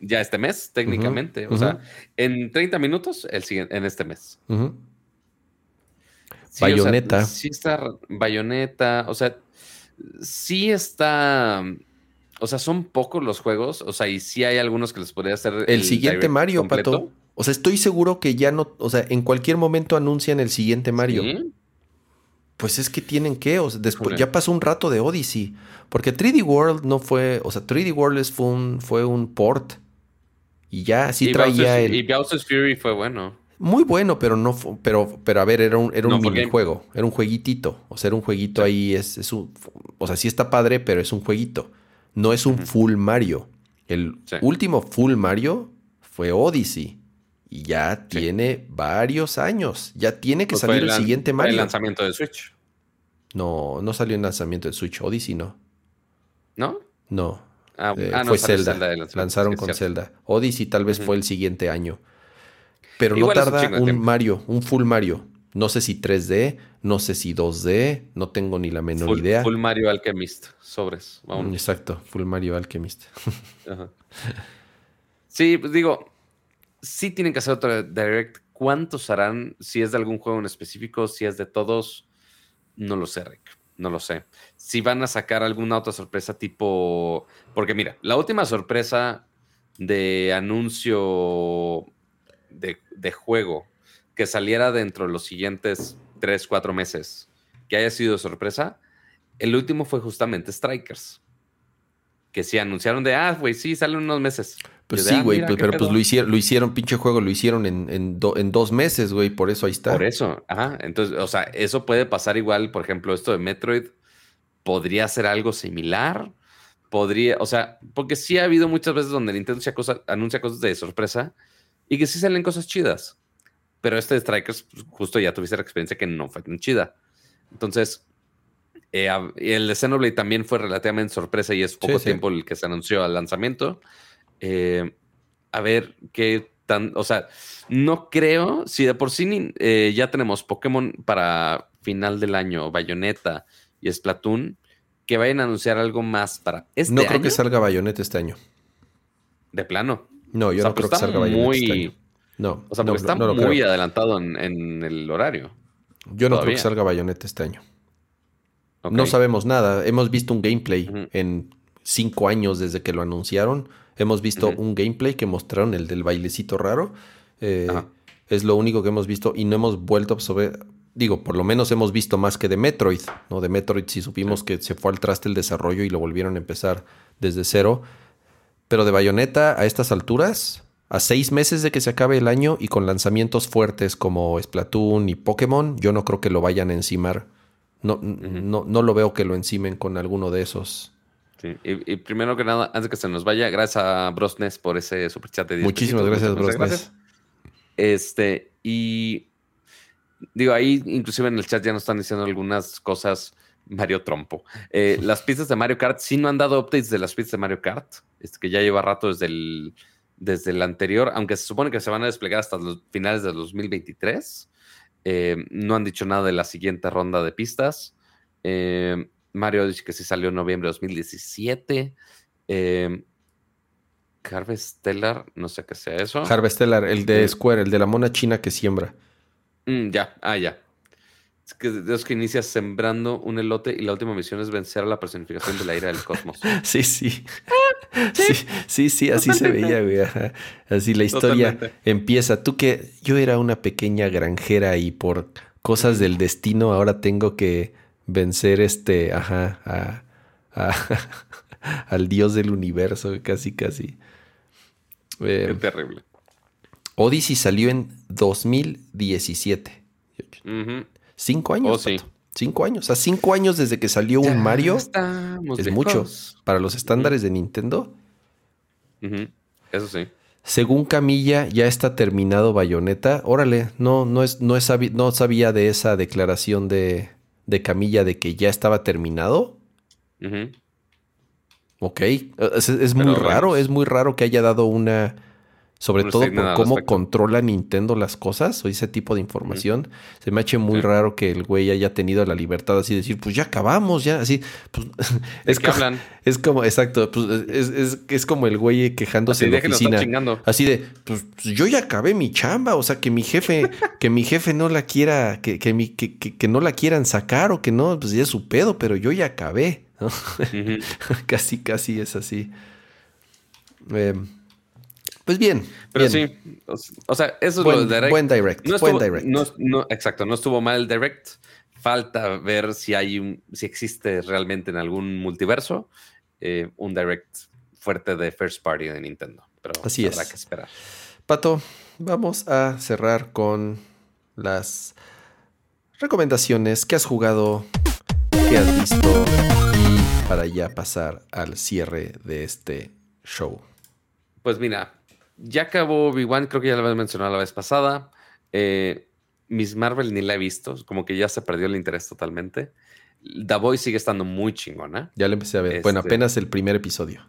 ya este mes, técnicamente. o sea, en 30 minutos el siguiente, en este mes. bayoneta. sí está Bayoneta. O sea, sí está. O sea, son pocos los juegos. O sea, y sí hay algunos que les podría hacer. El, el siguiente Mario, Pato. O sea, estoy seguro que ya no. O sea, en cualquier momento anuncian el siguiente Mario. Pues es que tienen que, o sea, después ya pasó un rato de Odyssey, porque 3D World no fue, o sea, 3D World fue un, fue un port y ya sí traía el... Y Bowser's Fury fue bueno. Muy bueno, pero no, pero, pero a ver, era un, era un minijuego, era un jueguitito, o sea, era un jueguito ahí, es, es un, o sea, sí está padre, pero es un jueguito, no es un full Mario. El último full Mario fue Odyssey. Y ya tiene varios años. Ya tiene que pues salir el, siguiente Mario. El lanzamiento de Switch. No, no salió el lanzamiento de Switch. Odyssey no. ¿No? No. Ah, eh, ah, fue Zelda. Lanzaron con Zelda. Odyssey tal vez fue el siguiente año. Pero no tarda un, Mario, un full Mario. No sé si 3D, no sé si 2D, no tengo ni la menor idea. Full Mario Alchemist, sobres. Vamos. Exacto, Full Mario Alchemist. Sí, pues digo, sí tienen que hacer otro direct. ¿Cuántos harán? Si es de algún juego en específico, si es de todos, no lo sé, Rick. No lo sé. Si van a sacar alguna otra sorpresa tipo... Porque mira, la última sorpresa de anuncio de, de juego que saliera dentro de los siguientes 3, 4 meses, que haya sido sorpresa, el último fue justamente Strikers que sí anunciaron de, ah, güey, sí, salen unos meses. Pues sí, ah, güey, pero pues lo hicieron, lo hicieron, pinche juego, lo hicieron en, en, dos meses, güey, por eso ahí está. Por eso, ajá. Entonces, o sea, eso puede pasar igual, por ejemplo, esto de Metroid podría ser algo similar. Podría, o sea, porque sí ha habido muchas veces donde Nintendo anuncia cosas de sorpresa y que sí salen cosas chidas. Pero este de Strikers, pues, justo ya tuviste la experiencia que no fue tan chida. Entonces, eh, el de Xenoblade también fue relativamente sorpresa y es poco tiempo el que se anunció al lanzamiento. Eh, a ver qué tan. O sea, no creo. Si de por sí eh, ya tenemos Pokémon para final del año, Bayonetta y Splatoon, que vayan a anunciar algo más para este No creo que salga Bayonetta este año. De plano. No, yo no creo que salga Bayonetta este año. No. O sea, porque está muy adelantado en, el horario. Yo no creo que salga Bayonetta este año. No sabemos nada. Hemos visto un gameplay en cinco años desde que lo anunciaron. Hemos visto un gameplay que mostraron, el del bailecito raro. Eh, es lo único que hemos visto y no hemos vuelto a absorber. Digo, por lo menos hemos visto más que de Metroid. ¿no? De Metroid sí supimos que se fue al traste el desarrollo y lo volvieron a empezar desde cero. Pero de Bayonetta a estas alturas, a seis meses de que se acabe el año y con lanzamientos fuertes como Splatoon y Pokémon, yo no creo que lo vayan a encimar no, no, no lo veo que lo encimen con alguno de esos. Sí. Y, primero que nada, antes de que se nos vaya, gracias a Brosnes por ese superchat de 10 Muchísimas gracias, Brosnes. Este, y digo, ahí inclusive en el chat ya nos están diciendo algunas cosas. Mario Trompo. Eh, las pistas de Mario Kart sí no han dado updates de las pistas de Mario Kart, es que ya lleva rato desde el, desde el anterior, aunque se supone que se van a desplegar hasta los finales de 2023. Eh, no han dicho nada de la siguiente ronda de pistas. Eh, Mario dice que sí salió en noviembre de 2017. Eh, Harvesteller, no sé qué sea eso. Harvesteller, el de Square, el de la mona china que siembra. Mm, ya, ah, ya. Es que Dios que inicia sembrando un elote y la última misión es vencer a la personificación de la ira del cosmos. sí, sí. Sí, sí, así se veía, güey. Así la historia empieza. Tú que yo era una pequeña granjera y por cosas del destino ahora tengo que vencer este, ajá, al dios del universo, casi, casi. Qué eh, terrible. Odyssey salió en 2017. Cinco años. Oh, cinco años. O sea, cinco años desde que salió un Mario. Es mucho. Para los estándares de Nintendo. Eso sí. Según Camilla, ya está terminado Bayonetta. Órale, no, no, es, no, es, no sabía de esa declaración de, de, Camilla de que ya estaba terminado. Ok. Es, muy raro, es muy raro que haya dado una Sobre todo por cómo controla Nintendo las cosas o ese tipo de información. Se me ha hecho muy raro que el güey haya tenido la libertad así de decir, pues ya acabamos, ya, así. Pues, es, como, hablan? es como, exacto, pues, es, es, como el güey quejándose en la oficina. Así de, pues, pues, yo ya acabé mi chamba, o sea, que mi jefe, que mi jefe no la quiera, que, que, mi, que, que, no la quieran sacar o que no, pues ya es su pedo, pero yo ya acabé. casi, casi es así. Eh, pues bien. Pero sí, o, sea, eso es lo del direct. Buen direct. No estuvo, buen direct. No, exacto, no estuvo mal el direct. Falta ver si hay un, si existe realmente en algún multiverso eh, un direct fuerte de first party de Nintendo. Pero Así habrá es. que esperar. Pato, vamos a cerrar con las recomendaciones que has jugado, que has visto y para ya pasar al cierre de este show. Pues mira, ya acabó Obi-Wan, creo que ya lo había mencionado la vez pasada. Eh, Miss Marvel ni la he visto, como que ya se perdió el interés totalmente. The Boy sigue estando muy chingona. Ya la empecé a ver. bueno, este apenas el primer episodio.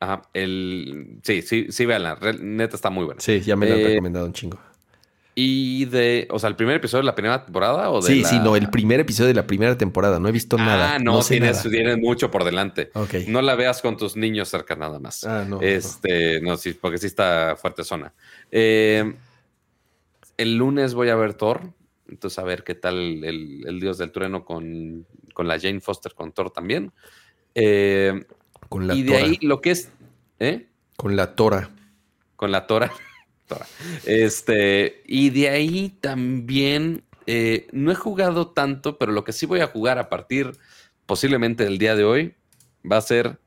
Ajá, el... sí, sí, sí, véanla. Neta está muy buena. Sí, ya me la han eh, recomendado un chingo. Y de, o sea, el primer episodio de la primera temporada o de Sí, sí, no, el primer episodio de la primera temporada. No he visto nada. Ah, no, tienes, mucho por delante. No la veas con tus niños cerca nada más. Ah, no. Este, no, sí, porque sí está fuerte zona. Eh, el lunes voy a ver Thor. Entonces, a ver qué tal el, Dios del Trueno con, la Jane Foster, con Thor también. Eh, con la y de ahí lo que es. ¿eh? Con la Tora. Con la Tora. Este, y de ahí también eh, no he jugado tanto, pero lo que sí voy a jugar a partir posiblemente del día de hoy va a ser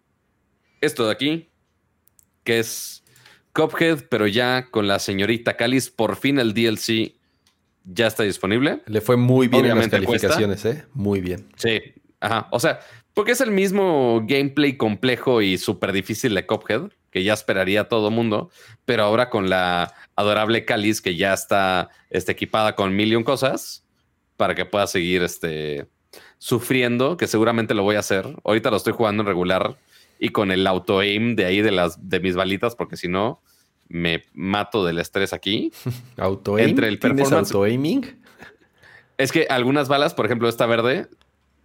esto de aquí, que es Cuphead, pero ya con la señorita Calis. Por fin el DLC ya está disponible. Le fue muy bien en las calificaciones, ¿eh? Muy bien. Sí, ajá. O sea, porque es el mismo gameplay complejo y súper difícil de Cuphead que ya esperaría todo mundo, pero ahora con la adorable Calis que ya está este, equipada con mil cosas para que pueda seguir este, sufriendo, que seguramente lo voy a hacer. Ahorita lo estoy jugando en regular y con el auto aim de ahí de las de mis balitas, porque si no me mato del estrés aquí. Auto aim. Entre el performance. Auto aiming. Es que algunas balas, por ejemplo, esta verde,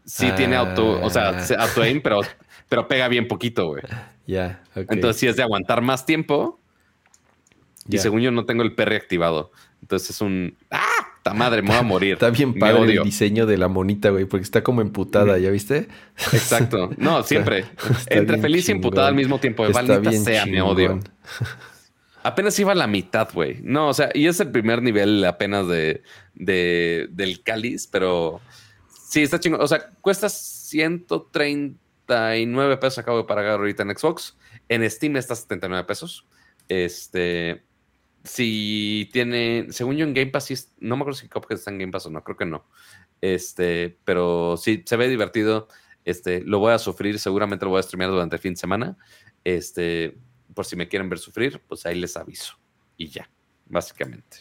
sí tiene auto, o sea, ah. auto aim, pero, pero pega bien poquito, güey. Ya, Entonces sí es de aguantar más tiempo. Y según yo no tengo el PR activado. Entonces es un... ¡Ah! ¡Ta madre! Me voy a morir. está bien padre el diseño de la monita, güey, porque está como emputada, ¿ya viste? Exacto. No, siempre. Entre feliz y emputada al mismo tiempo. Maldita sea, me odio. Apenas iba a la mitad, güey. No, o sea, y es el primer nivel apenas de, de del cáliz, pero sí, está chingón. O sea, cuesta 130 79 pesos acabo de pagar ahorita en Xbox. En Steam está 79 pesos. Este, si tiene, según yo en Game Pass, no me acuerdo si Cuphead está en Game Pass o no, creo que no. Este, pero sí, se ve divertido. Este, lo voy a sufrir, seguramente lo voy a streamear durante el fin de semana. Este, por si me quieren ver sufrir, pues ahí les aviso. Y ya, básicamente.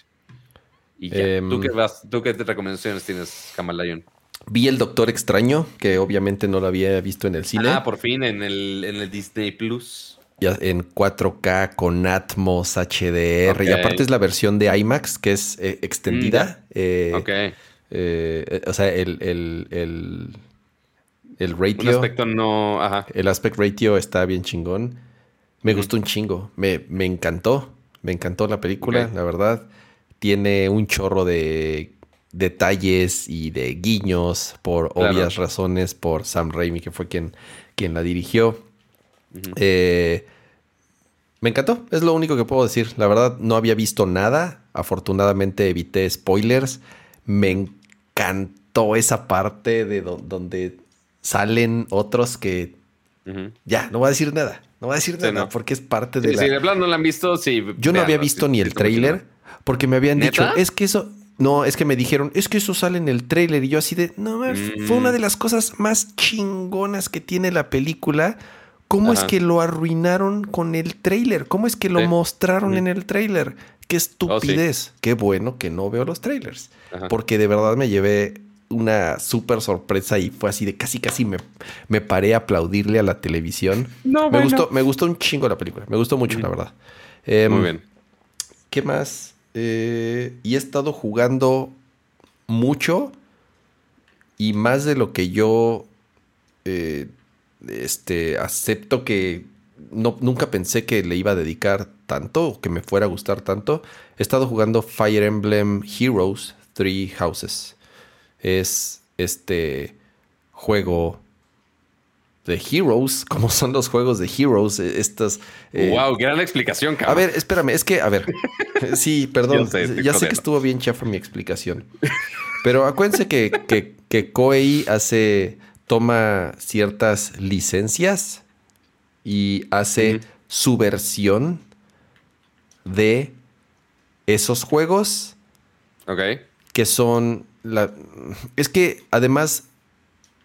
Y ya. ¿Tú, em, qué vas, ¿Tú qué recomendaciones tienes, Camalayon? Vi el Doctor Extraño, que obviamente no lo había visto en el cine. Ah, por fin, en el, en el Disney Plus. Ya en 4K con Atmos, HDR. Y aparte es la versión de IMAX, que es eh, extendida. Mm, eh, ok. Eh, o sea, el, el, el, el ratio. El aspecto no. Ajá. El aspect ratio está bien chingón. Me gustó un chingo. Me, me, encantó. Me encantó la película, la verdad. Tiene un chorro de detalles y de guiños por obvias razones por Sam Raimi, que fue quien, quien la dirigió. Eh, me encantó, es lo único que puedo decir. La verdad, no había visto nada. Afortunadamente evité spoilers. Me encantó esa parte de donde salen otros que... Ya, no voy a decir nada. No voy a decir nada porque es parte de la... Si de no la han visto, sí. Yo no había visto ni el trailer porque me habían dicho, es que eso, no, es que me dijeron, es que eso sale en el tráiler y yo así de, no, fue una de mm. las cosas más chingonas que tiene la película. ¿Cómo es que lo arruinaron con el tráiler? ¿Cómo es que lo mostraron en el tráiler? Qué estupidez. Oh, Qué bueno que no veo los trailers. Porque de verdad me llevé una súper sorpresa y fue así de casi casi me, me paré a aplaudirle a la televisión. No, me gustó, me gustó un chingo la película. Me gustó mucho, la verdad. Muy em, bien. ¿Qué más? Eh, y he estado jugando mucho y más de lo que yo eh, este, acepto que no, nunca pensé que le iba a dedicar tanto que me fuera a gustar tanto. He estado jugando Fire Emblem Heroes Three Houses. Es este juego de Heroes, como son los juegos de Heroes, eh, estas... wow, eh, gran explicación, cabrón. A ver, espérame, es que, a ver, sí, perdón, ya sé que estuvo bien chafa mi explicación, pero acuérdense que, que, que Koei hace, toma ciertas licencias y hace su versión de esos juegos. Ok. Que son la... Es que además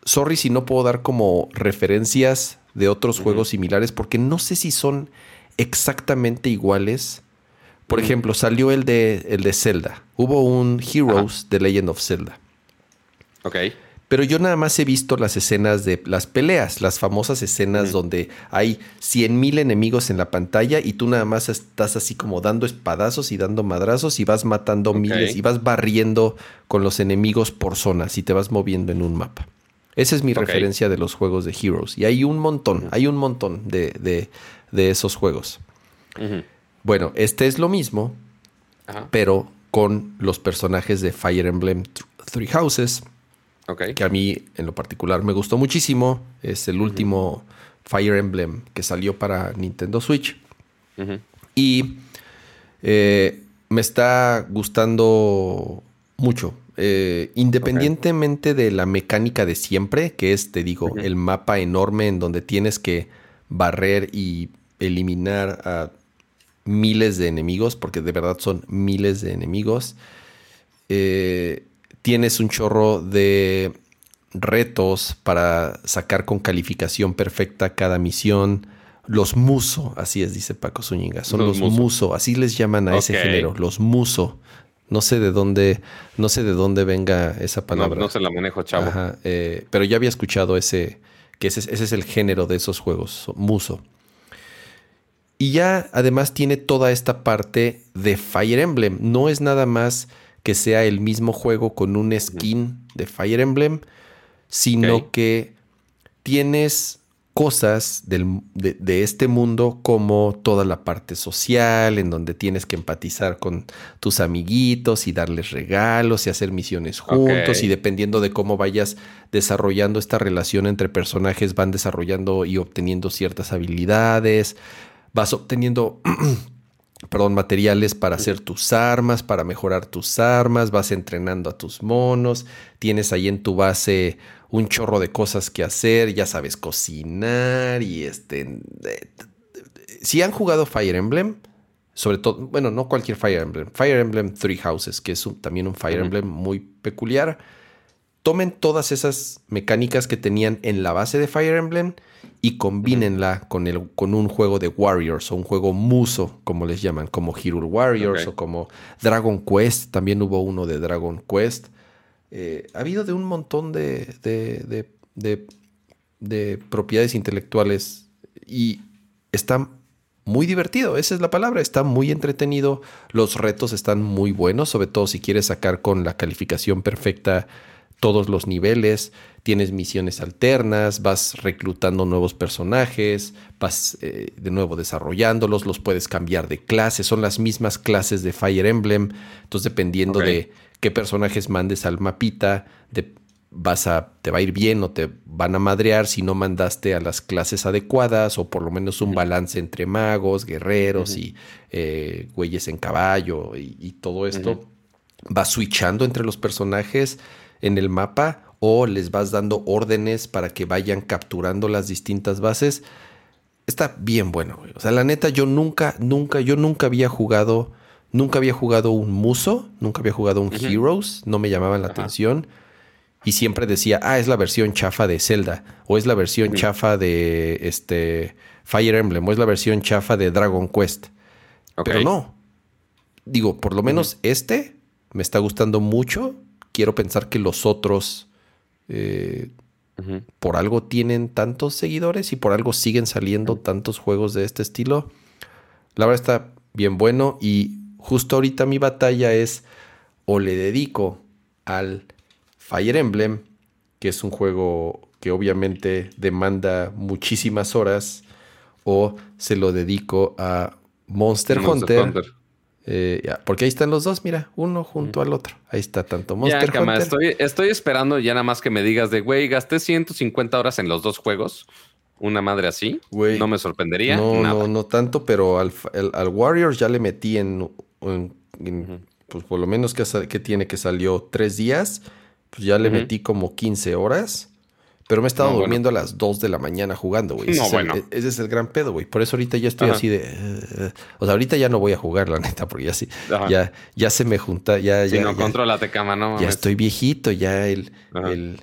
sorry si no puedo dar como referencias de otros juegos similares porque no sé si son exactamente iguales. Por ejemplo, salió el de, el de Zelda. Hubo un Heroes de Legend of Zelda. Ok. Pero yo nada más he visto las escenas de las peleas, las famosas escenas donde hay 100.000 enemigos en la pantalla y tú nada más estás así como dando espadazos y dando madrazos y vas matando miles y vas barriendo con los enemigos por zonas y te vas moviendo en un mapa. Esa es mi referencia de los juegos de Heroes. Y hay un montón, hay un montón de, esos juegos. Bueno, este es lo mismo, pero con los personajes de Fire Emblem Three Houses. Que a mí en lo particular me gustó muchísimo. Es el último Fire Emblem que salió para Nintendo Switch. Y eh, me está gustando mucho. Eh, independientemente de la mecánica de siempre, que es, te digo, el mapa enorme en donde tienes que barrer y eliminar a miles de enemigos, porque de verdad son miles de enemigos. Eh, tienes un chorro de retos para sacar con calificación perfecta cada misión. Los muso, así es, dice Paco Zúñiga. Son los, muso. así les llaman a ese género, los muso. No sé de dónde, no sé de dónde venga esa palabra. No, se la manejo, chavo. Eh, pero ya había escuchado ese, que ese, es el género de esos juegos, muso. Y ya además tiene toda esta parte de Fire Emblem. No es nada más que sea el mismo juego con un skin de Fire Emblem, sino que tienes cosas de, este mundo como toda la parte social, en donde tienes que empatizar con tus amiguitos y darles regalos y hacer misiones juntos y dependiendo de cómo vayas desarrollando esta relación entre personajes van desarrollando y obteniendo ciertas habilidades, vas obteniendo perdón, materiales para hacer tus armas, para mejorar tus armas, vas entrenando a tus monos, tienes ahí en tu base un chorro de cosas que hacer, ya sabes cocinar y este... Si han jugado Fire Emblem, sobre todo, bueno, no cualquier Fire Emblem, Fire Emblem Three Houses, que es también un Fire Emblem muy peculiar, tomen todas esas mecánicas que tenían en la base de Fire Emblem y combínenla con, el, con un juego de Warriors o un juego muso, como les llaman, como Hero Warriors o como Dragon Quest, también hubo uno de Dragon Quest. Eh, ha habido de un montón de, de, propiedades intelectuales y está muy divertido, esa es la palabra, está muy entretenido, los retos están muy buenos, sobre todo si quieres sacar con la calificación perfecta todos los niveles, tienes misiones alternas, vas reclutando nuevos personajes, vas eh, de nuevo desarrollándolos, los puedes cambiar de clase, son las mismas clases de Fire Emblem, entonces dependiendo de qué personajes mandes al mapita, vas a, te va a ir bien o te van a madrear si no mandaste a las clases adecuadas o por lo menos un balance entre magos, guerreros y eh, güeyes en caballo y, todo esto. Vas switchando entre los personajes en el mapa o les vas dando órdenes para que vayan capturando las distintas bases. Está bien bueno. O sea, la neta, yo nunca, nunca, yo nunca había jugado Nunca había jugado un Muso, nunca había jugado un Heroes, no me llamaban la atención. Y siempre decía, ah, es la versión chafa de Zelda, o es la versión chafa de este, Fire Emblem, o es la versión chafa de Dragon Quest. Pero no. Digo, por lo menos este me está gustando mucho. Quiero pensar que los otros eh, por algo tienen tantos seguidores y por algo siguen saliendo tantos juegos de este estilo. La verdad está bien bueno y justo ahorita mi batalla es o le dedico al Fire Emblem, que es un juego que obviamente demanda muchísimas horas, o se lo dedico a Monster, Hunter. Eh, porque ahí están los dos, mira, uno junto al otro. Ahí está tanto Monster Hunter. Estoy, estoy esperando ya nada más que me digas de, güey, gasté 150 horas en los dos juegos. Una madre así. no me sorprendería. No, no, no tanto, pero al, al, Warriors ya le metí en, pues por lo menos que, que tiene que salió tres días, pues ya le metí como 15 horas. Pero me he estado durmiendo a las 2 de la mañana jugando, güey. Ese, e, ese, es el gran pedo, güey. Por eso ahorita ya estoy así de. Eh, o sea, ahorita ya no voy a jugar, la neta, porque ya sí. Ya, ya se me junta. Ya, si ya, no, controlate, cama, no. Ya estoy viejito, ya el, el,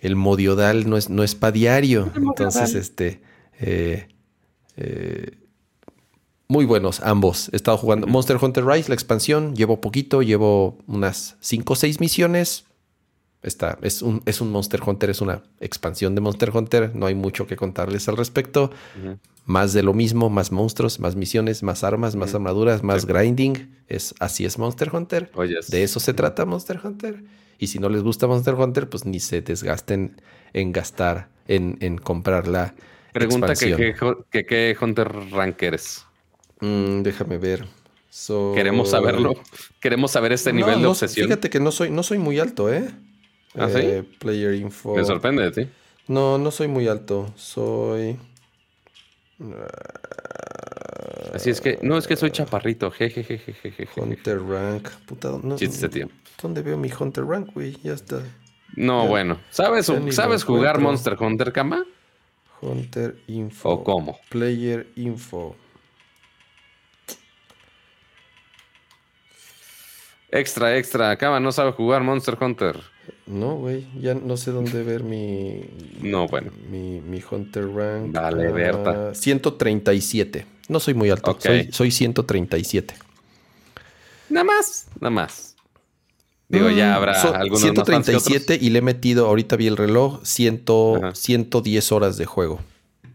el, modiodal no es, no es para diario. Entonces, este. Eh, eh, muy buenos ambos. He estado jugando Monster Hunter Rise, la expansión. Llevo poquito, llevo unas 5 o 6 misiones Está, es, un, es un Monster Hunter, es una expansión de Monster Hunter. No hay mucho que contarles al respecto. Más de lo mismo, más monstruos, más misiones, más armas, más armaduras, más grinding. Es, así es Monster Hunter. Oh, de eso se trata Monster Hunter. Y si no les gusta Monster Hunter, pues ni se desgasten en gastar, en, en comprar la Pregunta que qué Hunter Rank eres. Mm, déjame ver. Queremos saberlo. Queremos saber este nivel de obsesión. Fíjate que no soy, no soy muy alto, ¿eh? ¿Ah, sí? Eh, player info. Me sorprende de ti. No, no soy muy alto. Soy. Así es que, no, es que soy chaparrito. Jejejejeje. Hunter Rank. Puta, no, tío. ¿Dónde veo mi Hunter Rank, güey? Ya está. No, bueno. ¿Sabes, ¿sabes jugar Monster Hunter, Kama? Hunter Info. ¿O cómo? Player Info. Extra, extra. Kama no sabe jugar Monster Hunter. No, güey, ya no sé dónde ver mi. No, bueno. Mi, mi Hunter Rank. Vale, Berta. 137. No soy muy alto, soy, soy 137. Nada más, nada más. Digo, ya mm, habrá algunos 137 y le he metido, ahorita vi el reloj, 110 horas de juego.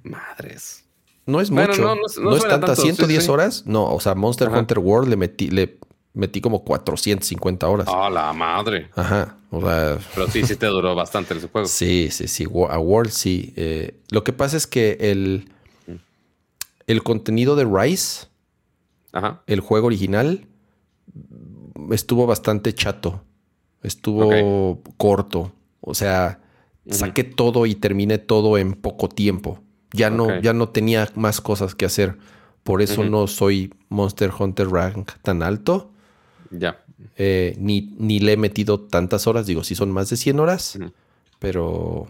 Madres. No es mucho. no, no, es tanta. 110 horas. No, o sea, Monster Hunter World le metí, le metí como 450 horas. ¡Ah, la madre! Ajá. O sea, Pero sí, sí te duró bastante el juego. Sí, sí, sí. A World sí. Eh, lo que pasa es que el, el contenido de Rise, el juego original, estuvo bastante chato. Estuvo corto. O sea, saqué todo y terminé todo en poco tiempo. Ya no, ya no tenía más cosas que hacer. Por eso no soy Monster Hunter Rank tan alto. Ya. Eh, ni, ni, le he metido tantas horas, digo, si son más de 100 horas, pero...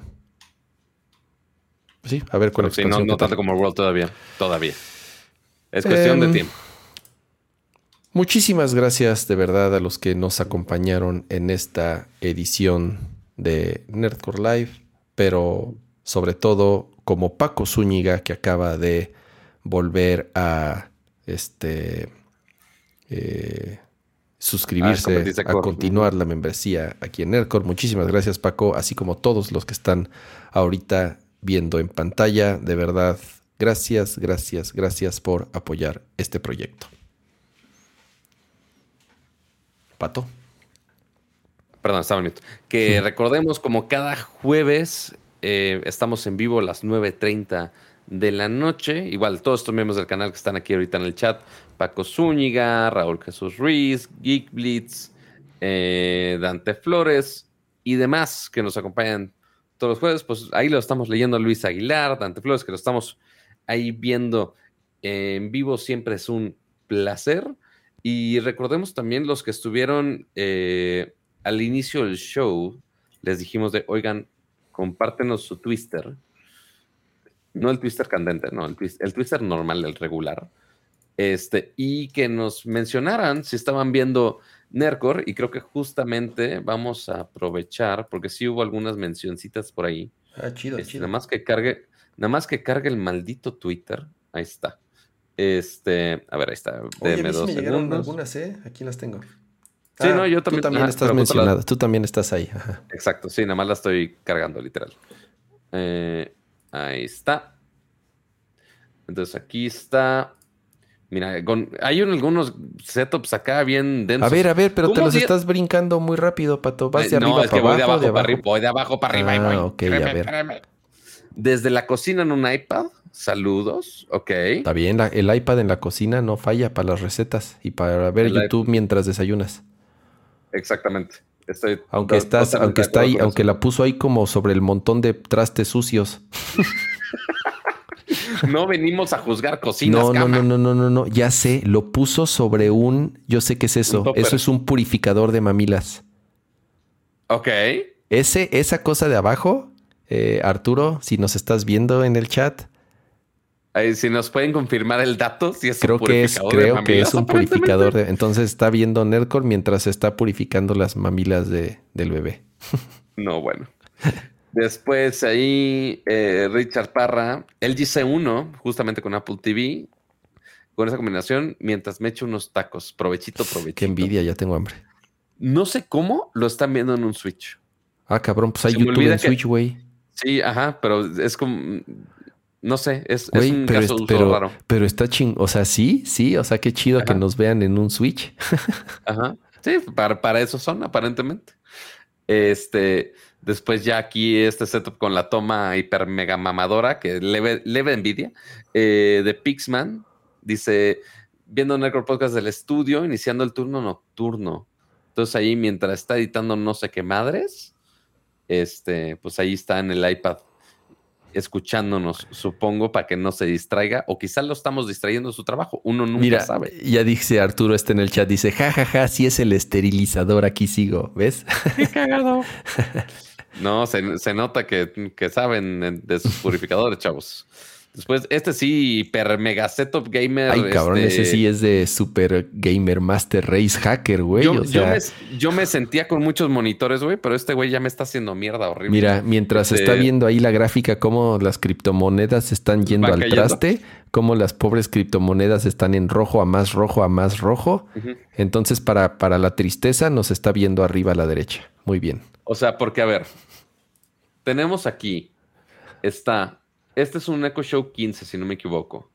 Sí, a ver con sí, no, no tanto como World todavía, todavía. Es cuestión de em, tiempo. Muchísimas gracias de verdad a los que nos acompañaron en esta edición de Nerdcore Live, pero sobre todo como Paco Zúñiga que acaba de volver a este eh, suscribirse, a, continuar la membresía aquí en Nerdcore. Muchísimas gracias, Paco, así como todos los que están ahorita viendo en pantalla. De verdad, gracias, gracias, gracias por apoyar este proyecto. Pato. Perdón, está bonito. Que recordemos, como cada jueves, eh, estamos en vivo a las 9.30 de la noche. Igual, todos estos miembros del canal que están aquí ahorita en el chat Paco Zúñiga, Raúl Jesús Ruiz, Geek Blitz, eh, Dante Flores y demás que nos acompañan todos los jueves. Pues ahí lo estamos leyendo Luis Aguilar, Dante Flores, que lo estamos ahí viendo en vivo. Siempre es un placer. Y recordemos también los que estuvieron eh, al inicio del show, les dijimos de, oigan, compártenos su twister. No el twister candente, no, el, el twister normal, el regular este, y que nos mencionaran si estaban viendo Nercor, y creo que justamente vamos a aprovechar, porque sí hubo algunas mencioncitas por ahí. Ah, chido, este, chido. Nada más que cargue, nada más que cargue el maldito Twitter. Ahí está. Este, a ver, ahí está. Oye, dos me algunas, ¿eh? Aquí las tengo. Sí, no, yo también. Tú también estás mencionado, tú también estás ahí. Exacto, sí, nada más la estoy cargando, literal. Eh, ahí está. Entonces aquí está Mira, hay algunos setups acá bien densos. A ver, a ver, pero te los estás brincando muy rápido, Pato. Vas de arriba para voy de abajo, para arriba. Voy de abajo para arriba. Ah, ok, a ver. Desde la cocina en un iPad. Saludos, ok. Está bien, el iPad en la cocina no falla para las recetas y para ver YouTube mientras desayunas. Exactamente. Estoy aunque estás, aunque está ahí, aunque la puso ahí como sobre el montón de trastes sucios. no venimos a juzgar cocinas. No, no, no, no, no, no, no. Ya sé, lo puso sobre un. Yo sé qué es eso. Eso es un purificador de mamilas. Ok. Ese, esa cosa de abajo, eh, Arturo, si nos estás viendo en el chat. si nos pueden confirmar el dato, si es creo que es, creo que es un purificador de. Entonces está viendo Nerdcore mientras está purificando las mamilas de, del bebé. No, bueno. Después ahí eh, Richard Parra, el GC1, justamente con Apple TV, con esa combinación, mientras me echo unos tacos. Provechito, provechito. Qué envidia, ya tengo hambre. No sé cómo lo están viendo en un Switch. Ah, cabrón, pues hay YouTube en Switch, güey. Sí, ajá, pero es como. No sé, es, un pero, caso pero, raro. Pero está ching. O sea, sí, sí, o sea, qué chido que nos vean en un Switch. ajá. Sí, para, para eso son, aparentemente. Este. Después ya aquí este setup con la toma hiper mega mamadora, que leve, leve envidia, eh, de Pixman. Dice, viendo Necro Podcast del estudio, iniciando el turno nocturno. Entonces ahí mientras está editando no sé qué madres, este, pues ahí está en el iPad escuchándonos, supongo, para que no se distraiga, o quizás lo estamos distrayendo su trabajo. Uno nunca Mira, sabe. Ya dice Arturo, está en el chat, dice, jajaja, ja, ja, sí es el esterilizador, aquí sigo, ¿ves? Qué cagado. No, se, se nota que, que, saben de sus purificadores, chavos. Después, este sí, hiper mega setup gamer. Ay, cabrón, ese este sí es de super gamer master race hacker, güey. Yo, me, sentía con muchos monitores, güey, pero este güey ya me está haciendo mierda horrible. Mira, mientras este está viendo ahí la gráfica, cómo las criptomonedas están yendo al traste, cómo las pobres criptomonedas están en rojo a más rojo a más rojo. Entonces, para, para la tristeza, nos está viendo arriba a la derecha. Muy bien. O sea, porque a ver, tenemos aquí, está, este es un Echo Show 15, si no me equivoco.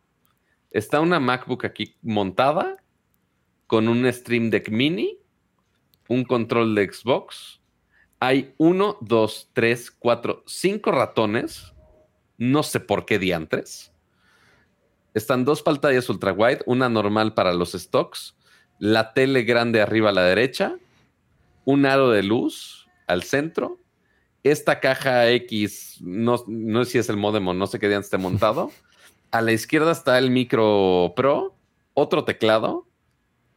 Está una MacBook aquí montada con un Stream Deck Mini, un control de Xbox. Hay uno, dos, tres, cuatro, cinco ratones. No sé por qué diantres. Están dos pantallas ultra wide, una normal para los stocks, la tele grande arriba a la derecha, un aro de luz, al centro. Esta caja X, no, no sé si es el modem o no sé qué día esté montado. A la izquierda está el micro Pro, otro teclado,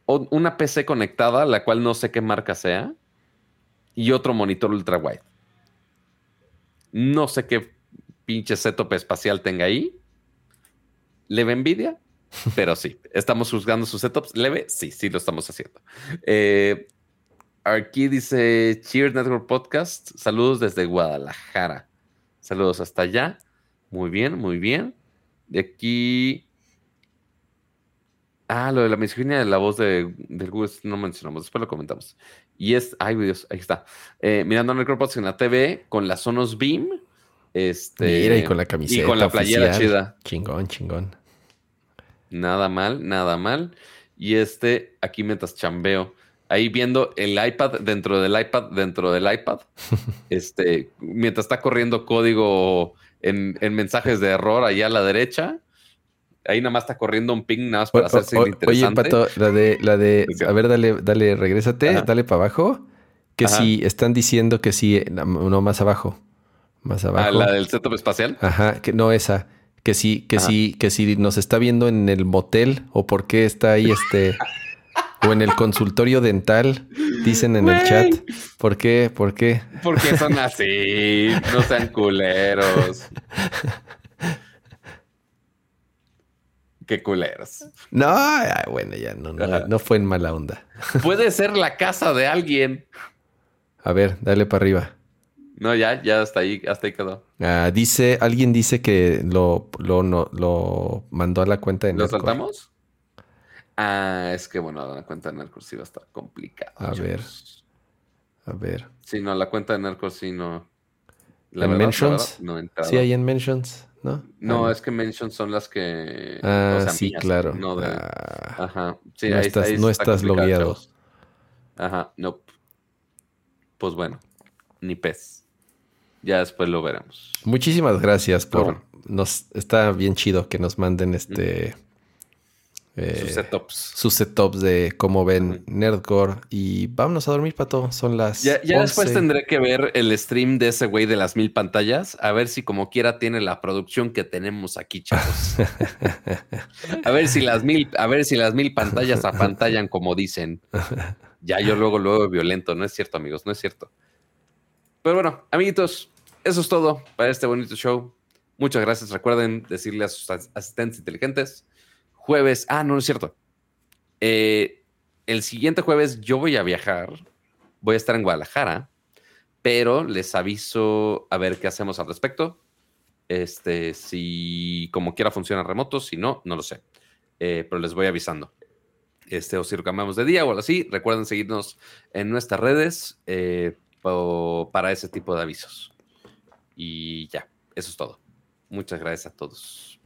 una PC conectada, la cual no sé qué marca sea, y otro monitor ultra wide. No sé qué pinche setup espacial tenga ahí. ¿Leve envidia? Pero sí, estamos juzgando sus setups. ¿Leve? Sí, sí lo estamos haciendo. Eh, Aquí dice Cheers Network Podcast. Saludos desde Guadalajara. Saludos hasta allá. Muy bien, muy bien. De aquí. Ah, lo de la misoginia de la voz de, del Google no mencionamos, después lo comentamos. Y es, ay Dios, ahí está. Eh, mirando Network Podcast en la TV con la Sonos Beam. Este, Mira, y con la camiseta. Y con la playera chida. Chingón, chingón. Nada mal, nada mal. Y este, aquí mientras chambeo ahí viendo el iPad dentro del iPad dentro del iPad, este, mientras está corriendo código en, mensajes de error allá a la derecha. Ahí nada más está corriendo un ping nada más para hacerse interesante. Oye, Pato, la de, la de, a ver, dale, dale, regrésate, dale para abajo. Que si están diciendo que sí, no más abajo. Más ah, abajo. Ah, la del setup espacial. Ajá, que no esa. Que sí, que sí, que si nos está viendo en el motel o por qué está ahí este o en el consultorio dental, dicen en el chat. ¿Por qué? ¿Por qué? Porque son así, no sean culeros. Qué culeros. No, bueno, ya no, no, fue en mala onda. Puede ser la casa de alguien. A ver, dale para arriba. No, ya, ya hasta ahí, hasta ahí quedó. Ah, dice, alguien dice que lo, lo, no, lo mandó a la cuenta de ¿Lo saltamos? Ah, es que bueno, la cuenta de Narcos sí va a estar complicada. A ver. A ver. Sí, no, la cuenta de Narcos sí no. ¿En Mentions? sí, hay en Mentions, ¿no? No, ah, es que Mentions son las que... Ah, sí, claro. No ah. Ajá. Sí, no estás, no estás logueado. Ajá, no. Pues bueno, ni pez. Ya después lo veremos. Muchísimas gracias por... Nos, está bien chido que nos manden este... Eh, sus setups. Sus setups de cómo ven Nerdcore. Y vámonos a dormir, Pato. Son las. Ya, después tendré que ver el stream de ese güey de las mil pantallas. A ver si, como quiera, tiene la producción que tenemos aquí, chavos. a ver si las mil, a ver si las mil pantallas apantallan como dicen. Ya yo luego, luego violento. No es cierto, amigos, no es cierto. Pero bueno, amiguitos, eso es todo para este bonito show. Muchas gracias. Recuerden decirle a sus asistentes inteligentes jueves. Ah, no, no es cierto. Eh, el siguiente jueves yo voy a viajar. Voy a estar en Guadalajara. Pero les aviso a ver qué hacemos al respecto. Este, si como quiera funciona remoto, si no, no lo sé. Eh, pero les voy avisando. Este, o si lo cambiamos de día o algo así, recuerden seguirnos en nuestras redes eh, para ese tipo de avisos. Y ya, eso es todo. Muchas gracias a todos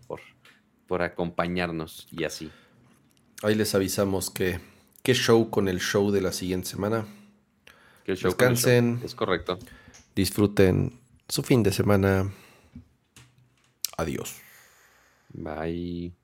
por acompañarnos y así. Ahí les avisamos que qué show con el show de la siguiente semana. ¿Qué show Descansen. Es correcto. Disfruten su fin de semana. Adiós. Bye.